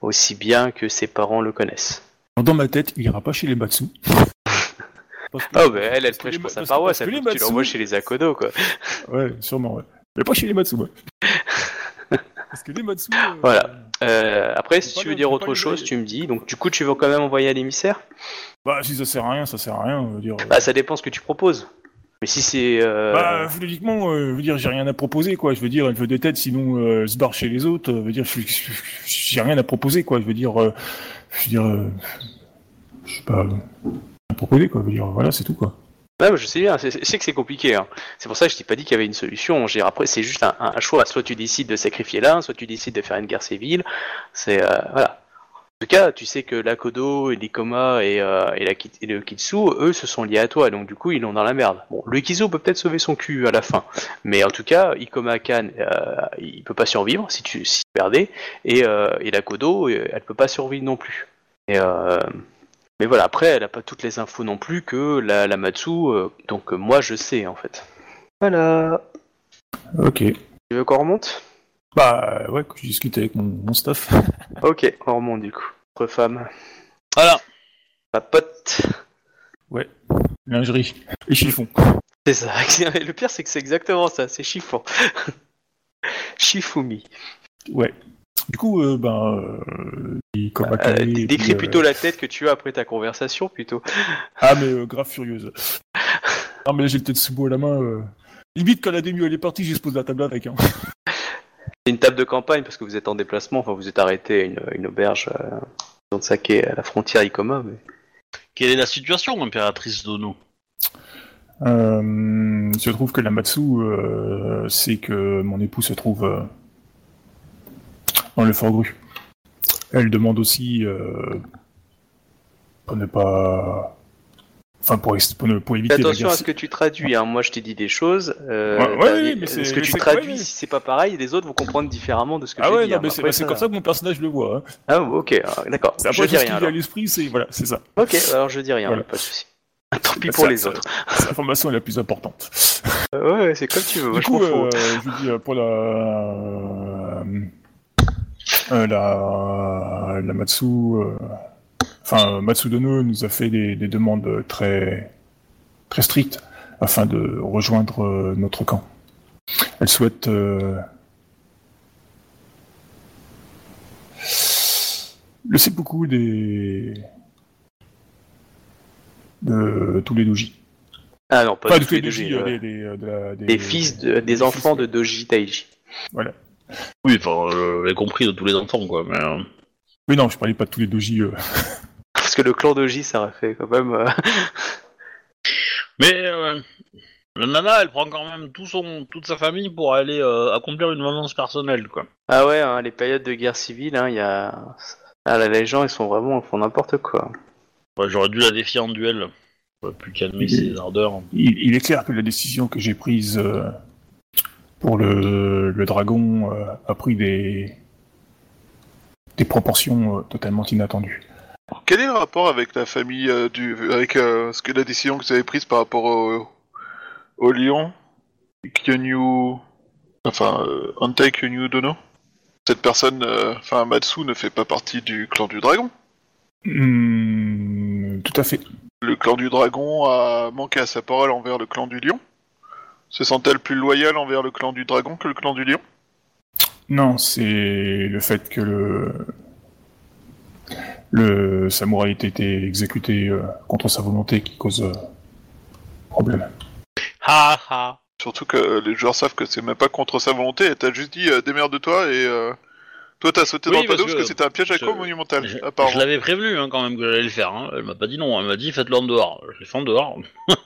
aussi bien que ses parents le connaissent. Dans ma tête, il ira pas chez les Matsu. Ah, bah elle, elle prêche pour sa paroisse, elle tu l'envoies chez les Akodo, quoi. Ouais, sûrement, ouais. Mais pas chez les Matsu. Parce que les Matsu. euh, Voilà. Euh, après, si tu veux dire autre chose, tu me dis. Donc, du coup, tu veux quand même envoyer à l'émissaire? Bah, si ça sert à rien, ça sert à rien. dire, euh, Bah, ça dépend ce que tu proposes. Mais si c'est. euh, Bah, logiquement, euh, je veux dire, j'ai rien à proposer, quoi. Je veux dire, elle veut des têtes, sinon euh, elle se barre chez les autres. je veux dire, j'ai rien à proposer, quoi. Je veux dire, je veux dire, je sais pas, proposer, quoi. Je veux dire, voilà, c'est tout, quoi. Je sais bien, je sais que c'est compliqué. hein. C'est pour ça que je t'ai pas dit qu'il y avait une solution. Après, c'est juste un, choix. Soit tu décides de sacrifier l'un, soit tu décides de faire une guerre civile. C'est euh, voilà. En tout cas, tu sais que l'Akodo l'Ikoma et, euh, et, et le Kitsu, eux, se sont liés à toi, donc du coup, ils l'ont dans la merde. Bon, le Kizu peut peut-être sauver son cul à la fin, mais en tout cas, Ikoma Kan, euh, il peut pas survivre si tu si perdais, et, euh, et l'Akodo, euh, elle peut pas survivre non plus. Et, euh, mais voilà, après, elle a pas toutes les infos non plus que la, la Matsu, euh, donc euh, moi, je sais en fait. Voilà. Ok. Tu veux qu'on remonte? Bah ouais, que je discute avec mon, mon staff. Ok, on remonte du coup. Entre femmes. Voilà. Ma pote. Lingerie. Et chiffon. C'est ça. Le pire, c'est que c'est exactement ça. C'est chiffon. Shifumi. Ouais. Du coup, euh, ben, euh, Euh, et décris puis, euh, plutôt la tête que tu as après ta conversation, plutôt. Ah, mais euh, grave furieuse. non, mais là, j'ai le Tetsubo à la main. euh. Limite, quand la demi elle est partie, j'ai posé la table avec. Hein. C'est une table de campagne parce que vous êtes en déplacement. Enfin, vous êtes arrêté à une, une auberge euh, dans Saké à la frontière Ikoma. Mais... Quelle est la situation, impératrice Dono? Euh, il se trouve que la Matsu, euh, c'est que mon époux se trouve euh, dans le Fort Gru. Elle demande aussi euh, pour ne pas. Enfin, pour, est- pour, ne- pour Fais éviter la attention guerre. à ce que tu traduis. Hein. Moi, je t'ai dit des choses. euh, Ouais, ouais, ouais, mais c'est- ce que mais tu traduis, ouais, ouais. si c'est pas pareil, les autres vont comprendre différemment de ce que Ah je ouais, dis. hein. mais c'est ça- comme ça que mon personnage le voit. Hein. Ah, ok, ah, d'accord. Je après dis tout ce rien. qui vient à alors. l'esprit, c'est voilà, c'est ça. Ok, alors je dis rien, Voilà. pas de souci. Tant pis Ça, pour les autres. C'est l'information la plus importante. Euh, ouais, ouais, c'est comme tu veux. Du coup, euh, je dis euh, pour la euh, euh, la la Matsu, euh, enfin Matsudono nous a fait des, des demandes très très strictes afin de rejoindre euh, notre camp. Elle souhaite euh, le seppuku des de tous les doji. Ah non, pas de tous les doji, euh, des, des, euh, de la- des- Des fils, de- des enfants de Doji Taiji. Voilà. Oui, enfin, euh, j'ai compris de tous les enfants, quoi. Mais, euh, Oui, non, je parlais pas de tous les doji. euh. Parce que le clan Doji, ça aurait fait quand même. euh, mais euh, la nana, elle prend quand même tout son, toute sa famille pour aller euh, accomplir une vengeance personnelle, quoi. Ah ouais, hein, les périodes de guerre civile, hein, il y a. Ah là, les gens, ils sont vraiment, ils font n'importe quoi. Ouais, J'aurais dû la défier en duel. J'aurais pu calmer Il- ses ardeurs. Il, il est clair que la décision que j'ai prise euh, pour le, le dragon euh, a pris des, des proportions euh, totalement inattendues. Quel est le rapport avec la famille euh, du, avec ce que la décision que vous avez prise par rapport au, au lion, Kyonyu, enfin euh, Antai Kyonyu Dono? Cette personne, enfin Matsu, ne fait pas partie du clan du dragon. Hmm, tout à fait. Le clan du dragon a manqué à sa parole envers le clan du lion. Se sent-elle plus loyale envers le clan du dragon que le clan du lion? Non, c'est le fait que le le samouraï ait été exécuté euh, contre sa volonté qui cause euh, problème. Ha ha Surtout que euh, les joueurs savent que c'est même pas contre sa volonté, elle t'a juste dit euh, démerde-toi et euh, toi t'as sauté Oui, dans le panneau parce que, que c'était un piège à quoi monumental, Je, apparemment. je l'avais prévenu hein, quand même que j'allais le faire. Hein. Elle m'a pas dit non, elle m'a dit faites-le en dehors. Je l'ai fait en dehors.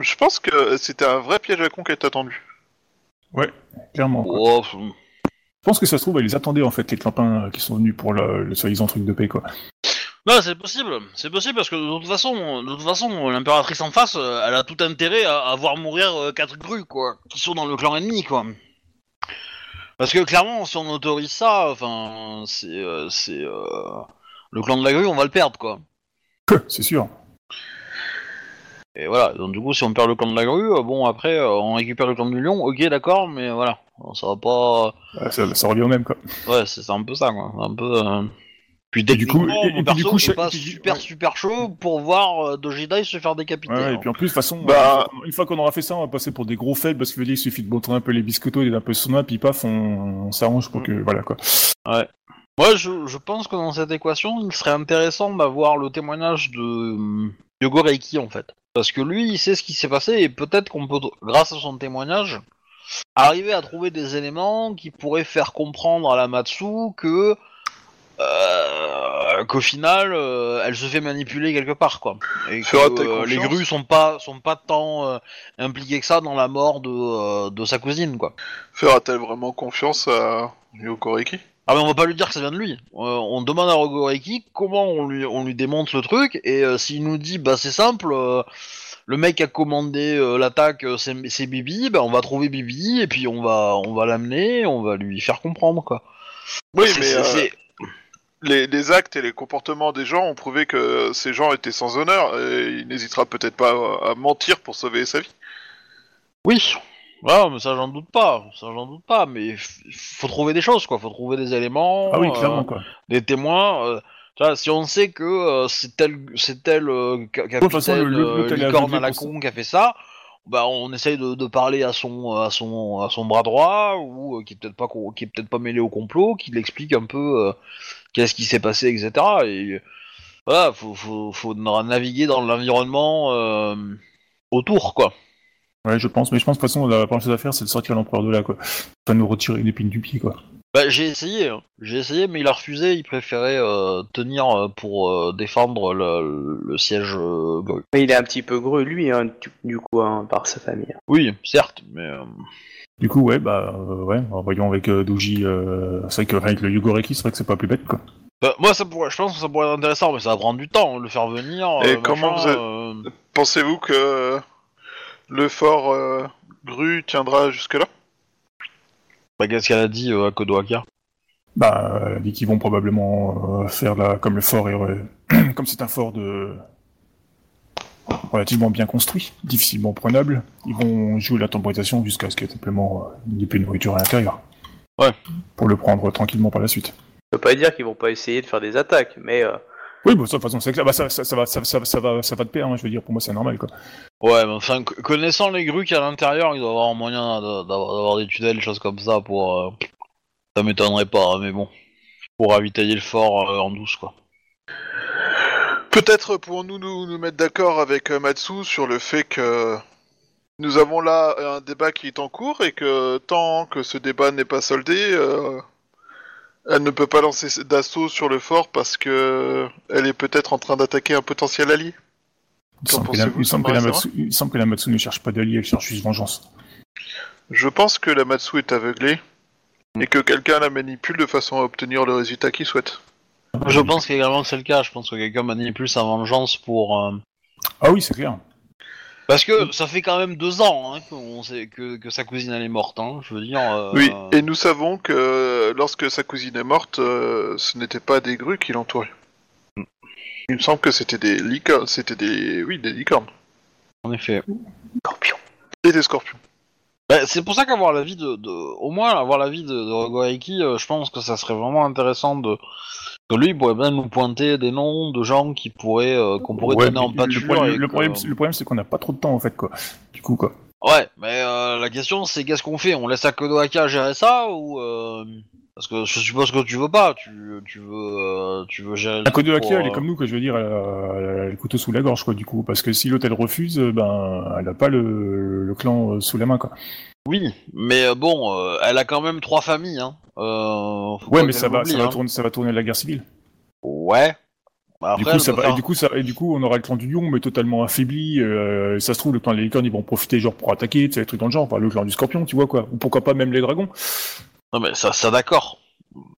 Je pense que c'était un vrai piège à con qu'elle t'a tendu. Clairement. quoi. Oh, pff, Je pense que ça se trouve, elle les attendait en fait, les clampins euh, qui sont venus pour le, le soi-disant truc de paix quoi. Non, c'est possible. C'est possible parce que de toute façon, de toute façon, l'impératrice en face, euh, elle a tout intérêt à, à voir mourir euh, quatre grues, quoi, qui sont dans le clan ennemi, quoi. Parce que clairement, si on autorise ça, enfin, c'est, euh, c'est euh, le clan de la grue, on va le perdre, quoi. C'est sûr. Et voilà. Donc du coup, si on perd le clan de la grue, euh, bon après, euh, on récupère le clan du lion. Ok, d'accord, mais voilà, ça va pas. Euh, Ça, ça revient au même quoi. Ouais, c'est c'est un peu ça, quoi. Un peu. euh, Puis Et du coup- et- et mon du perso coup, est chaque- pas et puis- super ouais. super chaud pour voir euh, Dojidai se faire décapiter. Ouais, hein. et puis en plus, de toute façon, Bah- euh, une fois qu'on aura fait ça, on va passer pour des gros faibles parce que je veux dire, il suffit de montrer un peu les biscottos et d'un peu son puis paf, on, on s'arrange pour que. Voilà quoi. Moi, je, je pense que dans cette équation, il serait intéressant d'avoir le témoignage de hum, Yogo Reiki, en fait. Parce que lui, il sait ce qui s'est passé, et peut-être qu'on peut, grâce à son témoignage, arriver à trouver des éléments qui pourraient faire comprendre à la Matsu que... euh, qu'au final, euh, elle se fait manipuler quelque part, quoi. Et que euh, les grues sont pas, sont pas tant impliquées que ça dans la mort de, de sa cousine, quoi. Fera-t-elle vraiment confiance à Yokoreki Ah mais on va pas lui dire que ça vient de lui. Euh, on demande à Rogoreki comment on lui, on lui démonte le truc et euh, s'il nous dit bah c'est simple, euh, le mec a commandé l'attaque, c'est c'est Bibi, bah on va trouver Bibi et puis on va on va l'amener, on va lui faire comprendre quoi. Oui, C'est- mais c'est- c'est- les, les actes et les comportements des gens ont prouvé que ces gens étaient sans honneur et il n'hésitera peut-être pas à mentir pour sauver sa vie. oui. Ouais, mais ça j'en doute pas, ça j'en doute pas, mais faut trouver des choses quoi, faut trouver des éléments, Ah oui, euh, clairement, quoi. des témoins. euh, tu vois, si on sait que euh, c'est tel, c'est tel euh, ca- De toute façon, capitaine le- le- euh, est licorne à la con qui a fait ça, bah on essaye de, de parler à son, à son, à son bras droit ou euh, qui est peut-être pas, qui est peut-être pas mêlé au complot, qui l'explique un peu euh, qu'est-ce qui s'est passé, etc. Et voilà, faut, faut, faut naviguer dans l'environnement euh, autour, quoi. Ouais, je pense, mais je pense de toute façon, la première chose à faire, c'est de sortir l'empereur de là, quoi. Pas nous retirer l'épine du pied, quoi. Bah, j'ai essayé, hein. j'ai essayé, mais il a refusé. Il préférait euh, tenir euh, pour euh, défendre le, le siège euh. Mais il est un petit peu gru, lui, hein, du, du coup, hein, par sa famille. Oui, certes, mais euh, Du coup, ouais, bah, euh, ouais, en voyant avec euh, Doji, euh, c'est vrai que avec le Yugoreki, c'est vrai que c'est pas plus bête, quoi. bah, moi, ça pourrait, je pense que ça pourrait être intéressant, mais ça va prendre du temps, hein, le faire venir. Et euh, comment machin, vous avez- euh, Pensez-vous que le fort euh, Gru tiendra jusque-là? Bah, qu'est-ce qu'elle a dit euh, à Kodoaka Bah, elle dit qu'ils vont probablement euh, faire la, comme le fort est, euh, comme c'est un fort de relativement bien construit, difficilement prenable, ils vont jouer la temporisation jusqu'à ce qu'il y ait simplement euh, une épée de nourriture à l'intérieur. Ouais. Pour le prendre tranquillement par la suite. Ça veut pas dire qu'ils vont pas essayer de faire des attaques, mais euh, Oui, bah, ça, de toute façon, c'est clair. Bah, ça, ça, ça va, ça, ça, ça va, ça va de pair, hein, je veux dire, pour moi, c'est normal, quoi. Ouais, mais enfin, co- connaissant les grues qu'il y a à l'intérieur, il doit y avoir un moyen d'avoir des tunnels, des choses comme ça pour. euh, Ça m'étonnerait pas, hein, mais bon. Pour ravitailler le fort euh, en douce, quoi. Peut-être pourrons-nous nous, nous mettre d'accord avec euh, Matsu sur le fait que nous avons là un débat qui est en cours et que tant que ce débat n'est pas soldé, euh, elle ne peut pas lancer d'assaut sur le fort parce que elle est peut-être en train d'attaquer un potentiel allié. Il semble, que la, il, semble Matsu, il semble que la Matsu ne cherche pas d'allié, elle cherche juste vengeance. Je pense que la Matsu est aveuglée et que quelqu'un la manipule de façon à obtenir le résultat qu'il souhaite. Je pense également que c'est le cas. Je pense que quelqu'un manipule sa vengeance pour. euh, Ah oui, c'est clair. Parce que ça fait quand même deux ans hein, sait que, que sa cousine elle est morte. Hein, je veux dire. euh, Oui, et nous savons que lorsque sa cousine est morte, euh, ce n'était pas des grues qui l'entouraient. Il me semble que c'était des licornes, c'était des, oui, des licornes En effet. scorpion. et des scorpions. Bah, c'est pour ça qu'avoir l'avis de, de, au moins avoir l'avis de, de Rogoaiki, euh, je pense que ça serait vraiment intéressant de que lui pourrait bien nous pointer des noms de gens qui pourraient euh, qu'on pourrait Ouais, donner en pâture. le, problème, le problème, c'est- le problème, c'est qu'on n'a pas trop de temps, en fait, quoi. Du coup, quoi. Ouais, mais euh, la question c'est qu'est-ce qu'on fait? On laisse à Kodoaka gérer ça ou euh, parce que je suppose que tu veux pas, tu, tu veux euh, tu veux gérer. La Côte de elle est euh, comme nous, quoi. Je veux dire, elle a, elle a le couteau sous la gorge, quoi, du coup. Parce que si l'hôtel refuse, euh, ben, elle n'a pas le, le clan euh, sous la main, quoi. Oui, mais euh, bon, euh, elle a quand même trois familles. Hein. Euh, Ouais, mais ça va, ça, va hein. tourner, ça va tourner la guerre civile. Ouais. Bah, du coup, ça va, faire- et, du coup, ça, et du coup, on aura le clan du lion, mais totalement affaibli. Euh, ça se trouve, le clan des licornes, ils vont profiter, genre, pour attaquer, tu sais, des trucs dans le genre. Enfin, le clan du scorpion, tu vois, quoi. Ou pourquoi pas même les dragons. Non mais ça, ça d'accord.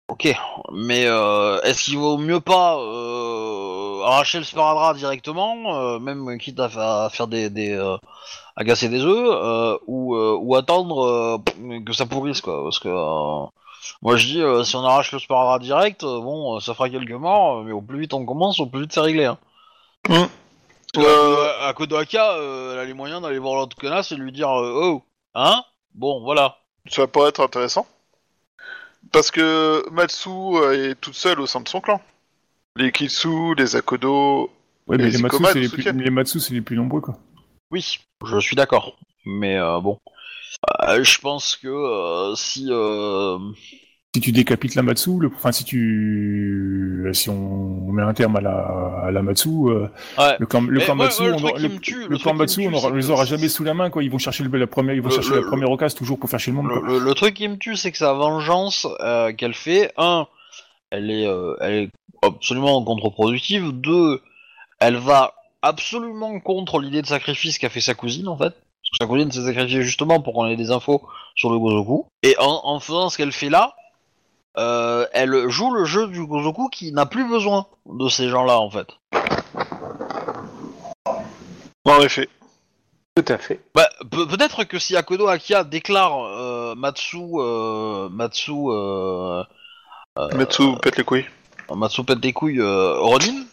Ok, mais euh, est-ce qu'il vaut mieux pas euh, arracher le sparadrap directement, euh, même quitte à, fa- à faire des, des euh, à casser des œufs, euh, ou, euh, ou attendre euh, que ça pourrisse quoi, parce que euh, moi je dis euh, si on arrache le sparadrap direct, euh, bon, euh, ça fera quelques morts, mais au plus vite on commence, au plus vite c'est réglé. Hein. Euh, à Kodoaka, euh, elle a les moyens d'aller voir l'autre connasse et lui dire euh, oh, hein, bon voilà. Ça pourrait être intéressant. Parce que Matsu euh, est toute seule au sein de son clan. Les Kitsu, les Akodo. Ouais, mais les Matsu, c'est les, plus, les Matsu, c'est les plus nombreux, quoi. Oui, je suis d'accord. Mais euh, bon, Euh, je pense que euh, si euh, Si tu décapites la Matsu, le, enfin, si tu, si on met un terme à la, à la Matsu, euh, ouais, le clan, le Mais clan ouais, Matsu, ouais, on le, tue- clan Matsu, on, les aura jamais sous la main, quoi. Ils vont chercher le, la première, ils vont chercher la première occasion toujours pour faire chier le monde, quoi. le truc qui me tue, c'est que sa vengeance euh, qu'elle fait, un, elle est, euh, elle est absolument contre-productive. Deux, elle va absolument contre l'idée de sacrifice qu'a fait sa cousine en fait. Parce que sa cousine s'est sacrifiée justement pour qu'on ait des infos sur le Gozoku. Et en, en faisant ce qu'elle fait là, euh, elle joue le jeu du Gozoku qui n'a plus besoin de ces gens-là en fait. En effet. Tout à fait. Bah, pe- peut-être que si Akodo Akia déclare euh, Matsu, euh, Matsu, Matsu, pète les couilles. Matsu pète des couilles, Ronin.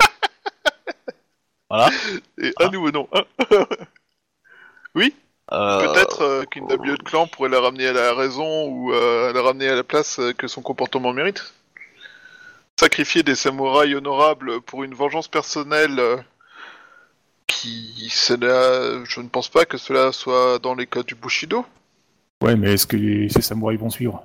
voilà. Et Ah. à nouveau, non. Hein Euh, Peut-être euh, qu'une WE de clan pourrait la ramener à la raison ou euh, la ramener à la place euh, que son comportement mérite. Sacrifier des samouraïs honorables pour une vengeance personnelle euh, qui, cela, je ne pense pas que cela soit dans les codes du Bushido. Ouais, mais est-ce que les- ces samouraïs vont suivre?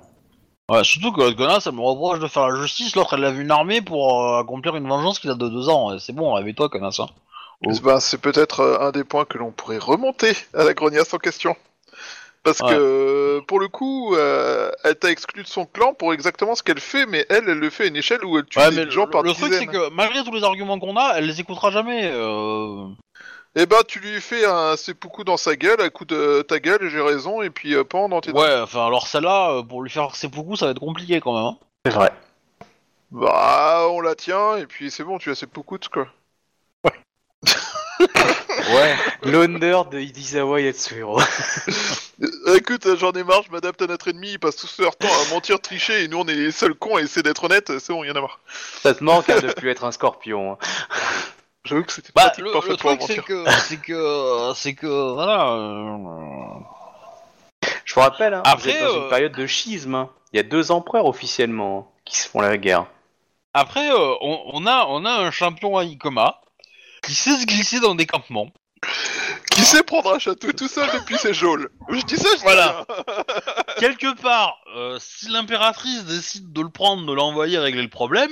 Ouais, surtout que l'autre connasse, elle me reproche de faire la justice. L'autre, elle a vu une armée pour euh, accomplir une vengeance qui date de deux ans. Et C'est bon, réveille-toi, connasse. Hein. Oh. Ben, c'est peut-être euh, un des points que l'on pourrait remonter à la grognasse en question. Parce Ouais. que, pour le coup, euh, elle t'a exclu de son clan pour exactement ce qu'elle fait, mais elle, elle le fait à une échelle où elle tue Ouais, des mais gens le, par le truc, c'est que malgré tous les arguments qu'on a, elle les écoutera jamais. Euh... Eh ben, tu lui fais un seppuku dans sa gueule, à coup de ta gueule, j'ai raison, et puis euh, pas dans tes. Ouais, enfin, alors celle-là, pour lui faire ses beaucoup, ça va être compliqué quand même. Hein. C'est vrai. Bah, on la tient, et puis c'est bon, tu as seppuku, quoi. Ouais. L'honneur de Idizawa Yatsuhiro. Euh, écoute, euh, j'en ai marre, je m'adapte à notre ennemi, ils passent tout leur temps à mentir, tricher, et nous on est les seuls cons à essayer d'être honnêtes, c'est bon, y en a marre. Ça te manque hein, de plus être un scorpion. hein. J'avoue que c'était Bah, le, parfait le pour truc, c'est que, c'est que, c'est que, voilà. euh, Je vous rappelle, hein, Après, vous êtes dans euh, une période de schisme. hein. Il y a deux empereurs officiellement hein, qui se font la guerre. Après, euh, on, on a, on a un champion à Ikoma qui sait se glisser dans des campements. Qui sait prendre un château tout seul depuis ses geôles Je dis ça, je dis Voilà. Quelque part, euh, si l'impératrice décide de le prendre, de l'envoyer régler le problème,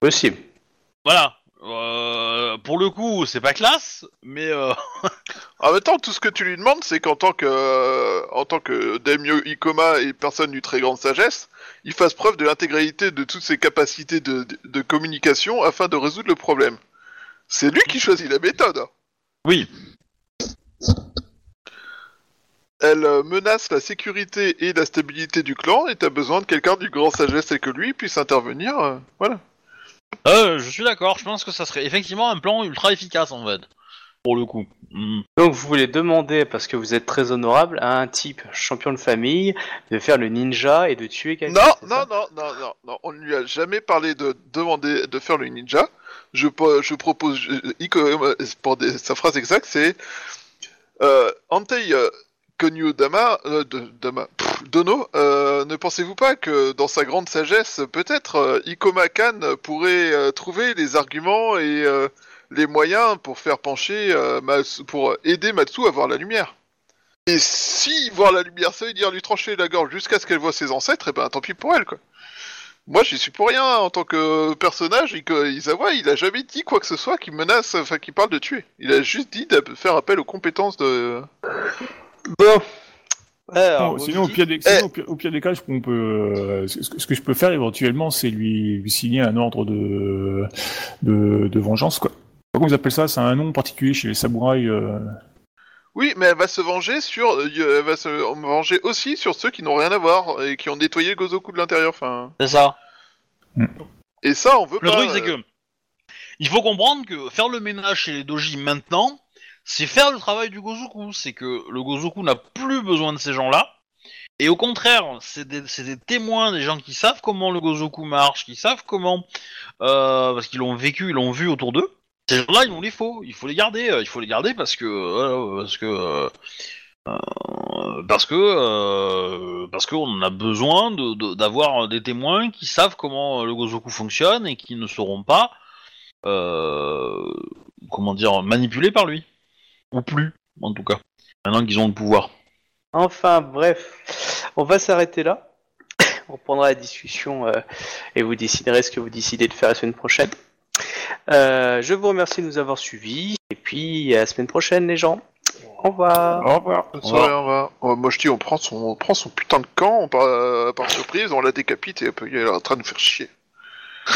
Possible. voilà. Euh, pour le coup, c'est pas classe, mais euh, En même temps, tout ce que tu lui demandes, c'est qu'en tant que, euh, en tant que daimyo Ikoma et personne d'une très grande sagesse, il fasse preuve de l'intégralité de toutes ses capacités de, de- de communication afin de résoudre le problème. C'est lui qui choisit la méthode. hein. oui. Elle euh, menace la sécurité et la stabilité du clan et t'as besoin de quelqu'un du grand sagesse et que lui puisse intervenir. euh, voilà. Euh, je suis d'accord. Je pense que ça serait effectivement un plan ultra efficace en fait, pour le coup. Hmm. Donc vous voulez demander, parce que vous êtes très honorable, à un type champion de famille de faire le ninja et de tuer quelqu'un. Non, c'est non, non, non, non, non, on ne lui a jamais parlé de demander de faire le ninja. Je, po- je propose, je- pour sa phrase exacte, c'est euh, Antei euh, Konyu Dama, euh, Dama pff, Dono, euh, ne pensez-vous pas que dans sa grande sagesse, peut-être Ikoma Kan pourrait trouver les arguments et les moyens pour faire pencher, pour aider Matsu à voir la lumière? Et si voir la lumière, ça veut dire lui trancher la gorge jusqu'à ce qu'elle voit ses ancêtres, et ben tant pis pour elle, quoi. Moi, j'y suis pour rien en tant que personnage. Il a jamais dit quoi que ce soit qui menace, enfin qui parle de tuer. Il a juste dit de faire appel aux compétences de. Bon. Alors, Bon, vous sinon, au pire, des, sinon, au pire- au pire des cas, je- on peut, euh, ce, ce que je peux faire éventuellement, c'est lui, lui signer un ordre de, de, de vengeance. Quoi. Comment ils appellent ça? C'est un nom particulier chez les samouraïs. euh, Oui, mais elle va se venger sur, euh, elle va se venger aussi sur ceux qui n'ont rien à voir et qui ont nettoyé Gozoku de l'intérieur. Enfin, C'est ça. et ça, on veut Le pas. truc, c'est euh, que il faut comprendre que faire le ménage chez les doji maintenant, c'est faire le travail du Gozoku. C'est que le Gozoku n'a plus besoin de ces gens-là. Et au contraire, c'est des, c'est des témoins, des gens qui savent comment le Gozoku marche, qui savent comment, euh, parce qu'ils l'ont vécu, ils l'ont vu autour d'eux. Ces gens-là, il nous les faut, il faut les garder, euh, il faut les garder parce que, euh, parce que, euh, parce que, parce qu'on a besoin de- de- d'avoir des témoins qui savent comment le Gozoku fonctionne et qui ne seront pas, comment dire, manipulés par lui ou plus, en tout cas. Maintenant qu'ils ont le pouvoir. Enfin, bref, on va s'arrêter là. On reprendra la discussion et vous déciderez ce que vous décidez de faire la semaine prochaine. Euh, je vous remercie de nous avoir suivis et puis à la semaine prochaine, les gens. Au revoir. Au revoir. Bonne soirée, on va. Oh, moi, je dis, on prend son, on prend son putain de camp, on part, euh, par surprise, on la décapite et puis elle est en train de nous faire chier.